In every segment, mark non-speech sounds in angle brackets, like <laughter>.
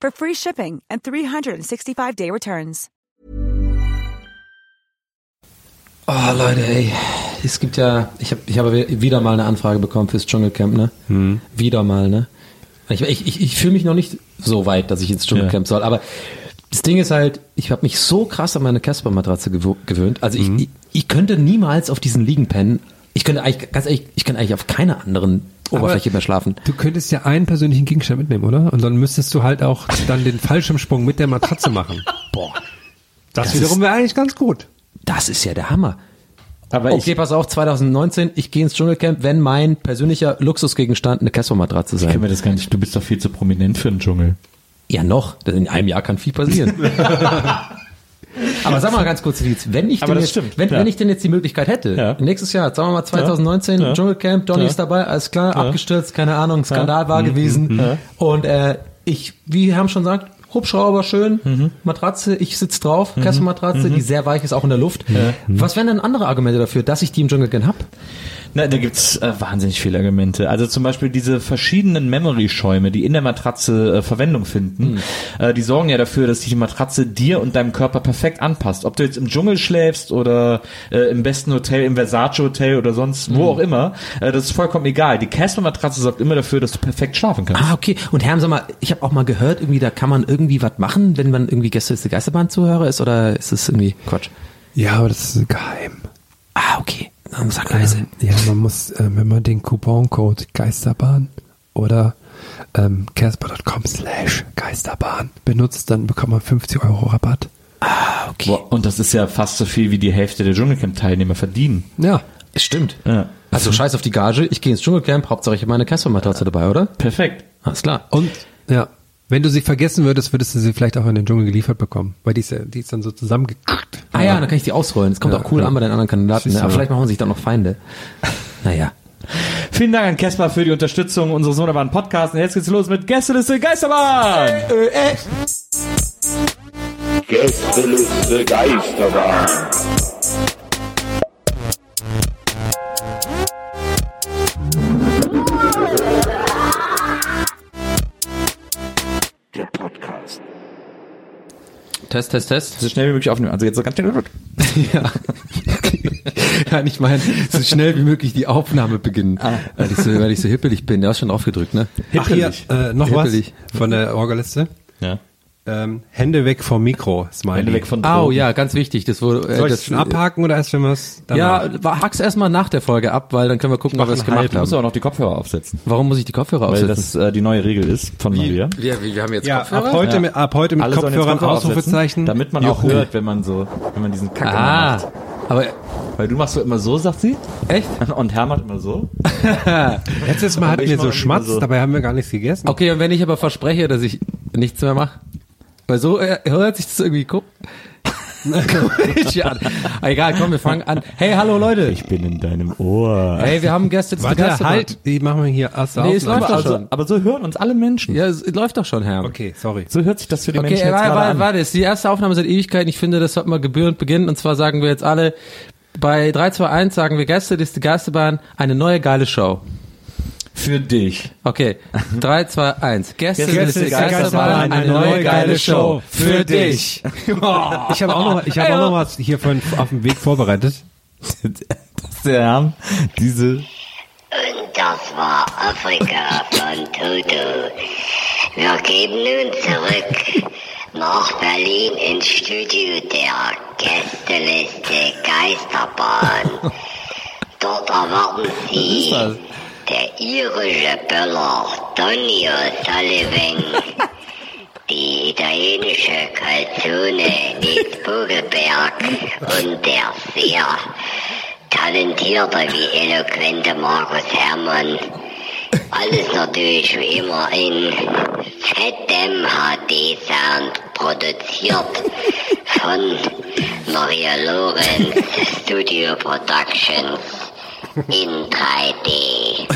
for free shipping and 365-day returns. Oh, Leute, ey. Es gibt ja, ich habe ich hab wieder mal eine Anfrage bekommen fürs Dschungelcamp, ne? Hm. Wieder mal, ne? Ich, ich, ich, ich fühle mich noch nicht so weit, dass ich ins Dschungelcamp soll, aber das Ding ist halt, ich habe mich so krass an meine Casper-Matratze gewöhnt. Also ich, Mhm. ich, ich könnte niemals auf diesen Liegen pennen. Ich könnte eigentlich, ganz ehrlich, ich könnte eigentlich auf keiner anderen Oberfläche mehr schlafen. Du könntest ja einen persönlichen Gegenstand mitnehmen, oder? Und dann müsstest du halt auch dann den Fallschirmsprung mit der Matratze machen. <laughs> Boah, Das, Das wiederum wäre eigentlich ganz gut. das ist ja der Hammer. Aber Okay, ich, pass auf, 2019, ich gehe ins Dschungelcamp, wenn mein persönlicher Luxusgegenstand eine Casper-Matratze ich kann sein. mir das gar nicht, du bist doch viel zu prominent für den Dschungel. Ja, noch. In einem Jahr kann viel passieren. <laughs> <laughs> Aber sag mal ganz kurz, Lietz, wenn ich denn jetzt, stimmt, wenn, ja. wenn ich denn jetzt die Möglichkeit hätte, Ja. nächstes Jahr, sagen wir mal 2019, Ja. Dschungelcamp, Donny ist dabei, alles klar, abgestürzt, keine Ahnung, Skandal war gewesen. Und äh, ich, wie Herm schon sagt, Hubschrauber schön, Mhm. Matratze, ich sitz drauf, Casper-Matratze, die sehr weich ist, auch in der Luft. Was wären denn andere Argumente dafür, dass ich die im Dschungelcamp hab? Na, da gibt's äh, wahnsinnig viele Argumente. Also zum Beispiel diese verschiedenen Memory-Schäume, die in der Matratze äh, Verwendung finden, äh, die sorgen ja dafür, dass sich die Matratze dir und deinem Körper perfekt anpasst. Ob du jetzt im Dschungel schläfst oder äh, im besten Hotel, im Versace-Hotel oder sonst wo auch immer, äh, das ist vollkommen egal. Die Casper-Matratze sorgt immer dafür, dass du perfekt schlafen kannst. Ah, okay. Und Herm, sag mal, ich habe auch mal gehört, irgendwie da kann man irgendwie was machen, wenn man irgendwie Gäste ist die Geisterbahn-Zuhörer ist, oder ist es irgendwie Quatsch? Ja, aber das ist geheim. Ah, okay. Dann sag leise. Ja, man muss, äh, wenn man den Couponcode Geisterbahn oder ähm, casper.com slash Geisterbahn benutzt, dann bekommt man 50 Euro Rabatt. Ah, okay. Boah, und das ist ja fast so viel, wie die Hälfte der Dschungelcamp-Teilnehmer verdienen. Ja. Stimmt. Ja. Also scheiß auf die Gage, ich gehe ins Dschungelcamp, Hauptsache ich habe meine Casper-Matratze dabei, oder? Perfekt. Alles klar. Und ja, wenn du sie vergessen würdest, würdest du sie vielleicht auch in den Dschungel geliefert bekommen, weil die ist, ja, die ist dann so zusammengekackt. Ah ja, dann kann ich die ausrollen. Das kommt Ja, auch cool ja. an bei den anderen Kandidaten. Ne? Aber vielleicht machen sich dann noch Feinde. <laughs> Naja. Vielen Dank an Caspar für die Unterstützung unseres wunderbaren Podcasts. Und jetzt geht's los mit Gästeliste Geisterbahn. Gästeliste Geisterbahn. Test, Test, Test. So schnell wie möglich aufnehmen. Also jetzt so ganz schnell. <laughs> ja. <laughs> Nein, ich meine, so schnell wie möglich die Aufnahme beginnen. Weil, ich so, weil ich so hippelig bin. Der hast schon draufgedrückt, ne? Ach hier, äh, noch Hippelig. was von der Orgeliste. Ja. Ähm, Hände weg vom Mikro, Smiley. Hände weg von Au, Drogen. ja, ganz wichtig. Das wurde, äh, Soll ich das, schon abhaken oder erst wenn wir es Ja, war- hack's erstmal nach der Folge ab, weil dann können wir gucken, ob wir es gemacht Du musst haben. auch noch die Kopfhörer aufsetzen. Warum muss ich die Kopfhörer Weil aufsetzen? das äh, die neue Regel ist von Maria. wir, wir, wir haben jetzt Ja, ab heute, Ja. mit, ab heute mit Alle Kopfhörern Kopfhörer Ausrufezeichen. Damit man auch Juhu. hört, wenn man so, wenn man diesen Kack Ah, macht. aber Weil du machst so immer so, sagt sie. echt? <laughs> Und Herr macht immer so. <laughs> Letztes Mal hatten wir so immer schmatzt, so. dabei haben wir gar nichts gegessen. Okay, und wenn ich aber verspreche, dass ich nichts mehr mache? Weil so äh, hört sich das irgendwie komisch <laughs> an. Egal, komm, wir fangen an. Hey, hallo Leute. Ich bin in deinem Ohr. Hey, wir haben Gäste zu Warte, Gast. halt, die machen wir hier erst Nee, es läuft aber, doch also, schon. aber so hören uns alle Menschen. Ja, es läuft doch schon, Herr. Okay, sorry. So hört sich das für die Okay, Menschen jetzt warte, warte, an. warte, ist die erste Aufnahme seit Ewigkeiten. Ich finde, das sollte mal gebührend beginnen. Und zwar sagen wir jetzt alle, bei 3, 2, 1 sagen wir Gäste, das ist die Geisterbahn, eine neue geile Show. Für dich. Okay, 3, 2, 1. Gäste, Gäste, das ist die Geisterbahn, Geisterbahn, eine neue geile Show. Für dich. <laughs> Ich habe auch noch, ich habe auch noch was hier von, auf dem Weg vorbereitet. Dass <laughs> der Herr diese Und das war Afrika von Toto. Wir geben nun zurück nach Berlin ins Studio der Gästeliste Geisterbahn. <laughs> Dort erwarten Sie der irische Böller Donny O'Sullivan, <laughs> die italienische Calzone Nils Vogelberg und der sehr talentierte wie eloquente Markus Hermann. Alles natürlich wie immer in fettem HD-Sound produziert von Maria Lorenz Studio Productions in 3D.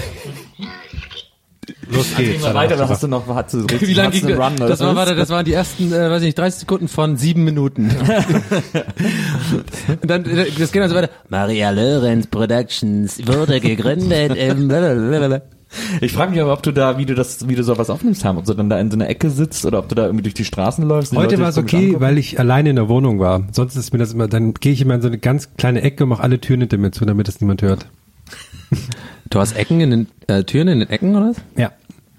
Los geht's. Mal weiter, da hast du noch, hast du Wie lange ging Run, das? Das, war, warte, das waren die ersten, äh, weiß ich nicht, 30 Sekunden von sieben Minuten. <laughs> Und dann, äh, das geht also weiter. Maria Lorenz Productions wurde gegründet im <laughs> blablabla. Ich frage mich aber, ob du da, wie du das, wie du sowas aufnimmst haben, ob du dann da in so einer Ecke sitzt oder ob du da irgendwie durch die Straßen läufst. die Heute war es okay, angucken. weil ich alleine in der Wohnung war. Sonst ist mir das immer, dann gehe ich immer in so eine ganz kleine Ecke und mache alle Türen hinter mir zu, damit das niemand hört. Du hast Ecken in den, äh, Türen in den Ecken, oder was? Ja.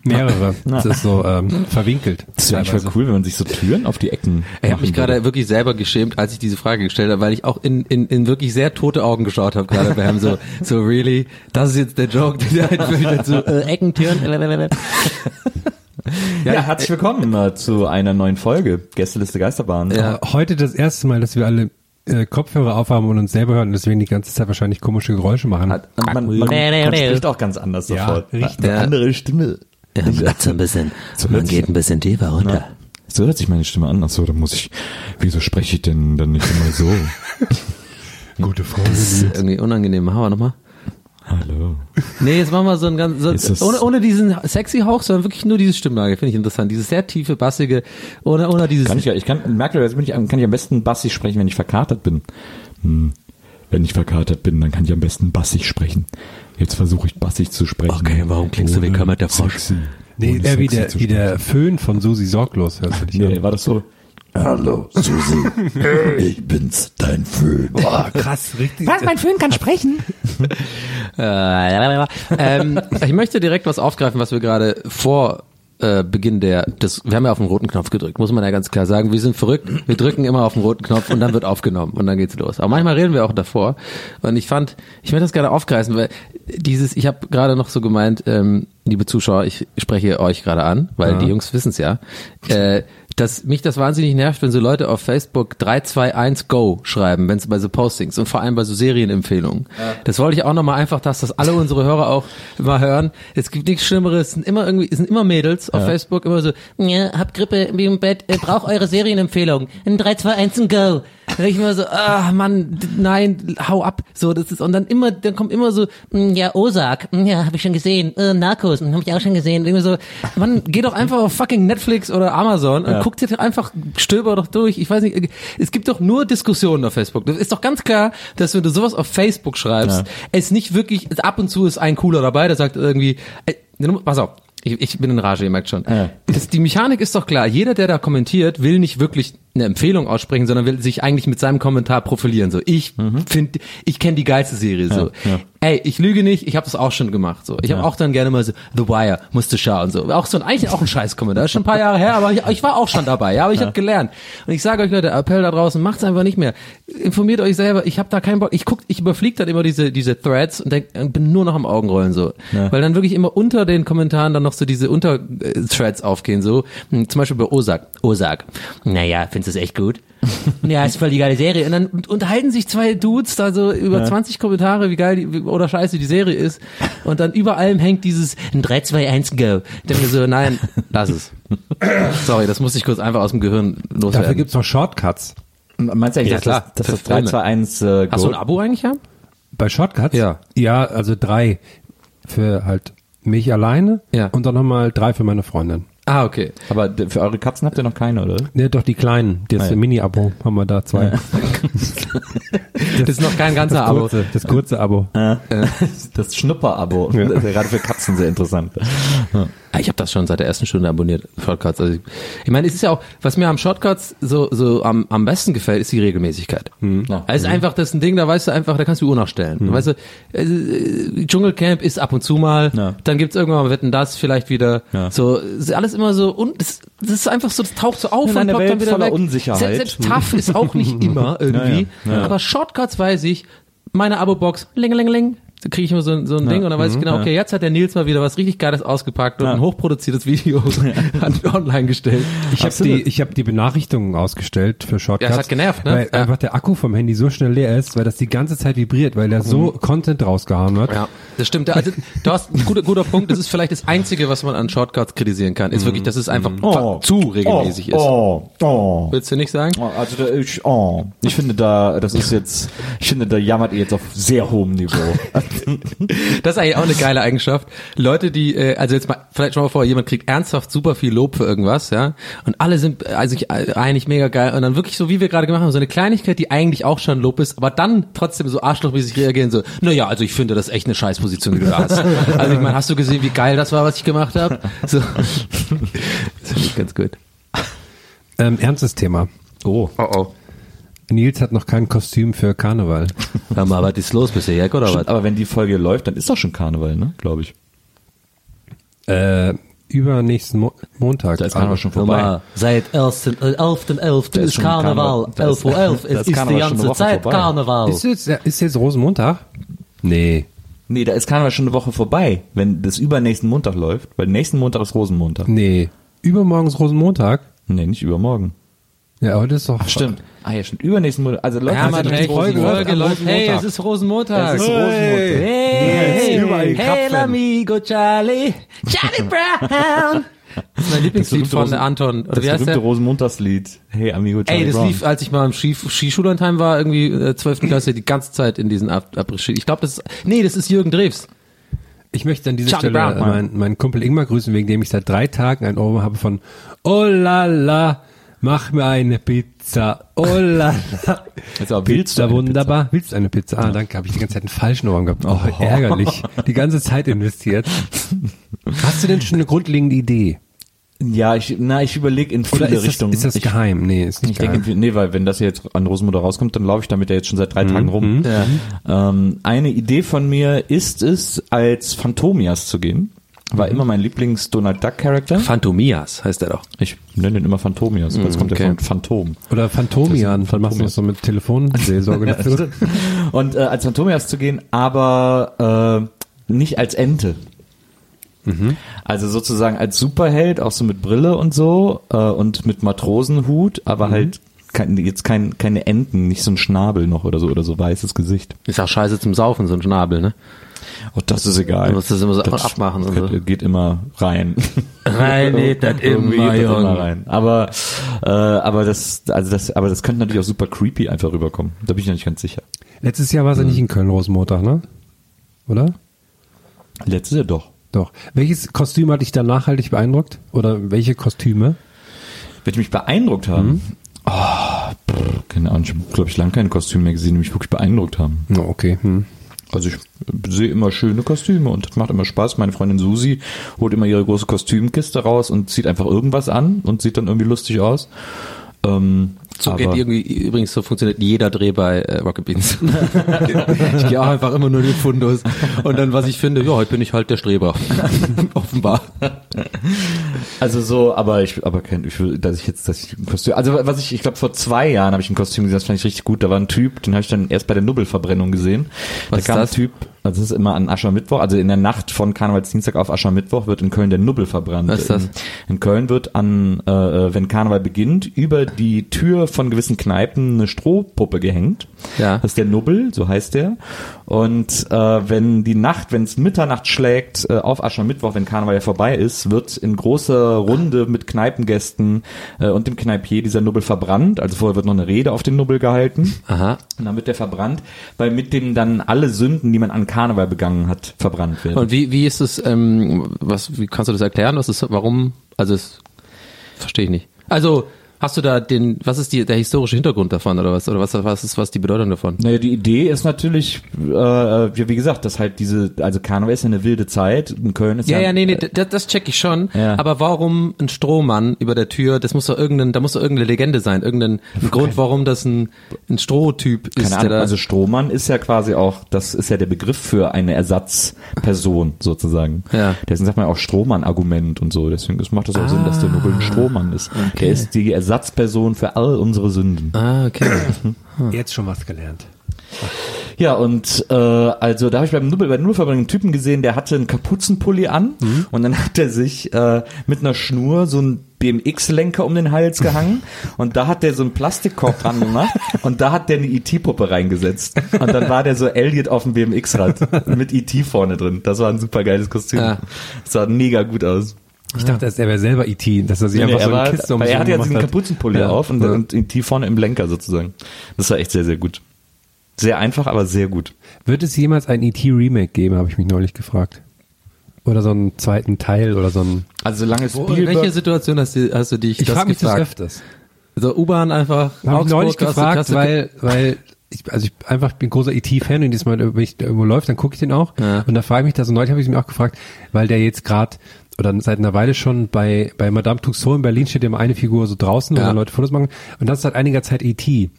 Mehrere. <laughs> Das ist so ähm, verwinkelt. Das eigentlich voll cool, wenn man sich so Türen auf die Ecken. Ich habe mich gerade wirklich selber geschämt, als ich diese Frage gestellt habe, weil ich auch in, in, in wirklich sehr tote Augen geschaut habe gerade bei ihm so, <laughs> so really, das ist jetzt der Joke, der einfällt dazu, <laughs> äh, Eckentüren. blablabla. Ja, herzlich willkommen äh, zu einer neuen Folge Gästeliste Geisterbahn. Ja. Heute das erste Mal, dass wir alle äh, Kopfhörer aufhaben und uns selber hören und deswegen die ganze Zeit wahrscheinlich komische Geräusche machen. Hat, man, man, man, man spricht auch ganz anders Ja, sofort. richtig. Eine Ja. andere Stimme. Ja, man so ein bisschen, <laughs> man geht ein bisschen tiefer runter. So hört sich meine Stimme an. Achso, da muss ich, wieso spreche ich denn dann nicht immer so? <laughs> Gute Frau. Das ist irgendwie unangenehm. Machen wir nochmal. Hallo. Nee, jetzt machen wir so ein ganz, so, ohne, ohne diesen sexy Hauch, sondern wirklich nur diese Stimmlage, finde ich interessant. Dieses sehr tiefe, bassige, ohne, ohne dieses, Kann ich ja, ich kann, merkwürdigerweise bin ich, kann ich am besten bassig sprechen, wenn ich verkatert bin. Hm. Wenn ich verkatert bin, dann kann ich am besten bassig sprechen. Jetzt versuche ich bassig zu sprechen. Okay, warum klingst du wie Kermit der Frosch? sexy. Nee, eher wie der, wie der Föhn von Susi Sorglos. Hörst du dich. Nee, an. war das so? Hallo, Susi. Ich bin's, dein Föhn. Boah, krass, richtig. Was, mein Föhn kann sprechen? <laughs> Äh, ähm, ich möchte direkt was aufgreifen, was wir gerade vor äh, Beginn der, das, wir haben ja auf den roten Knopf gedrückt, muss man ja ganz klar sagen. Wir sind verrückt, wir drücken immer auf den roten Knopf und dann wird aufgenommen und dann geht's los. Aber manchmal reden wir auch davor und ich fand, ich möchte das gerne aufgreifen, weil dieses, ich habe gerade noch so gemeint, ähm, liebe Zuschauer, ich spreche euch gerade an, weil die Jungs wissen's ja, äh, dass mich das wahnsinnig nervt, wenn so Leute auf Facebook 321 Go schreiben, wenn es bei so Postings und vor allem bei so Serienempfehlungen. Das wollte ich auch nochmal einfach, dass das alle unsere Hörer auch mal hören. Es gibt nichts Schlimmeres, es sind immer irgendwie, es sind immer Mädels auf Facebook, immer so, ja, hab Grippe wie im Bett, äh, brauch eure Serienempfehlung. Ein 321 Go. Da denk ich mir so, ah Mann, nein, hau ab. So, das ist, und dann immer, dann kommt immer so, mm, ja, Ozark, mm, ja, habe ich schon gesehen, äh, Narcos, mm, habe ich auch schon gesehen. Und irgendwie so, Mann, geh doch einfach auf fucking Netflix oder Amazon und guck dir doch einfach, stöber doch durch. Ich weiß nicht, es gibt doch nur Diskussionen auf Facebook. Das ist doch ganz klar, dass wenn du sowas auf Facebook schreibst, Ja. es nicht wirklich, ab und zu ist ein cooler dabei, der sagt irgendwie, ey, pass auf, ich, ich bin in Rage, ihr merkt schon. Ja. Das, die Mechanik ist doch klar. Jeder, der da kommentiert, will nicht wirklich eine Empfehlung aussprechen, sondern will sich eigentlich mit seinem Kommentar profilieren. So, ich finde, ich kenne die geilste Serie. So, Mhm. ja. ey, ich lüge nicht, ich habe das auch schon gemacht. So, ich habe auch dann gerne mal so The Wire musste schauen. So, auch so ein eigentlich auch ein Scheißkommentar. Ist schon ein paar Jahre her, aber ich, ich war auch schon dabei. Ja, aber ich habe gelernt. Und ich sage euch Leute, Appell da draußen, macht's einfach nicht mehr. Informiert euch selber. Ich habe da keinen Bock. Ich guck, ich überfliege dann immer diese diese Threads und denk, bin nur noch am Augenrollen so, Ja. weil dann wirklich immer unter den Kommentaren dann noch so diese Unter-Threads aufgehen. So, Hm, zum Beispiel bei Osak. Osak. Naja, findest du es echt gut? <laughs> ja, ist voll die geile Serie. Und dann unterhalten sich zwei Dudes da so über 20 Kommentare, wie geil die, oder scheiße die Serie ist. Und dann über allem hängt dieses ein 3, 2, 1, go. Ich denke mir so, nein, lass es. <laughs> Sorry, das musste ich kurz einfach aus dem Gehirn loswerden. Dafür gibt's noch Shortcuts. Meinst du eigentlich, Ja, dass, klar. das, dass das Für Filme. 321 äh, Hast du Go- ein Abo eigentlich, ja? Bei Shortcuts? Ja. Ja, also drei für halt mich alleine Ja. und dann nochmal drei für meine Freundin. Ah, okay. Aber für eure Katzen habt ihr noch keine, oder? Ne, doch die kleinen, das Ah, ja. Mini-Abo haben wir da zwei. <laughs> Das ist noch kein ganzer Das Abo. kurze, das kurze Abo. Das Schnupper-Abo. Das ist ja <laughs> gerade für Katzen sehr interessant. Ah, Ich habe das schon seit der ersten Stunde abonniert, Shortcuts. Also ich, ich meine, es ist ja auch, was mir am Shortcuts so, so am, am besten gefällt, ist die Regelmäßigkeit. Ja. Es ist einfach, das ist ein Ding, da weißt du einfach, da kannst du die Uhr nachstellen. Weißt du, äh, Dschungelcamp ist ab und zu mal, Ja. dann gibt's irgendwann mal Wetten das vielleicht wieder. Ja. So, alles immer so, und das, das ist einfach so, das taucht so auf In und ploppt dann wieder voller weg. Unsicherheit. Selbst, selbst tough ist auch nicht <laughs> immer irgendwie. Aber Shortcuts weiß ich, meine Abo-Box, ling-ling-ling, da kriege ich immer so, so ein Ding und dann weiß ich genau, okay, jetzt hat der Nils mal wieder was richtig Geiles ausgepackt und Ja. ein hochproduziertes Video <laughs> hat online gestellt. Ich habe die, ich hab die Benachrichtigungen ausgestellt für Shortcuts. Ja, es hat genervt, ne? Weil Ja. einfach der Akku vom Handy so schnell leer ist, weil das die ganze Zeit vibriert, weil er so Content rausgehauen hat. Ja, das stimmt. Also, du hast ein guter, guter Punkt. Das ist vielleicht das Einzige, was man an Shortcuts kritisieren kann. Ist wirklich, dass es einfach Oh. zu regelmäßig ist. Oh, oh. Willst du nicht sagen? Oh, Also da, ich, oh, ich finde da, das ist jetzt, ich finde da jammert ihr jetzt auf sehr hohem Niveau. <laughs> <laughs> Das ist eigentlich auch eine geile Eigenschaft. Leute, die, äh, also jetzt mal, vielleicht schon mal vor, jemand kriegt ernsthaft super viel Lob für irgendwas, ja, und alle sind äh, also ich, äh, eigentlich mega geil und dann wirklich so, wie wir gerade gemacht haben, so eine Kleinigkeit, die eigentlich auch schon Lob ist, aber dann trotzdem so arschlochmäßig reagieren, so, naja, also ich finde das echt eine Scheißposition, die du da hast. <laughs> Also ich meine, hast du gesehen, wie geil das war, was ich gemacht habe? So. <laughs> Das finde ich ganz gut. Ähm, ernstes Thema. Oh. Oh oh. Nils hat noch kein Kostüm für Karneval. <laughs> Hör mal, was ist los bisher, Jack, oder was? Aber wenn die Folge läuft, dann ist doch schon Karneval, ne? Glaube ich. Äh, übernächsten Mo Montag. Da ist Karneval schon vorbei. mal, seit 11.11. 11. Da ist ist Karneval. Karneval. Da ist- 11.11 Uhr. <laughs> da Es ist ist die ganze Zeit vorbei. Karneval. Ist jetzt, ist jetzt Rosenmontag? Nee. Nee, da ist Karneval schon eine Woche vorbei, wenn das übernächsten Montag läuft, weil nächsten Montag ist Rosenmontag. Nee. Übermorgen ist Rosenmontag? Nee, nicht übermorgen. Ja, heute ist doch. Ah ja, stimmt. Übernächsten Montag. Also läuft Ja, also recht, Folge Folge läuft. Hey, es ist Rosenmontag. Es ist Rosenmontag. Hey, hey, Krapfen. hey, l'amigo Charlie. Charlie <laughs> Brown. Das ist mein Lieblingslied von Rosen- Anton. Oder Das wie heißt berühmte? Rosenmontagslied. Hey, Amigo Charlie Ey, das Brown. lief, als ich mal im Ski, Skischullandheim war, irgendwie äh, 12. Klasse, die ganze Zeit in diesen Ab Après-Ski. Ich glaube, das ist, nee, das ist Jürgen Drews. Ich möchte an dieser Charlie Stelle Brown, meinen, meinen Kumpel Ingmar grüßen, wegen dem ich seit drei Tagen ein Ohrwurm habe von Oh la la, mach mir eine Pizza. Oh la la. Aber willst du Pizza eine wunderbar. Willst du eine Pizza? Ah, danke. Habe ich die ganze Zeit einen falschen Ohrwurm gehabt. Oh, ärgerlich. Die ganze Zeit investiert. Hast du denn schon eine grundlegende Idee? Ja, ich, na, ich überlege in viele Oder ist das, Richtungen. ist das ich, geheim? Nee, ist nicht Ich denke, geheim. in- nee, weil wenn das jetzt an Rosenmutter rauskommt, dann laufe ich damit ja jetzt schon seit drei Tagen rum. Ähm, eine Idee von mir ist es, als Phantomias zu gehen. War immer mein Lieblings-Donald Duck-Charakter. Phantomias heißt der doch. Ich nenne den immer Phantomias, weil es kommt okay. ja von Phantom. Oder Phantomian. Dann machst du das so mit Telefonseelsorge <laughs> dazu. Und äh, als Phantomias zu gehen, aber äh, nicht als Ente. Also sozusagen als Superheld, auch so mit Brille und so äh, und mit Matrosenhut, aber halt kein, jetzt kein, keine Enten, nicht so ein Schnabel noch oder so oder so weißes Gesicht. Ist auch scheiße zum Saufen, so ein Schnabel, ne? Oh, das ist egal. Du musst das immer so abmachen und geht, so. geht immer rein. <laughs> Rein geht <laughs> das Irgendwie immer, geht das immer rein. Aber äh, aber das also das aber das könnte natürlich auch super creepy einfach rüberkommen. Da bin ich noch nicht ganz sicher. Letztes Jahr war es ja nicht in Köln Rosenmontag, ne? Oder? Letztes Jahr doch. Doch. Welches Kostüm hat dich da nachhaltig beeindruckt? Oder welche Kostüme? Welche mich beeindruckt haben. Oh, pff, keine Ahnung, ich habe, glaube ich, lange kein Kostüm mehr gesehen, die mich wirklich beeindruckt haben. Oh, okay. Hm. Also ich sehe immer schöne Kostüme und das macht immer Spaß. Meine Freundin Susi holt immer ihre große Kostümkiste raus und zieht einfach irgendwas an und sieht dann irgendwie lustig aus. Ähm, So geht irgendwie, übrigens, so funktioniert jeder Dreh bei äh, Rocket Beans. <laughs> ich gehe auch einfach immer nur den Fundus. Und dann, was ich finde, ja, heute bin ich halt der Streber. <laughs> Offenbar. Also so, aber ich, aber kein, ich will, dass ich jetzt, dass ich ein Kostüm, also was ich, ich glaube vor zwei Jahren habe ich ein Kostüm gesehen, das fand ich richtig gut. Da war ein Typ, den habe ich dann erst bei der Nubbelverbrennung gesehen. Was da kam das? ein Typ, also das ist immer an Aschermittwoch, also in der Nacht von Karnevalsdienstag auf Aschermittwoch wird in Köln der Nubbel verbrannt. Was ist das? In, in Köln wird an, äh, äh, wenn Karneval beginnt, über die Tür von gewissen Kneipen eine Strohpuppe gehängt. Ja. Das ist der Nubbel, so heißt der. Und äh, wenn die Nacht, wenn es Mitternacht schlägt, äh, auf Aschermittwoch, wenn Karneval ja vorbei ist, wird in großer Runde mit Kneipengästen äh, und dem Kneipier dieser Nubbel verbrannt. Also vorher wird noch eine Rede auf den Nubbel gehalten. Aha. Und dann wird der verbrannt, weil mit dem dann alle Sünden, die man an Karneval begangen hat, verbrannt werden. Und wie, wie ist es, ähm, was, wie kannst du das erklären? Was ist, warum, also, es, verstehe ich nicht. Also, Hast du da den, was ist die, der historische Hintergrund davon oder was? Oder was, was ist was die Bedeutung davon? Naja, die Idee ist natürlich, äh, wie gesagt, dass halt diese, also Karneval ist ja eine wilde Zeit. In Köln ist Ja, ja, ja, nee, nee, das, das check ich schon. Ja. Aber warum ein Strohmann über der Tür? Das muss doch irgendein, da muss doch irgendeine Legende sein, irgendein ein Grund, warum das ein, ein Strohtyp ist. Keine Ahnung, also Strohmann ist ja quasi auch, das ist ja der Begriff für eine Ersatzperson <laughs> sozusagen. Ja. Deswegen sagt man auch Strohmann-Argument und so. Deswegen macht das auch Sinn, dass der Nobel ein Strohmann ist. Der ist die Ersatzperson für all unsere Sünden. ah, okay. <laughs> Jetzt schon was gelernt. Ja, und äh, also da habe ich beim Nubbel, bei Nubbelverband einen Typen gesehen, der hatte einen Kapuzenpulli an und dann hat er sich äh, mit einer Schnur so einen BMX-Lenker um den Hals gehangen <laughs> und da hat der so einen Plastikkorb dran gemacht und da hat der eine IT-Puppe reingesetzt und dann war der so Elliot auf dem BMX-Rad mit IT vorne drin. Das war ein super geiles Kostüm. Ja. Das sah mega gut aus. Ich dachte, er wäre selber E.T., dass er sich Nee, einfach er, so eine Kiste um er hatte ja diesen. Kapuzenpulli Ja. auf und, Ja. und IT vorne im Lenker sozusagen. Das war echt sehr, sehr gut. Sehr einfach, aber sehr gut. Wird es jemals ein E.T.-Remake geben, habe ich mich neulich gefragt. Oder so einen zweiten Teil oder so ein... Also solange Wo, in welcher Situation hast du, hast du dich Ich das frage mich das gefragt? öfters. So U-Bahn einfach. Habe ich neulich gefragt, du- weil, weil ich, also ich einfach bin großer E.T.-Fan und jedes Mal, wenn ich da irgendwo läuft, dann gucke ich den auch. Ja. Und da frage ich mich das, und neulich habe ich mich auch gefragt, weil der jetzt gerade oder seit einer Weile schon bei, bei Madame Tussauds in Berlin steht immer eine Figur so draußen, wo Ja. Leute Fotos machen. Und das ist seit einiger Zeit E.T.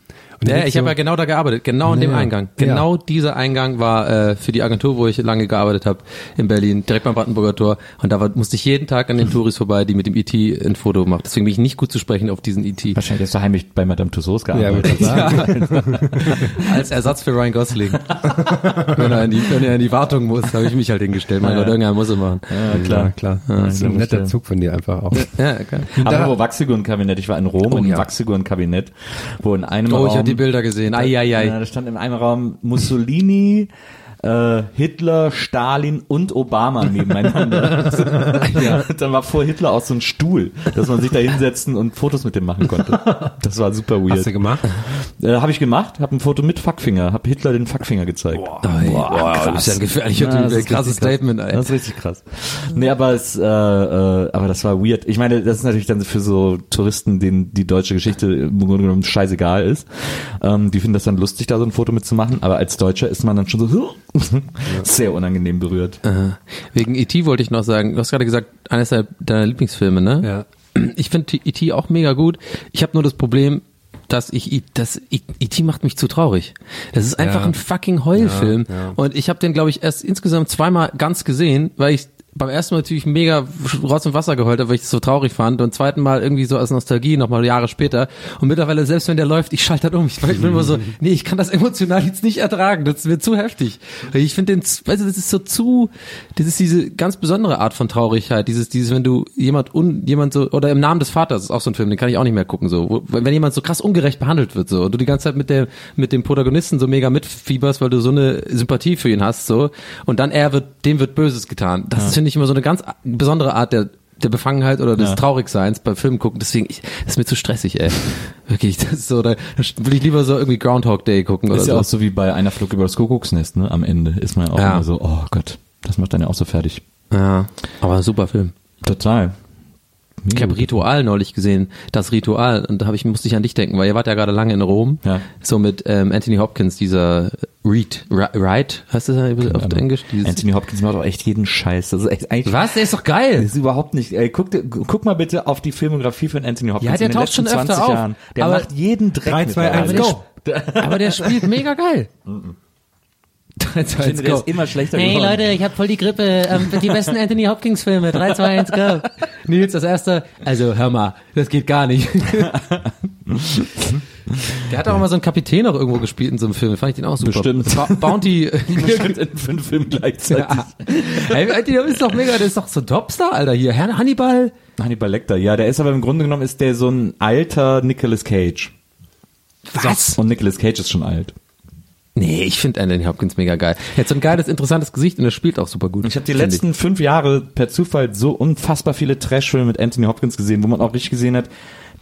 Ja, ich habe ja genau da gearbeitet, genau in dem Ja. Eingang. Ja. Genau dieser Eingang war äh, für die Agentur, wo ich lange gearbeitet habe, in Berlin, direkt beim Brandenburger Tor. Und da war, musste ich jeden Tag an den Touris vorbei, die mit dem IT ein Foto macht. Deswegen bin ich nicht gut zu sprechen auf diesen IT. Wahrscheinlich hast du heimlich bei Madame Tussauds Ja, gearbeitet. sagen. <laughs> Als Ersatz für Ryan Gosling. <laughs> wenn, er in die, wenn er in die Wartung muss, habe ich mich halt hingestellt. Mein Gott, irgendeiner muss er machen. Ja, Klar, klar. das ist ein netter ja. Zug von dir einfach auch. Ja, okay. Aber wo Wachsfigurenkabinett, ich war in Rom Oh, ja. Wachsfigurenkabinett, wo in einem Oh, Raum... die Bilder gesehen. Ai, ai, ai. Da stand in einem Raum Mussolini, äh, Hitler, Stalin und Obama nebeneinander. <laughs> ja. <laughs> Dann war vor Hitler auch so ein Stuhl, dass man sich da hinsetzen und Fotos mit dem machen konnte. Das war super Hast du weird. gemacht? Äh, habe ich gemacht, habe ein Foto mit Fuckfinger, habe Hitler den Fuckfinger gezeigt. Ai, boah, das ist ja ein gefährlicher Ja, das Krasses richtig krass. Statement, ey. Das ist richtig krass. Nee, aber es, äh, äh, aber das war weird. Ich meine, das ist natürlich dann für so Touristen, denen die deutsche Geschichte im Grunde genommen scheißegal ist. Ähm, die finden das dann lustig, da so ein Foto mitzumachen. Aber als Deutscher ist man dann schon so <laughs> sehr unangenehm berührt. Aha. Wegen E.T. wollte ich noch sagen, du hast gerade gesagt, eines deiner- Lieblingsfilme, ne? Ja. Ich finde E.T. auch mega gut. Ich habe nur das Problem, dass ich I- das I- E.T. macht mich zu traurig. Das ist einfach Ja. ein fucking Heulfilm Ja, ja. und ich habe den glaube ich erst insgesamt zweimal ganz gesehen, weil ich beim ersten Mal natürlich mega Rotz und Wasser geheult habe, weil ich das so traurig fand. Und zweiten Mal irgendwie so aus Nostalgie nochmal Jahre später. Und mittlerweile selbst wenn der läuft, ich schalte halt um. Ich, ich bin immer so, nee, ich kann das emotional jetzt nicht ertragen, das ist mir zu heftig. Ich finde den, weißt du, das ist so zu, das ist diese ganz besondere Art von Traurigkeit, dieses, dieses, wenn du jemand un, jemand so, oder im Namen des Vaters ist auch so ein Film, den kann ich auch nicht mehr gucken, so, wo, wenn jemand so krass ungerecht behandelt wird, so, und du die ganze Zeit mit der, mit dem Protagonisten so mega mitfieberst, weil du so eine Sympathie für ihn hast, so, und dann er wird, dem wird Böses getan. Das ist, finde ich, immer so eine ganz besondere Art der, der Befangenheit oder des Ja. Traurigseins bei Filmen gucken. Deswegen, ich, das ist mir zu stressig, ey. <laughs> Wirklich, das ist so, da will ich lieber so irgendwie Groundhog Day gucken oder Ist ja so. auch so wie bei einer Flug über das Kuckucksnest, ne? Am Ende ist man ja auch Ja. immer so, oh Gott, das macht dann ja auch so fertig. Ja, aber super Film. Total. Ich habe Ritual neulich gesehen, das Ritual, und da hab ich, musste ich an dich denken, weil ihr wart ja gerade lange in Rom, Ja. so mit ähm, Anthony Hopkins, dieser Reed, Ri- Right, heißt das ja auf Englisch? Dieses, Anthony Hopkins macht auch echt jeden Scheiß. Das ist echt eigentlich Was? Der ist doch Das geil! ist überhaupt nicht. Ey, guck, guck mal bitte auf die Filmografie von Anthony Hopkins Ja, der in den taucht schon öfter 20 auf. Jahren. Der macht jeden Dreck 3, 2, 1, mittlerweile. go! <laughs> Aber der spielt mega geil. Drei, <laughs> zwei, Ich finde, der ist immer schlechter Hey geworden. Leute, ich habe voll die Grippe. Ähm, die besten Anthony Hopkins Filme. 3, 2, 1, go. <laughs> Nils, das erste. Also hör mal, das geht gar nicht. <laughs> Der hat auch mal so einen Kapitän auch irgendwo gespielt in so einem Film. Fand ich den auch super. Bestimmt. Ba Bounty. Bestimmt in fünf Filmen gleichzeitig. ja. Hey, der ist doch mega, der ist doch so ein Topstar, Alter. Hier, Herr Hannibal. Hannibal Lecter, ja, der ist aber im Grunde genommen ist der so ein alter Nicolas Cage. Was? Und Nicolas Cage ist schon alt. Nee, ich finde Anthony Hopkins mega geil. Er hat so ein geiles, interessantes Gesicht und er spielt auch super gut. Ich habe die letzten fünf Jahre per Zufall so unfassbar viele Trashfilme mit Anthony Hopkins gesehen, wo man auch richtig gesehen hat,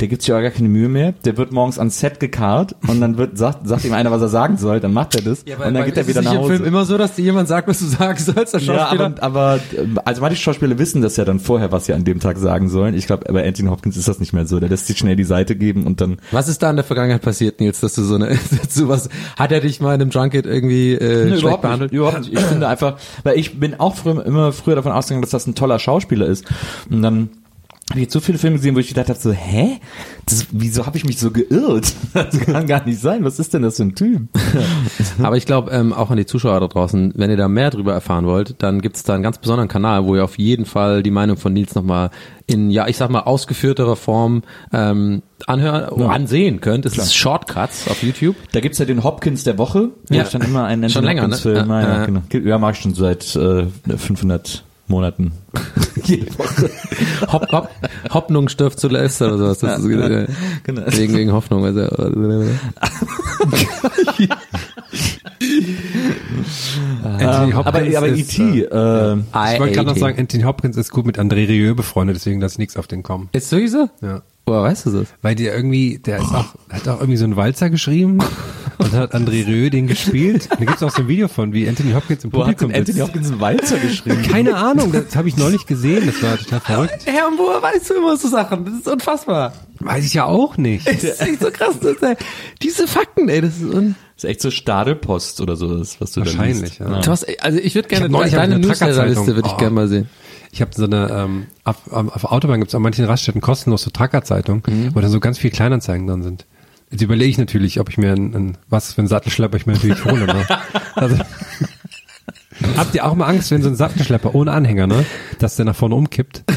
der gibt sich ja gar keine Mühe mehr. Der wird morgens ans Set gekarrt und dann wird sagt, sagt ihm einer, was er sagen soll, dann macht er das und dann geht er wieder nach Hause. Film immer so, dass dir jemand sagt, was du sagen sollst, Ja, Schauspieler? aber, aber äh, also manche Schauspieler wissen das ja dann vorher, was sie an dem Tag sagen sollen. Ich glaube, bei Anthony Hopkins ist das nicht mehr so. Der lässt sich schnell die Seite geben und dann was ist da in der Vergangenheit passiert, Nils, dass du so eine, <laughs> dass du was, hat er dich mal in einem Junket irgendwie äh, Nee, schlecht überhaupt behandelt? Nicht, überhaupt nicht. Ich finde einfach, weil ich bin auch früher, immer früher davon ausgegangen, dass das ein toller Schauspieler ist. Und dann habe ich jetzt so viele Filme gesehen, wo ich gedacht habe, so, hä? Das, wieso habe ich mich so geirrt? <laughs> Das kann gar nicht sein. Was ist denn das für ein Typ? <laughs> Aber ich glaube, ähm, auch an die Zuschauer da draußen, wenn ihr da mehr drüber erfahren wollt, dann gibt's da einen ganz besonderen Kanal, wo ihr auf jeden Fall die Meinung von Nils nochmal in, ja, ich sag mal, ausgeführterer Form ähm, anhören, ansehen könnt. Es ist Shortcuts auf YouTube. Da gibt's ja den Hopkins der Woche. Ja. Da stand immer ein Schon länger, ne? Film. Ja, Ja, ja, ja. genau. Ja, mag ich schon seit äh, 500 Monaten. <laughs> Jede Woche. Hopp, hopp, Hoffnung stirbt zuletzt oder sowas. Das ist, äh, genau. Wegen, wegen Hoffnung. Also, <laughs> Anthony aber Hopkins aber ist, E.T. äh, Äh, ich wollte gerade noch sagen, Anthony Hopkins ist gut mit André Rieu befreundet, deswegen lasse ich nichts auf den kommen. Ist wirklich so? Ja. Woher weißt du das? Weil der irgendwie, der ist auch, hat auch irgendwie so einen Walzer geschrieben <laughs> und hat André Rieu den gespielt. Da gibt's auch so ein Video von, wie Anthony Hopkins im wo hat Publikum denn Anthony. Hopkins einen Walzer geschrieben? Keine Ahnung, das habe ich neulich gesehen, das war total verrückt. Herr, woher weißt du immer so Sachen? Das ist unfassbar. Weiß ich ja auch nicht. Das ist echt so krass. Das ist, äh, diese Fakten, ey, das ist un Das ist echt so Stadelpost oder so, das, was du da Wahrscheinlich, liest. ja. Du hast, also ich würde gerne, Ich neulich deine eine Newsletterliste Truckerzeitung. würde ich Oh. gerne mal sehen. Ich habe so eine, ähm, auf, auf Autobahn gibt's an manchen Raststätten kostenlos so Truckerzeitung, Mhm. wo da so ganz viel Kleinanzeigen drin sind. Jetzt überlege ich natürlich, ob ich mir ein, ein was für einen Sattelschlepper ich mir natürlich hole. Ne? Also, <laughs> habt ihr auch mal Angst, wenn so ein Sattelschlepper ohne Anhänger, ne, dass der nach vorne umkippt? <laughs>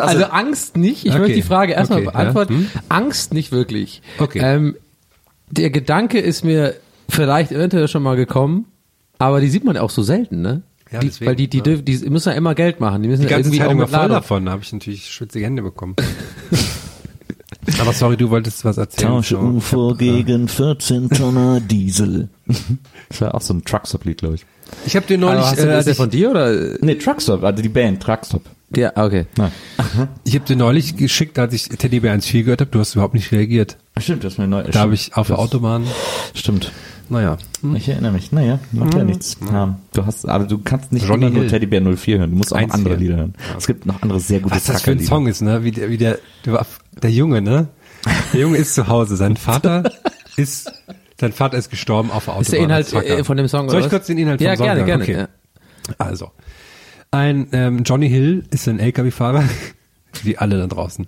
Also, Angst nicht. Ich Okay. möchte die Frage erstmal Okay, ja. beantworten. Hm? Angst nicht wirklich. Okay. Ähm, der Gedanke ist mir vielleicht eventuell schon mal gekommen, aber die sieht man ja auch so selten, ne? Ja, die, deswegen, weil die, die, ja. dürfen- die müssen ja immer Geld machen. Die müssen Die ja ganze irgendwie Zeit auch voll davon, da habe ich natürlich schwitzige Hände bekommen. <laughs> Aber sorry, du wolltest was erzählen. Tausche so. UFO gegen 14 Tonner <laughs> Diesel. Das war auch so ein Truckstop-Lied, glaube ich. Ich habe dir Aber neulich, hast du, äh, ist der ich, von dir oder? Nee, Truckstop, also die Band Truckstop. Ja, okay. ich habe dir neulich geschickt, als ich Teddybär 1.4 gehört habe, du hast überhaupt nicht reagiert. Stimmt, das ist mir neu. Da habe ich auf der Autobahn, Stimmt. Naja, Ich erinnere mich. Naja, macht ja nichts. Ja, du hast, aber du kannst nicht Johnny immer nur Hill. Teddybär 04 hören. Du musst auch Eins andere hier. Lieder hören. Es gibt noch andere sehr gute was das für ein. Song ist, ne? Wie der, wie der, der, der Junge, ne? Der Junge ist zu Hause. Sein Vater <laughs> ist, sein Vater ist gestorben auf der Autobahn. Ist der Inhalt äh, von dem Song Soll oder ich was? kurz den Inhalt ja, vom Song gerne, sagen? gerne. Okay. Ja. Also, ein ähm, Johnny Hill ist ein LKW-Fahrer, wie alle da draußen.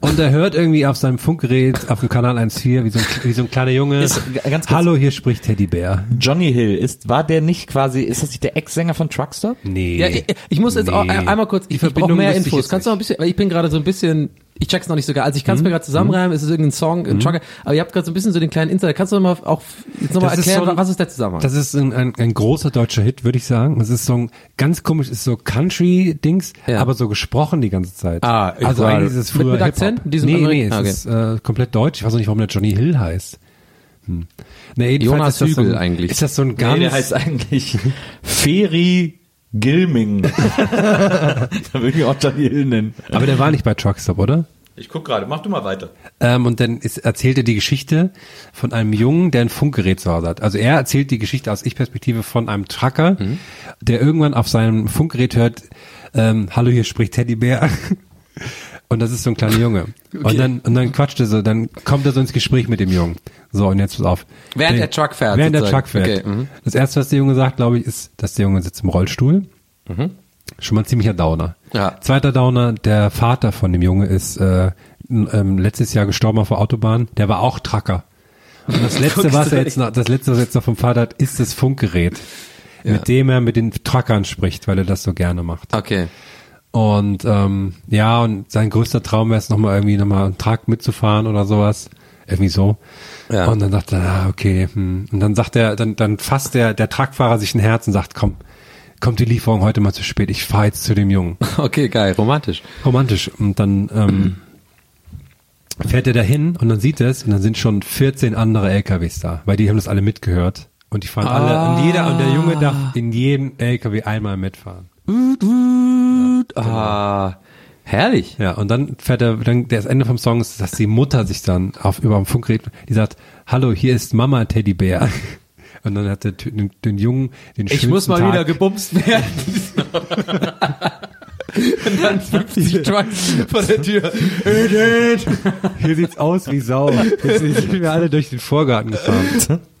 Und er hört irgendwie auf seinem Funkgerät auf dem Kanal 1.4 wie so ein, wie so ein kleiner Junge. Ist- ganz kurz. Hallo, hier spricht Teddybär. Johnny Hill ist, war der nicht quasi, ist das nicht der Ex-Sänger von Truckstop? Nee. Ja, ich, ich muss jetzt auch Nee. äh, einmal kurz, ich, ich brauche mehr Infos. Kannst du noch ein bisschen, weil ich bin gerade so ein bisschen, ich check's noch nicht so geil. Also ich kann es Mhm. mir gerade zusammenreimen, es ist irgendein Song, ein Trucker, aber ihr habt gerade so ein bisschen so den kleinen Insider. Kannst du noch mal auch jetzt noch mal Das ist erklären, so ein- was ist der Zusammenhang? Das ist ein, ein, ein großer deutscher Hit, würde ich sagen. Das ist so ein ganz komisch, ist so Country-Dings, Ja. aber so gesprochen die ganze Zeit. Ah, ich also eigentlich ist es mit- früher mit Akzent? Hip-Hop. Diesem Nee, nee, es Ah, okay. ist äh, komplett deutsch. Ich weiß auch nicht, warum der Johnny Hill heißt. Hm. Nee, Jonas ist das so Hügel ein, eigentlich. Ist das so ein ganz... Nee, der heißt eigentlich <laughs> Feri Gilming. <laughs> da würde ich auch Johnny Hill nennen. aber der war nicht bei Truckstop, oder? Ich guck gerade, mach du mal weiter. Ähm, und dann ist, erzählt er die Geschichte von einem Jungen, der ein Funkgerät zu Hause hat. Also er erzählt die Geschichte aus Ich-Perspektive von einem Trucker, der irgendwann auf seinem Funkgerät hört, ähm, hallo, hier spricht Teddybär. Und das ist so ein kleiner Junge. Und dann, und dann quatscht er so, dann kommt er so ins Gespräch mit dem Jungen. So, und jetzt pass auf. Während der Truck fährt, Während der sozusagen. Truck fährt. Okay, mhm. Das erste, was der Junge sagt, glaube ich, ist, dass der Junge sitzt im Rollstuhl. Schon mal ein ziemlicher Downer. Ja. Zweiter Downer, der Vater von dem Junge ist äh, ähm, letztes Jahr gestorben auf der Autobahn. Der war auch Trucker. Und das <laughs> letzte, was er jetzt noch, das letzte, was er jetzt noch vom Vater hat, ist das Funkgerät, mit dem er mit den Truckern spricht, weil er das so gerne macht. okay. Und ähm, ja, und sein größter Traum wäre es nochmal irgendwie nochmal einen Truck mitzufahren oder sowas. Irgendwie so. Ja. Und dann dachte er, ah, okay. Hm. Und dann sagt er, dann, dann fasst der, der Truckfahrer sich ein Herz und sagt, komm, kommt die Lieferung heute mal zu spät, ich fahre jetzt zu dem Jungen. <laughs> Okay, geil, romantisch. Romantisch. Und dann ähm, fährt er dahin und dann sieht er es und dann sind schon 14 andere LKWs da, weil die haben das alle mitgehört. Und die fahren alle, und jeder, und der Junge darf in jedem LKW einmal mitfahren. Ah, Herrlich. Ja, und dann fährt er, dann das Ende vom Song ist, dass die Mutter sich dann auf über dem Funkgerät, die sagt, hallo, hier ist Mama Teddybär. <laughs> Und dann hat der den, den Jungen den Ich muss mal Tag. wieder gebumst werden. <laughs> Und dann 50 Trucks vor der Tür. Hier sieht's aus wie Sau. Jetzt sind wir alle durch den Vorgarten gefahren. <laughs>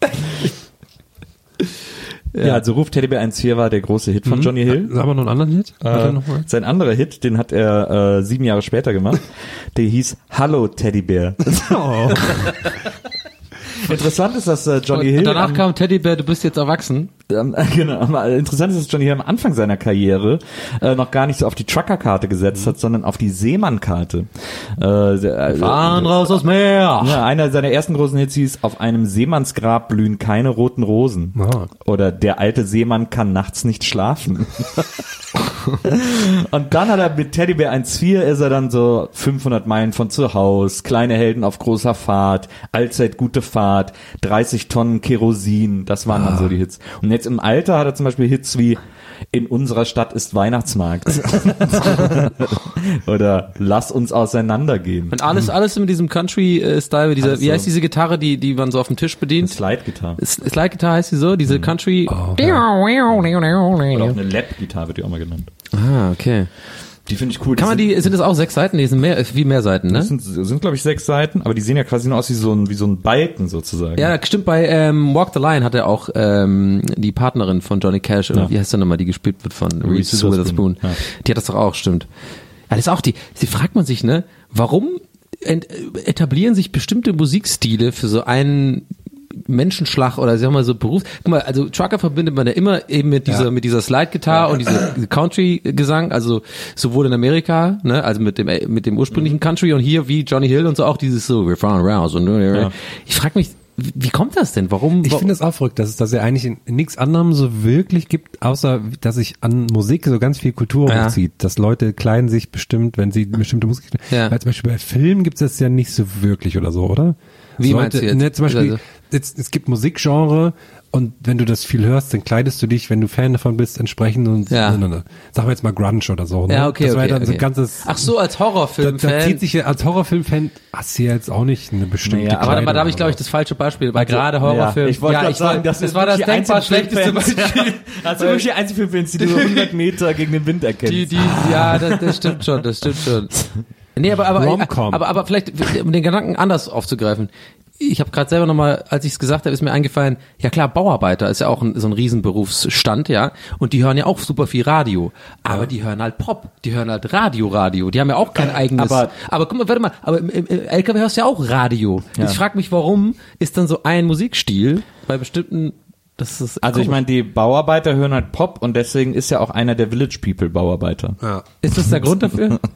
Ja, also Ruf Teddybär 1.4 war der große Hit von Johnny Hill. Sag mal noch einen anderen Hit. Äh, sein anderer Hit, den hat er äh, sieben Jahre später gemacht. <laughs> Der hieß Hallo Teddybär. Oh. <laughs> <laughs> Interessant ist, dass äh, Johnny Hill Und danach am, kam Teddybär, du bist jetzt erwachsen. ähm, <laughs> genau, aber interessant ist, dass Johnny Hill am Anfang seiner Karriere äh, noch gar nicht so auf die Trucker-Karte gesetzt hat, sondern auf die Seemann-Karte. Äh, der- Fahren raus aus Meer. Ja, einer seiner ersten großen Hits hieß Auf einem Seemannsgrab blühen keine roten Rosen. Ah. Oder Der alte Seemann kann nachts nicht schlafen. <laughs> Und dann hat er mit Teddybär 1.4 ist er dann so 500 Meilen von zu Haus, kleine Helden auf großer Fahrt, allzeit gute Fahrt, 30 Tonnen Kerosin, das waren dann so die Hits. Und jetzt im Alter hat er zum Beispiel Hits wie In unserer Stadt ist Weihnachtsmarkt. <laughs> Oder Lass uns auseinandergehen. Und alles, alles in diesem Country-Style, mit dieser, Alles wie heißt diese Gitarre, die, die man so auf dem Tisch bedient? Slide-Gitarre. Slide-Gitarre heißt sie so, diese Country. Oder auch eine Lap-Gitarre wird die auch mal genannt. Ah, okay. Die finde ich cool. Kann man die, sind das auch sechs Seiten? Die sind mehr, äh, viel mehr Seiten, ne? Das sind, sind glaube ich, sechs Seiten, aber die sehen ja quasi nur aus wie so ein, wie so ein Balken sozusagen. Ja, stimmt, bei ähm, Walk the Line hat er auch ähm, die Partnerin von Johnny Cash, oder Ja. wie heißt der nochmal, die gespielt wird von Reese Witherspoon, Witherspoon. ja. Die hat das doch auch, stimmt. Ja, das ist auch die, sie fragt man sich, ne, warum ent, etablieren sich bestimmte Musikstile für so einen Menschenschlag oder sagen wir mal so Beruf. Guck mal, also Trucker verbindet man ja immer eben mit dieser mit dieser Slide-Gitarre und diese Country-Gesang, also sowohl in Amerika, ne, also mit dem mit dem ursprünglichen Country und hier wie Johnny Hill und so auch dieses so we're found around und ich frage mich, wie wie kommt das denn? Warum? Ich finde es auch verrückt, dass es das ja eigentlich in, in nichts anderem so wirklich gibt, außer dass sich an Musik so ganz viel Kultur Ja. hochzieht. Dass Leute kleiden sich bestimmt, wenn sie bestimmte Musik. Ja. Weil zum Beispiel bei Filmen gibt es das ja nicht so wirklich oder so, oder? Wie Leute, meinst du jetzt? Ne, zum Beispiel, Also- jetzt, es gibt Musikgenre und wenn du das viel hörst, dann kleidest du dich, wenn du Fan davon bist, entsprechend und Ja. ne, ne, ne. sagen wir jetzt mal Grunge oder so. Ne? ja, okay, das war okay, ja dann so okay. ein ganzes. Ach so, als da, Horrorfilm-Fan. da zieht sich ja als Horrorfilm-Fan hast du ja jetzt auch nicht eine bestimmte Naja, aber, aber da habe ich, glaube ich, das falsche Beispiel, weil gerade Horrorfilm. Ja, ich wollte ja, gerade sagen, das, das ist war das denkbar schlechteste Beispiel. <laughs> Also wirklich die einzigen Filmfans, die du 100 Meter gegen den Wind erkennst. Die, die, ja, das, das stimmt schon, das stimmt schon. Nee, aber, aber, Rom-Com. aber, aber vielleicht, um den Gedanken anders aufzugreifen. Ich habe gerade selber nochmal, als ich es gesagt habe, ist mir eingefallen, ja klar, Bauarbeiter ist ja auch ein, so ein Riesenberufsstand, ja. Und die hören ja auch super viel Radio. Aber die hören halt Pop, die hören halt Radio, Radio. Die haben ja auch kein eigenes. Aber- aber guck mal, warte mal, aber im, im, im LKW hörst du ja auch Radio. Ja. Ich frage mich, warum ist dann so ein Musikstil bei bestimmten, das ist also ich komisch. meine, die Bauarbeiter hören halt Pop und deswegen ist ja auch einer der Village People Bauarbeiter. Ja. Ist das der Grund dafür? <laughs>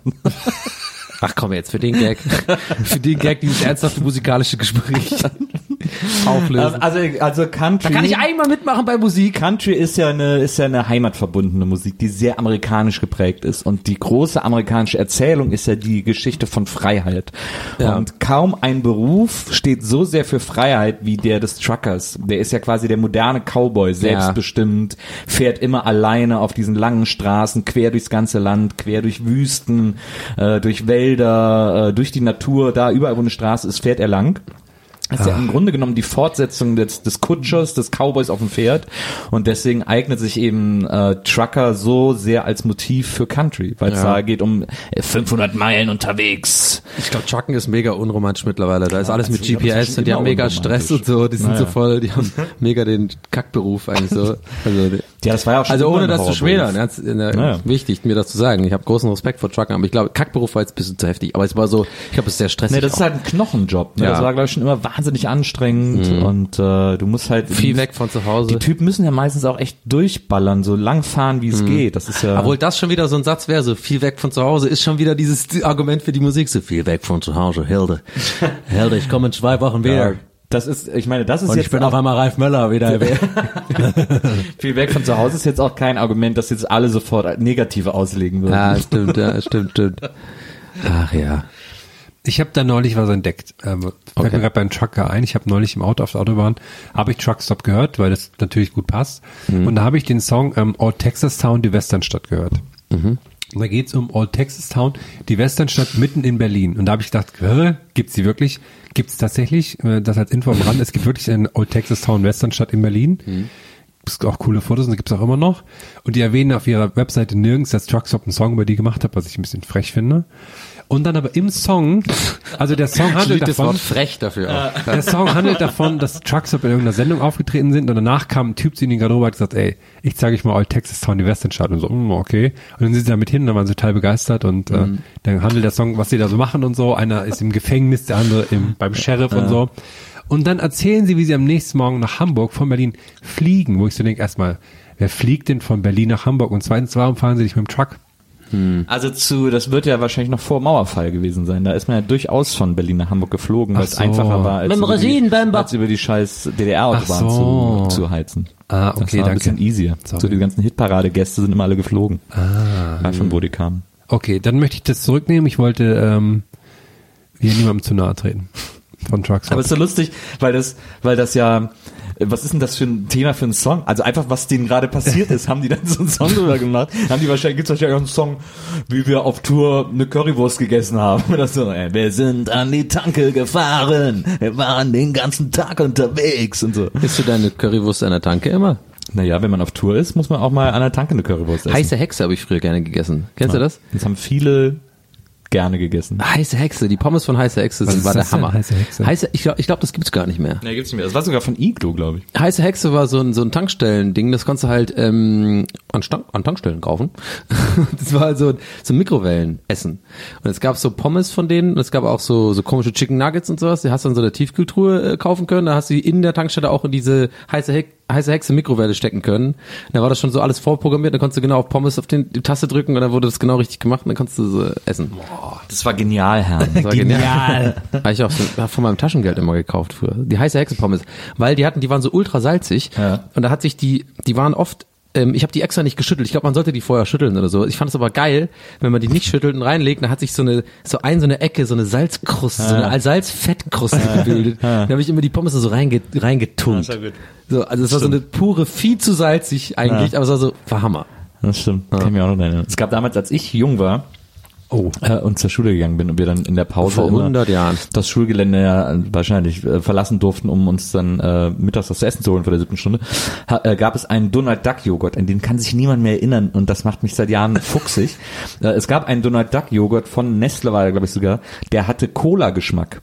Ach komm jetzt, für den Gag. <laughs> für den Gag dieses ernsthafte musikalische Gespräch <laughs> <laughs> auflösen. Also, also Country. da kann ich einmal mitmachen bei Musik. Country ist ja eine ist ja eine heimatverbundene Musik, die sehr amerikanisch geprägt ist und die große amerikanische Erzählung ist ja die Geschichte von Freiheit. Ja. Und kaum ein Beruf steht so sehr für Freiheit wie der des Truckers. Der ist ja quasi der moderne Cowboy, selbstbestimmt, fährt immer alleine auf diesen langen Straßen quer durchs ganze Land, quer durch Wüsten, äh, durch Wälder, äh, durch die Natur, da überall wo eine Straße ist, fährt er lang. Das ist ja im Grunde genommen die Fortsetzung des, des Kutschers, des Cowboys auf dem Pferd. Und deswegen eignet sich eben äh, Trucker so sehr als Motiv für Country, weil es Ja. da geht um äh, 500 Meilen unterwegs. Ich glaube, Trucken ist mega unromantisch mittlerweile. Da ist alles mit GPS und die haben mega Stress und so. Die sind Naja. so voll, die haben mega den Kackberuf eigentlich so. <laughs> Also, Ja, das war ja auch schon also ohne das zu schmälern. ernst- äh, Naja. Wichtig, mir das zu sagen. Ich habe großen Respekt vor Truckern, aber ich glaube, Kackberuf war jetzt ein bisschen zu heftig. Aber es war so, ich glaube, es ist sehr stressig. Nee, das ist auch. halt ein Knochenjob. Ne? Ja. Das war, glaube ich, schon immer wahnsinnig anstrengend und äh, du musst halt viel weg von zu Hause. Die Typen müssen ja meistens auch echt durchballern, so lang fahren, wie es geht. Das ist ja. Obwohl das schon wieder so ein Satz wäre, so viel weg von zu Hause, ist schon wieder dieses Argument für die Musik, so viel weg von zu Hause, Hilde. <laughs> Hilde, ich komme in zwei Wochen wieder. ja, das ist, ich meine, das ist Und jetzt ich bin auch, auf einmal Ralf Möller wieder. <laughs> <laughs> viel weg von zu Hause ist jetzt auch kein Argument, das jetzt alle sofort negative auslegen würden. ja, stimmt, ja, stimmt, stimmt. Ach ja. Ich habe da neulich was entdeckt. Ähm, fällt Okay. mir gerade beim Trucker ein. Ich habe neulich im Auto auf der Autobahn habe ich Truckstop gehört, weil das natürlich gut passt. Und da habe ich den Song ähm, Old Texas Town, die Westernstadt gehört. Und da geht's um Old Texas Town, die Westernstadt mitten in Berlin. Und da habe ich gedacht, hä, gibt's die wirklich? Gibt's tatsächlich, äh, das als Info am Rand, es gibt wirklich eine Old Texas Town Westernstadt in Berlin. Es gibt auch coole Fotos und die gibt's auch immer noch. Und die erwähnen auf ihrer Webseite nirgends, dass Truckstop einen Song über die gemacht hat, was ich ein bisschen frech finde. Und dann aber im Song, also der Song <laughs> handelt das davon, Wort frech dafür auch. <laughs> der Song handelt davon, dass Truckstop in irgendeiner Sendung aufgetreten sind und danach kam ein Typ zu ihnen in die Garderobe und hat gesagt, ey, ich zeige euch mal Old Texas Town, die Westernstadt und so, mm, okay. Und dann sind sie damit hin, und dann waren sie total begeistert und äh, dann handelt der Song, was sie da so machen und so. Einer ist im Gefängnis, der andere im, beim Sheriff und so. Und dann erzählen sie, wie sie am nächsten Morgen nach Hamburg von Berlin fliegen, wo ich so denke, erstmal, wer fliegt denn von Berlin nach Hamburg? Und zweitens, warum fahren sie nicht mit dem Truck? Also zu, das wird ja wahrscheinlich noch vor Mauerfall gewesen sein. Da ist man ja durchaus von Berlin nach Hamburg geflogen, weil es so. einfacher war, als, Mit dem über die, als über die scheiß DDR-Autobahn so. zu, zu heizen. Ah, das okay, war ein danke. bisschen easier. Sorry. So die ganzen Hitparade-Gäste sind immer alle geflogen. Ah. Ja, von wo die kamen. Okay, dann möchte ich das zurücknehmen. Ich wollte ähm, hier niemandem zu nahe treten. Von Truckstop. Aber es ist so lustig, weil das, weil das ja, was ist denn das für ein Thema für einen Song? Also einfach, was denen gerade passiert ist, haben die dann so einen Song drüber gemacht? Haben die wahrscheinlich, gibt's wahrscheinlich auch einen Song, wie wir auf Tour eine Currywurst gegessen haben. Oder so, ey, wir sind an die Tanke gefahren, wir waren den ganzen Tag unterwegs und so. Isst du deine Currywurst an der Tanke immer? Naja, wenn man auf Tour ist, muss man auch mal an der Tanke eine Currywurst essen. Heiße Hexe habe ich früher gerne gegessen. Kennst du das? Das haben viele gerne gegessen. Heiße Hexe, die Pommes von Heiße Hexe sind, war der Hammer. Heiße Hexe? Heiße, ich glaube, ich glaub, das gibt's gar nicht mehr. Nee, gibt's nicht mehr. Das war sogar von Iglo, glaube ich. Heiße Hexe war so ein, so ein Tankstellen-Ding, das konntest du halt ähm, an, Stank, an Tankstellen kaufen. <laughs> das war halt so, so ein Mikrowellenessen. Und es gab so Pommes von denen und es gab auch so, so komische Chicken Nuggets und sowas. Die hast du in so einer Tiefkühltruhe äh, kaufen können. Da hast du die in der Tankstelle auch in diese heiße, He heiße Hexe Mikrowelle stecken können. Da war das schon so alles vorprogrammiert. Da konntest du genau auf Pommes auf den, die Taste drücken und dann wurde das genau richtig gemacht und dann konntest du so essen. Das war genial, Herr. Das war genial. <laughs> Habe ich auch so, hab von meinem Taschengeld immer gekauft früher. Die heiße Hexenpommes. Weil die hatten, die waren so ultra salzig. Ja. Und da hat sich die, die waren oft, ähm, ich habe die extra nicht geschüttelt. Ich glaube, man sollte die vorher schütteln oder so. Ich fand es aber geil, wenn man die nicht schüttelt und reinlegt, dann hat sich so eine, so ein, so eine Ecke, so eine Salzkruste, so eine Salzfettkruste gebildet. Da habe ich immer die Pommes so reinge, reingetunkt. Ja, war gut. So, also es war so eine pure, viel zu salzig eigentlich, aber es war so, war Hammer. Das stimmt. Kann ich mir auch noch erinnern. Es gab damals, als ich jung war, oh. äh, und zur Schule gegangen bin und wir dann in der Pause Vor immer 100 Jahren. das Schulgelände ja wahrscheinlich äh, verlassen durften, um uns dann äh, mittags was zu essen zu holen vor der siebten Stunde, ha, äh, gab es einen Donald Duck Joghurt, an den kann sich niemand mehr erinnern und das macht mich seit Jahren <laughs> fuchsig. äh, es gab einen Donald Duck Joghurt von Nestle war glaube ich sogar, der hatte Cola Geschmack.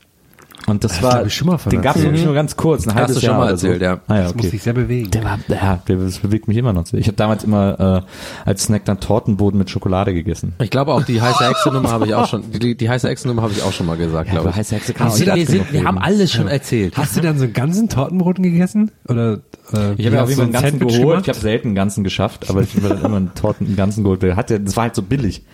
Und das Das war, ich schon mal den gab es erzählt. wirklich nur ganz kurz, ein Hast halbes du schon Jahr mal oder so. erzählt, ja. Ah, ja, Das muss okay. sich sehr bewegen. Der war, ja, der, das bewegt mich immer noch. Ich habe damals immer äh, als Snack dann Tortenboden mit Schokolade gegessen. Ich glaube auch die heiße Hexe-Nummer habe ich auch schon, die, die heiße Hexe-Nummer habe ich auch schon mal gesagt, glaube ich. heiße Hexe kann Wir, sind, wir, sind, wir haben alles schon erzählt. Hast du dann so einen ganzen Tortenbroten gegessen? Oder äh, Ich habe ja auf jeden Fall einen ganzen Sandwich geholt. gemacht? Ich habe selten einen ganzen geschafft, aber ich habe dann immer einen Torten einen ganzen geholt. Der Hatte, das war halt so billig.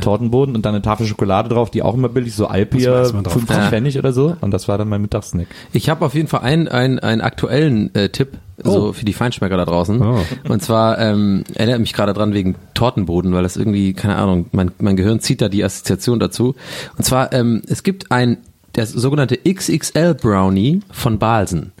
Tortenboden und dann eine Tafel Schokolade drauf, die auch immer billig, so Alpier, Muss man erst mal drauf 50 kommen. Pfennig oder so. Und das war dann mein Mittagssnack. Ich habe auf jeden Fall einen, einen, einen aktuellen äh, Tipp so für die Feinschmecker da draußen. Oh. Und zwar ähm, erinnert mich gerade dran wegen Tortenboden, weil das irgendwie, keine Ahnung, mein, mein Gehirn zieht da die Assoziation dazu. Und zwar, ähm, es gibt ein, der sogenannte XXL Brownie von Balsen.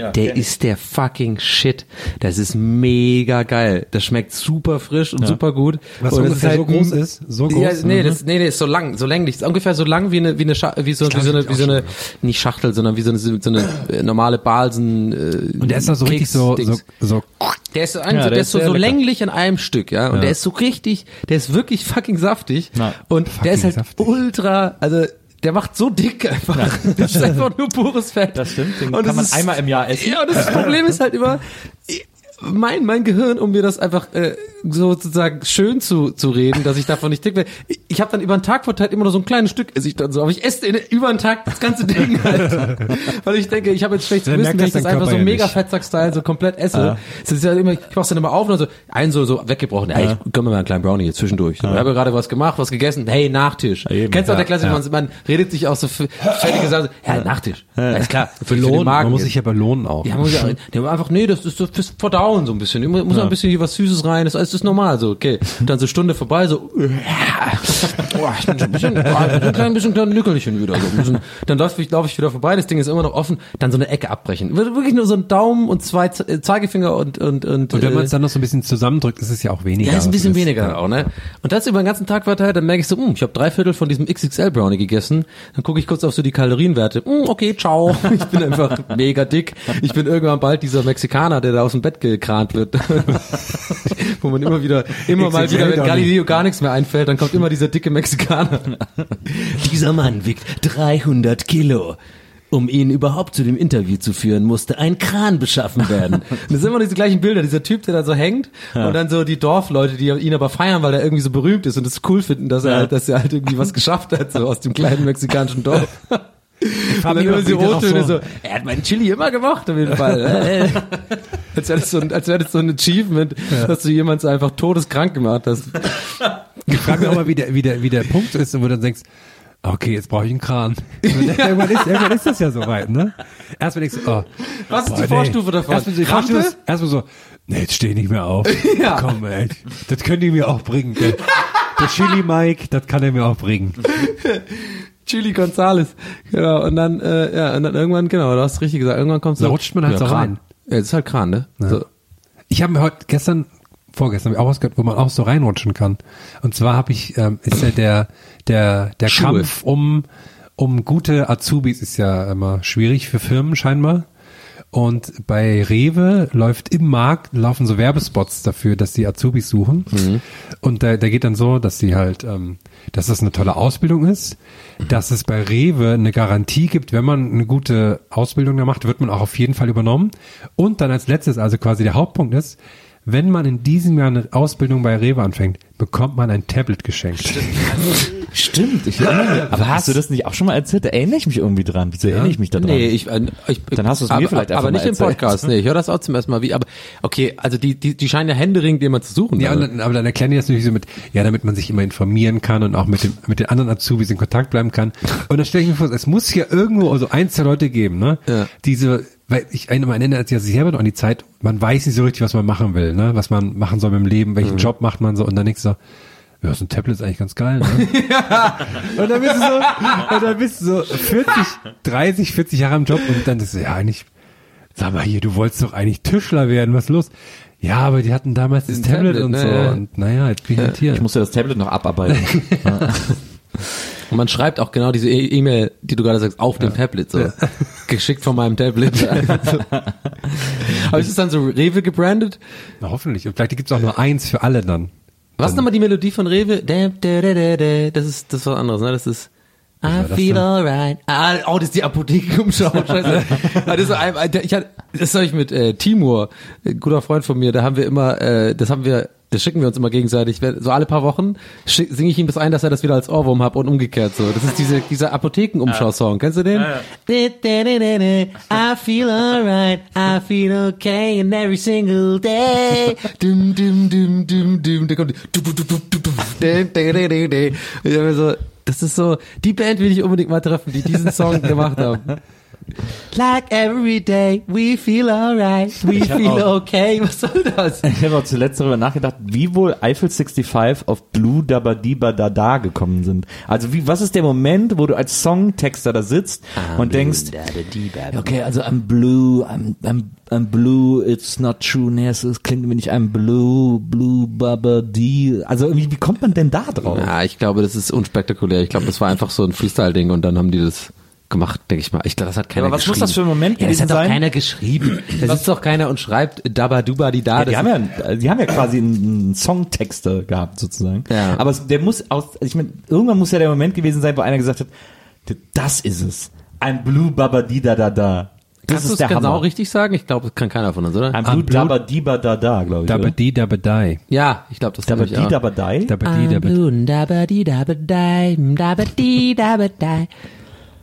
Ja, der ist der fucking Shit. Das ist mega geil. Das schmeckt super frisch und super gut. Was und das ungefähr so groß ist? So groß? Ja, nee, Mhm. das, nee, nee, ist so lang, so länglich. Ist ungefähr so lang wie eine, wie eine, Scha wie so, wie so eine, wie so eine, nicht Schachtel, sondern wie so eine, so eine äh, normale Balsen. Äh, Und der ist da so richtig so, so, so Der ist so, ein, Ja, so, der der ist ist so, so länglich in einem Stück, ja. Und der ist so richtig, der ist wirklich fucking saftig. Ja. Und der ist halt saftig. ultra, also der macht so dick einfach. <laughs> das ist einfach nur pures Fett. Das stimmt, den Und kann man das ist- einmal im Jahr essen. Ja, und das Problem ist halt immer, mein, mein Gehirn, um mir das einfach äh, sozusagen schön zu, zu reden, dass ich davon nicht dick werde. Ich, ich habe dann über den Tag verteilt immer nur so ein kleines Stück, esse ich dann so, aber ich esse in, über den Tag das ganze Ding <laughs> halt. Weil ich denke, ich habe jetzt schlechtes Dann Gewissen, merkt wenn ich das einfach so Körper ja mega. Fettsack-Style so komplett esse. Es ist ja immer, ich mach's dann immer auf und so, einen so, so weggebrochen. Ey, ich gönn mir mal einen kleinen Brownie hier zwischendurch. So, Ich habe gerade was gemacht, was gegessen. Hey, Nachtisch. eben. Kennst du auch Ja, der Klassiker, man, man redet sich auch so fertige Sachen. Ja, Nachtisch. Ja, ist klar. Für, für. Magen Man muss sich ja belohnen auch. Ja, man muss ja, <laughs> die haben einfach, nee, das ist so fürs Verdauen kauen so ein bisschen. Muss, muss ein bisschen hier was Süßes rein. Das ist alles ist normal so. Okay. Dann so Stunde vorbei, so. <laughs> Boah, ich bin schon ein bisschen, boah, ein klein bisschen klein Nückelchen wieder. So. Bisschen, dann laufe ich, lauf ich wieder vorbei. Das Ding ist immer noch offen. Dann so eine Ecke abbrechen. Wir- Wirklich nur so ein Daumen und zwei äh, Zeigefinger und und und. Und wenn man äh, es dann noch so ein bisschen zusammendrückt, ist es ja auch weniger. ja, ist ein was bisschen weniger auch, ne? Und das über den ganzen Tag verteilt, dann merke ich so, hm, ich habe drei Viertel von diesem XXL Brownie gegessen. Dann gucke ich kurz auf so die Kalorienwerte. Hm, okay, ciao. <laughs> Ich bin einfach mega dick. Ich bin irgendwann bald dieser Mexikaner, der da aus dem Bett gekrant wird. <laughs> Wo man immer wieder, immer mal wieder, wenn. Galileo gar nichts mehr einfällt, dann kommt immer dieser dicke Mexikaner. <laughs> Dieser Mann wiegt 300 Kilo. Um ihn überhaupt zu dem Interview zu führen, musste ein Kran beschaffen werden. Und <laughs> das sind immer diese gleichen Bilder, dieser Typ, der da so hängt und dann so die Dorfleute, die ihn aber feiern, weil er irgendwie so berühmt ist und es cool finden, dass er halt, dass er halt irgendwie was geschafft hat, so aus dem kleinen mexikanischen Dorf. Und dann mich die noch O-Töne so- so, er hat meinen Chili immer gemacht, auf jeden Fall. <laughs> Als wäre das so ein, als wäre das so ein Achievement, dass du jemand so einfach todeskrank gemacht hast. Ich frage mich auch mal, wie der, wie der, wie der Punkt ist, wo du dann denkst, okay, jetzt brauche ich einen Kran. <laughs> Irgendwann, ist, irgendwann ist das ja soweit, ne? Erstmal denkst du, oh, Was ist die boah, Vorstufe davon? Erstmal so, die? Vorstufe erstmal so, nee, jetzt steh ich nicht mehr auf. <laughs> Ja. Komm, ey, das könnt ihr mir auch bringen. Der, der Chili Mike, das kann er mir auch bringen. Chili Gonzales. Genau. Und dann, äh, ja, und dann irgendwann, genau, du hast richtig gesagt, irgendwann kommst du. Da rutscht man halt so Kran. rein. Ja, das ist halt Kran, ne? So. Ich habe mir heute gestern, vorgestern hab ich auch was gehört, wo man auch so reinrutschen kann. Und zwar habe ich, ähm, ist ja der, der, der Schuhe. Kampf um, um gute Azubis ist ja immer schwierig für Firmen scheinbar. Und bei Rewe läuft im Markt, laufen so Werbespots dafür, dass die Azubis suchen. Und da, da geht dann so, dass sie halt, ähm, dass das eine tolle Ausbildung ist, dass es bei Rewe eine Garantie gibt, wenn man eine gute Ausbildung da macht, wird man auch auf jeden Fall übernommen. Und dann als letztes, also quasi der Hauptpunkt ist, wenn man in diesem Jahr eine Ausbildung bei Rewe anfängt, bekommt man ein Tablet geschenkt. <laughs> Stimmt, ich erinnere mich. Aber hast du das nicht auch schon mal erzählt? Da erinnere ich mich irgendwie dran. Wieso erinnere ich mich da dran? Nee, ich, äh, ich Dann hast du es mir aber, vielleicht einfach aber nicht mal im erzählt. Podcast. Nee, ich höre das auch zum ersten Mal wie. Aber okay, also die, die, die scheinen ja händeringend jemand zu suchen. Ja, und dann, aber dann erklären die das natürlich so mit, ja, damit man sich immer informieren kann und auch mit dem, mit den anderen Azubis in Kontakt bleiben kann. Und dann stelle ich mir vor, es muss ja irgendwo also ein, zwei Leute geben, ne? Ja. Diese, weil ich erinnere sich selber noch an die Zeit, man weiß nicht so richtig, was man machen will, ne? Was man machen soll mit dem Leben, welchen Job macht man so und dann denkst du so, ja, so ein Tablet ist eigentlich ganz geil, ne? <laughs> Und dann bist du so, und dann bist du so 40, 30, 40 Jahre im Job und dann ist ja eigentlich, sag mal hier, du wolltest doch eigentlich Tischler werden, was ist los? Ja, aber die hatten damals das Tablet, Tablet, und ne, so ja. und naja, jetzt bin ich halt hier. Ich musste das Tablet noch abarbeiten. <laughs> Und man schreibt auch genau diese E- E-Mail, die du gerade sagst, auf dem Tablet. So. Geschickt von meinem Tablet. Aber ist es dann so Rewe gebrandet? Na, hoffentlich. Und vielleicht gibt's auch nur eins für alle dann. Was ist nochmal die Melodie von Rewe? Da, da, da, da, da. Das ist das ist was anderes, ne? Das ist I feel alright. Ah, oh, das ist die Apothekenumschau. <laughs> Scheiße. Ah, das, ist ich hatte, das habe ich mit äh, Timur, guter Freund von mir, da haben wir immer, äh, das haben wir, das schicken wir uns immer gegenseitig. So alle paar Wochen singe ich ihm das ein, dass er das wieder als Ohrwurm hat und umgekehrt so. Das ist diese, dieser Apothekenumschau-Song. Kennst du den? I feel alright, I feel okay in every single day. Dum, dum, dum, dum, dum. Da kommt. Ich hab mir so, das ist so, die Band will ich unbedingt mal treffen, die diesen Song <laughs> gemacht haben. Like every day, we feel alright, we feel auch- okay. Was soll das? <laughs> Ich habe auch zuletzt darüber nachgedacht, wie wohl Eiffel 65 auf Blue Dabba Diba Da Da gekommen sind. Also wie, was ist der Moment, wo du als Songtexter da sitzt und denkst, okay, also I'm blue, I'm, I'm, I'm blue, it's not true, nee, es, es klingt mir nicht I'm blue, blue, baba, di. Also wie, wie kommt man denn da drauf? Ja, ich glaube, das ist unspektakulär. Ich glaube, das war einfach so ein Freestyle-Ding und dann haben die das gemacht, denke ich mal. Ich glaube, das hat keiner aber was muss das für ein Moment ja, das gewesen hat doch keiner geschrieben. Da sitzt doch keiner und schreibt Dabba Duba Di Da. Ja, die haben ja, die haben ja quasi einen Songtexter gehabt sozusagen. Ja. Aber der muss aus, ich meine, irgendwann muss ja der Moment gewesen sein, wo einer gesagt hat, das ist es. Ein Blue Baba Di Da Da Da. Das Kannst du ist es der genau Hammer. richtig sagen? Ich glaube, das kann keiner von uns, oder? Ein Blue- Dabba Diba Da Da, glaube ich. Dabba di, dabba die. ja, ich glaube, das Dabba Di auch. Dabba Die. Dabba di, dabba di. dabba di dabba dai, dabba di dabba dai.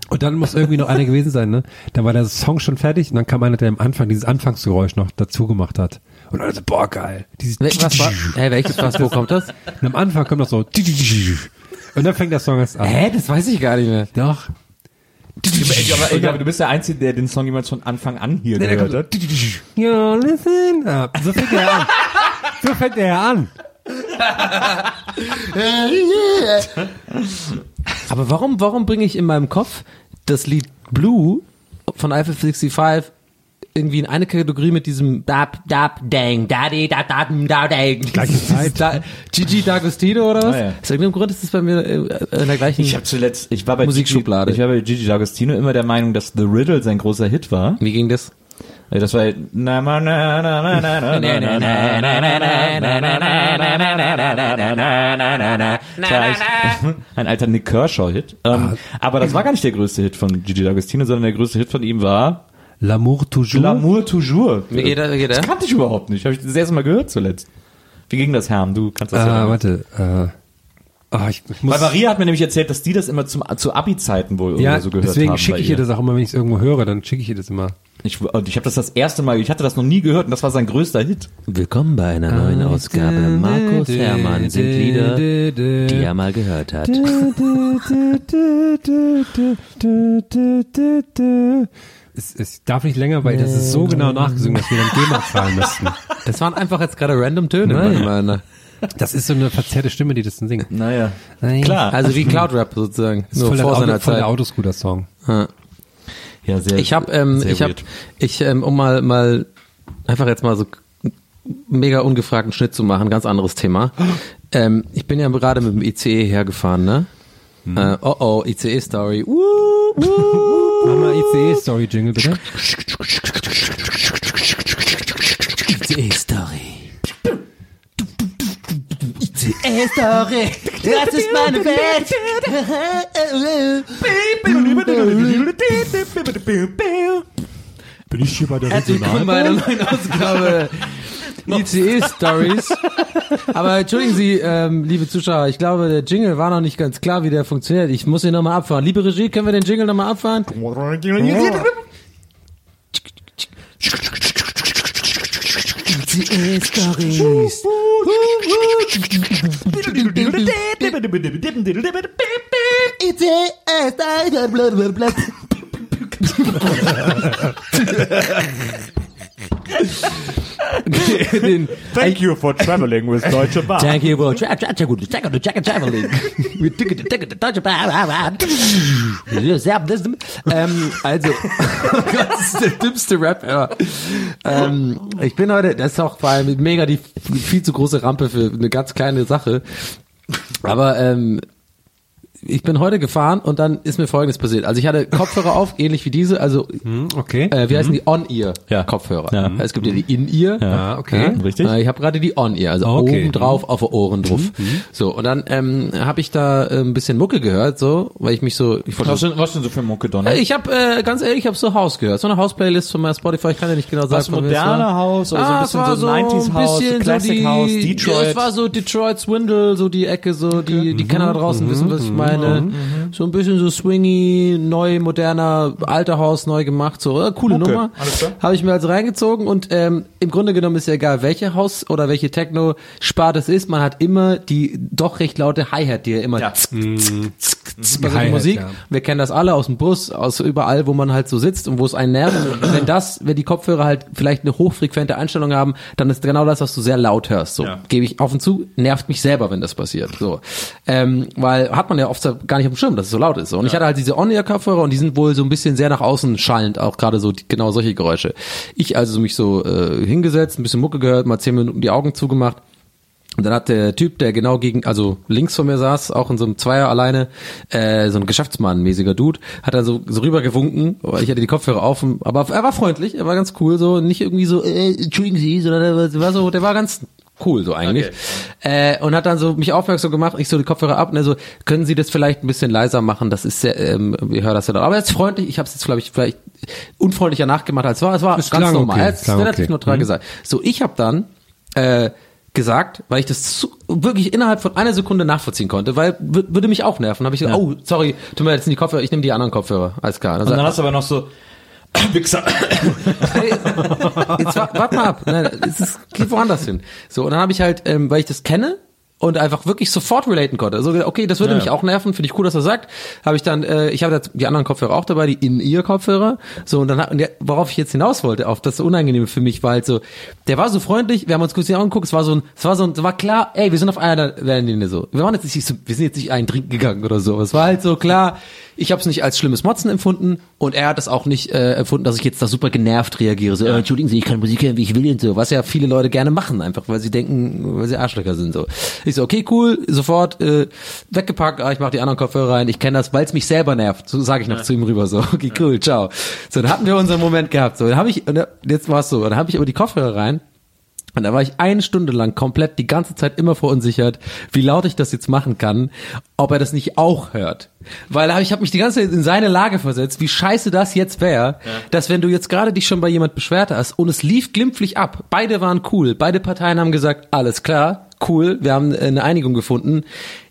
Und dann muss irgendwie noch einer gewesen sein, ne? Dann war der Song schon fertig und dann kam einer, der am Anfang dieses Anfangsgeräusch noch dazu gemacht hat. Und alle so, boah, geil. Dieses Was war? <laughs> Hä, welches was? Wo kommt das? Und am Anfang kommt noch so <laughs> und dann fängt der Song erst an. Hä, das weiß ich gar nicht mehr. Doch. <laughs> Aber ich glaube, du bist der Einzige, der den Song jemals von Anfang an hier Nee, gehört hat. You listen up. So fängt er an. So fängt er an. Aber warum, warum bringe ich in meinem Kopf das Lied Blue von Eiffel 65 irgendwie in eine Kategorie mit diesem Dab, Dab, Dang, Daddy, Da, Da, Da, Dang. Da, Gigi D'Agostino oder was? Ah, ja. Aus irgendeinem Grund ist das bei mir äh, in der gleichen Ich habe zuletzt, ich war bei Musikschublade. Gigi, ich war bei Gigi D'Agostino immer der Meinung, dass The Riddle sein großer Hit war. Wie ging das? Äh, Das war na na na na na na na na na na na na na na na na Das war eigentlich ein alter Nick Kershaw Hit. Ähm, aber das war gar nicht der größte Hit von Gigi D'Agostino, sondern der größte Hit von ihm war L'amour toujours. L'amour toujours. Wie geht er? Wie geht er? Das kannte ich überhaupt nicht. Habe ich das erste Mal gehört zuletzt. Wie ging das, Herm? Du kannst das Ah, ja. warte. Äh, ah, ich, ich muss, Weil Maria hat mir nämlich erzählt, dass die das immer zum, zu Abi-Zeiten wohl ja, oder so gehört deswegen haben. schicke ich ihr ihr. das auch immer, wenn ich es irgendwo höre, dann schicke ich ihr das immer. Ich, und ich habe das das erste Mal, ich hatte das noch nie gehört und das war sein größter Hit. Willkommen bei einer neuen Ausgabe. Markus Hermann sind Lieder, die er mal gehört hat. Es, es darf nicht länger, weil das ist so genau nachgesungen, dass wir dann GEMA zahlen müssten. <laughs> Das waren einfach jetzt gerade random Töne. Nein. Meine. Das ist so eine verzerrte Stimme, die das dann singt. Naja. Nein. Klar. Also wie Cloud Rap sozusagen. Das ist Nur voll, vor der, seiner Auto, voll der Zeit. Autoscooter-Song. Ja, sehr, Ich habe, ähm, ich habe, ich, ähm, um mal, mal einfach jetzt mal so mega ungefragten Schnitt zu machen, ganz anderes Thema. <gasps> Ähm, ich bin ja gerade mit dem ICE hergefahren, ne? Äh, oh oh, ICE-Story. Mach mal ICE-Story-Jingle, bitte. ICE-Story. ICE-Story, das ist meine Welt. Bin ich hier bei der Herzlich willkommen bei einer neuen Ausgabe <laughs> ICE Stories. Aber entschuldigen Sie, ähm, liebe Zuschauer, ich glaube, der Jingle war noch nicht ganz klar, wie der funktioniert. Ich muss ihn nochmal abfahren. Liebe Regie, können wir den Jingle nochmal abfahren? <laughs> <laughs> ICE Stories. ICE Stories. Den, Thank you for traveling with Deutsche Bahn. Thank you for tra tra tra out the check traveling. Take it touch ähm, also Gott, das ist der dümmste Rap ever. Ähm, ich bin heute, das ist auch vor allem mega die viel zu große Rampe für eine ganz kleine Sache. Aber ähm, ich bin heute gefahren und dann ist mir Folgendes passiert. Also ich hatte Kopfhörer auf, <laughs> ähnlich wie diese, also Okay. äh, wie heißen die On-Ear Ja. Kopfhörer. Ja. Es gibt ja die In-Ear. Ja, okay. Richtig? Äh, ich habe gerade die On-Ear, also Okay. oben drauf auf die Ohren drauf. So, und dann ähm, habe ich da äh, ein bisschen Mucke gehört, so, weil ich mich so... Ich, wollte- Was denn, was denn so für Mucke, Donner? Äh, ich habe, äh, ganz ehrlich, ich habe so House gehört. So eine House-Playlist von meiner Spotify, ich kann ja nicht genau sagen. Was, wem es moderne war. House oder so ein Ah, bisschen es war so 90s House, bisschen Classic die, House, Ja, Detroit? es war so Detroit Swindle, so die Ecke, so die, die Kenner da draußen wissen, was ich meine. So ein bisschen so swingy, neu, moderner, alter Haus, neu gemacht, so, äh, coole Okay, Nummer. Habe ich mir also reingezogen und ähm, im Grunde genommen ist ja egal, welche Haus oder welche Techno-Sparte es ist, man hat immer die doch recht laute Hi-Hat, die ja immer Ja. zck, zck, zck, zck, Hi-Hat, Musik. ja. Wir kennen das alle aus dem Bus, aus überall, wo man halt so sitzt und wo es einen nervt. wenn das, wenn die Kopfhörer halt vielleicht eine hochfrequente Einstellung haben, dann ist genau das, was du sehr laut hörst. So Ja. gebe ich auf und zu, nervt mich selber, wenn das passiert. So, ähm, weil hat man ja oft gar nicht auf dem Schirm, dass es so laut ist. Und ich hatte halt diese On-Ear-Kopfhörer und die sind wohl so ein bisschen sehr nach außen schallend, auch gerade so die, genau solche Geräusche. Ich also mich so äh, hingesetzt, ein bisschen Mucke gehört, mal zehn Minuten die Augen zugemacht. Und dann hat der Typ, der genau gegen, also links von mir saß, auch in so einem Zweier alleine, äh, so ein Geschäftsmann-mäßiger Dude, hat er so, so rüber gewunken, aber ich hatte die Kopfhörer auf, aber er war freundlich, er war ganz cool, so, nicht irgendwie so, äh, entschuldigen Sie, sondern er war- war so, der war ganz cool, so eigentlich. Äh, und hat dann so mich aufmerksam gemacht, ich so die Kopfhörer ab und er so, können Sie das vielleicht ein bisschen leiser machen, das ist sehr, ähm, wir hören das ja laut. Aber jetzt freundlich, ich habe es jetzt, glaube ich, vielleicht unfreundlicher nachgemacht, als war, es war Es ganz normal, okay, er hat relativ okay. neutral Mhm. gesagt. So, ich habe dann, äh, gesagt, weil ich das zu, wirklich innerhalb von einer Sekunde nachvollziehen konnte, weil wür- würde mich auch nerven. Habe ich gesagt, oh, sorry, tut mir leid, jetzt sind die Kopfhörer, ich nehme die anderen Kopfhörer, alles klar. Und dann hast du aber noch so, <coughs> Wichser. Hey, jetzt wa- warte mal ab. Nein, es ist, geht woanders hin. So, und dann habe ich halt, ähm, weil ich das kenne, und einfach wirklich sofort relaten konnte. Also okay, das würde Ja. mich auch nerven, finde ich cool, dass er sagt. Habe ich dann, äh, ich habe jetzt die anderen Kopfhörer auch dabei, die in ihr Kopfhörer. So und dann hat- und der, worauf ich jetzt hinaus wollte, auf das Unangenehme für mich war halt so, der war so freundlich, wir haben uns kurz die Augen geguckt, es war so ein, es war so ein, es war klar, ey, wir sind auf einer Wellenlinie so. Wir waren jetzt nicht so, wir sind jetzt nicht einen trinken gegangen oder so. Es war halt so klar, ich habe es nicht als schlimmes Motzen empfunden und er hat es auch nicht äh, empfunden, dass ich jetzt da super genervt reagiere. So, äh, entschuldigen Sie, ich kann Musik hören, wie ich will und so. Was ja viele Leute gerne machen, einfach weil sie denken, weil sie Arschlöcher sind. so. Ich so, okay, cool, sofort äh, weggepackt, ah, ich mache die anderen Kopfhörer rein, ich kenne das, weil es mich selber nervt. So sage ich noch zu ihm rüber. So, okay, cool, ciao. So, dann hatten wir unseren Moment gehabt. So, dann habe ich, und jetzt war es so, dann habe ich aber die Kopfhörer rein und da war ich eine Stunde lang komplett die ganze Zeit immer verunsichert, wie laut ich das jetzt machen kann, ob er das nicht auch hört. Weil ich habe mich die ganze Zeit in seine Lage versetzt, wie scheiße das jetzt wäre, dass wenn du jetzt gerade dich schon bei jemand beschwert hast und es lief glimpflich ab, beide waren cool, beide Parteien haben gesagt, alles klar, cool, wir haben äh, eine Einigung gefunden.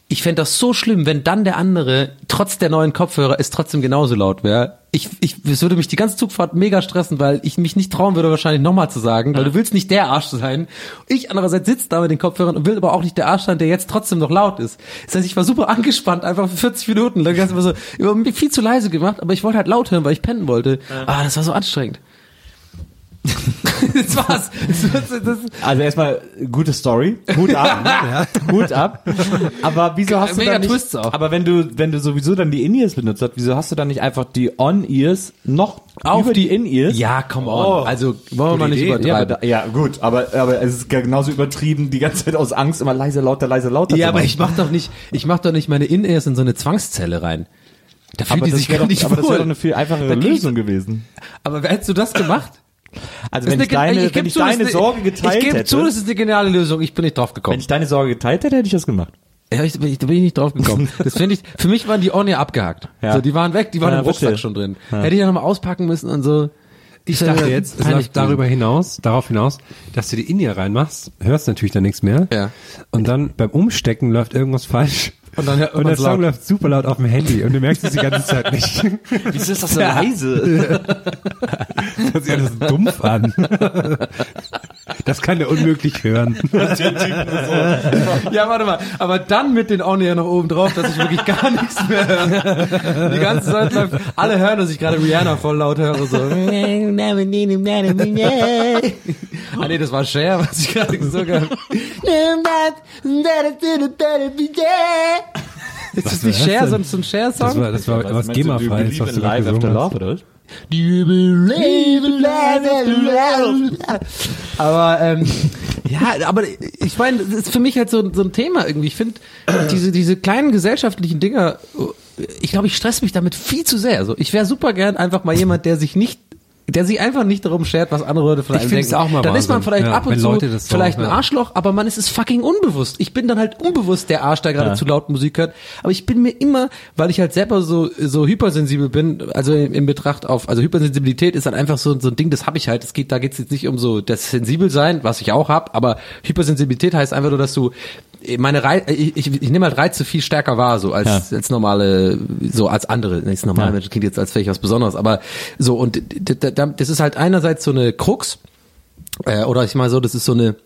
Ich fänd das so schlimm, wenn dann der andere, trotz der neuen Kopfhörer, es trotzdem genauso laut wäre. Ich, ich, es würde mich die ganze Zugfahrt mega stressen, weil ich mich nicht trauen würde, wahrscheinlich nochmal zu sagen, weil du willst nicht der Arsch sein. Ich andererseits sitze da mit den Kopfhörern und will aber auch nicht der Arsch sein, der jetzt trotzdem noch laut ist. Das heißt, ich war super angespannt, einfach für 40 Minuten. Dann ganz immer so, mich viel zu leise gemacht, aber ich wollte halt laut hören, weil ich pennen wollte. Ah, das war so anstrengend. <laughs> das war's. Das, das, Also erstmal gute Story, Hut ab, <laughs> Hut ab. Aber wieso hast du Mega dann nicht, Twists auch. aber wenn du wenn du sowieso dann die In-Ears benutzt hast, wieso hast du dann nicht einfach die On-Ears noch über die In-Ears? ja, come on. Oh. also, wollen wir mal nicht Ja, aber, übertreiben. da, ja, gut, aber, aber es ist genauso übertrieben, die ganze Zeit aus Angst immer leiser, lauter, leiser, lauter. Ja, aber ich mach doch nicht, ich mach doch nicht meine In-Ears in so eine Zwangszelle rein. Da fühlen aber die sich gar doch, nicht aber das wäre wohl. doch eine viel einfachere Lösung gewesen. Aber hättest du das gemacht? Also wenn ich eine- deine, geb wenn ich zu, deine Sorge geteilt Ich gebe hätte, zu, das ist eine geniale Lösung. Ich bin nicht drauf wenn gekommen. ich deine Sorge geteilt hätte, hätte ich das gemacht. Ja, ich, ich, da bin ich nicht drauf gekommen. <laughs> Das finde ich, für mich waren die ja abgehakt. Ja. So, die waren weg, die waren Ja, im Rucksack verstehe. schon drin. Hätte ich ja nochmal auspacken müssen und so. Ich dachte jetzt, es läuft darüber hinaus, darauf hinaus, dass du die In-Ear reinmachst, hörst natürlich dann nichts mehr. Ja. Und dann beim Umstecken läuft irgendwas falsch. Und dann hört und der Song laut. läuft super laut auf dem Handy und du merkst es die ganze Zeit nicht. <laughs> Wieso ist das so leise? <laughs> Hört sich alles dumpf an. Das kann der unmöglich hören. Ja, warte mal. Aber dann mit den On ja noch oben drauf, dass ich wirklich gar nichts mehr höre. Die ganze Zeit läuft, alle hören, dass ich gerade Rihanna voll laut höre, so. ah nee, das war Cher, was ich gerade gesungen habe. Ist das nicht Cher, denn? so ein- so ein Das Cher-Song? war, das war was GEMA-frei ist, was du live gesungen after hast. love, oder? was? Aber ähm, <laughs> ja, aber ich meine, das ist für mich halt so, so ein Thema irgendwie. Ich finde diese diese kleinen gesellschaftlichen Dinger, ich glaube, ich stress mich damit viel zu sehr. Also ich wäre super gern einfach mal jemand, der sich nicht der sich einfach nicht darum schert, was andere Leute von Ich einem denken. auch mal dann ist man Wahnsinn. vielleicht Ja, ab und zu das so- vielleicht ein. Arschloch, aber man ist es fucking unbewusst. Ich bin dann halt unbewusst der Arsch, der gerade Ja. zu laut Musik hört. Aber ich bin mir immer, weil ich halt selber so so hypersensibel bin, also in, in Betracht auf, also Hypersensibilität ist halt einfach so so ein Ding, das habe ich halt. Es geht, da geht's jetzt nicht um so das sensibel sein, was ich auch habe, aber Hypersensibilität heißt einfach nur, dass du meine Reiz, ich, ich, ich nehme halt Reize viel stärker wahr, so als, Ja. als normale, so als andere. Nicht normale Ja. Menschen klingt jetzt als ich was Besonderes, aber so und das ist halt einerseits so eine Krux äh, oder ich mal so, das ist so eine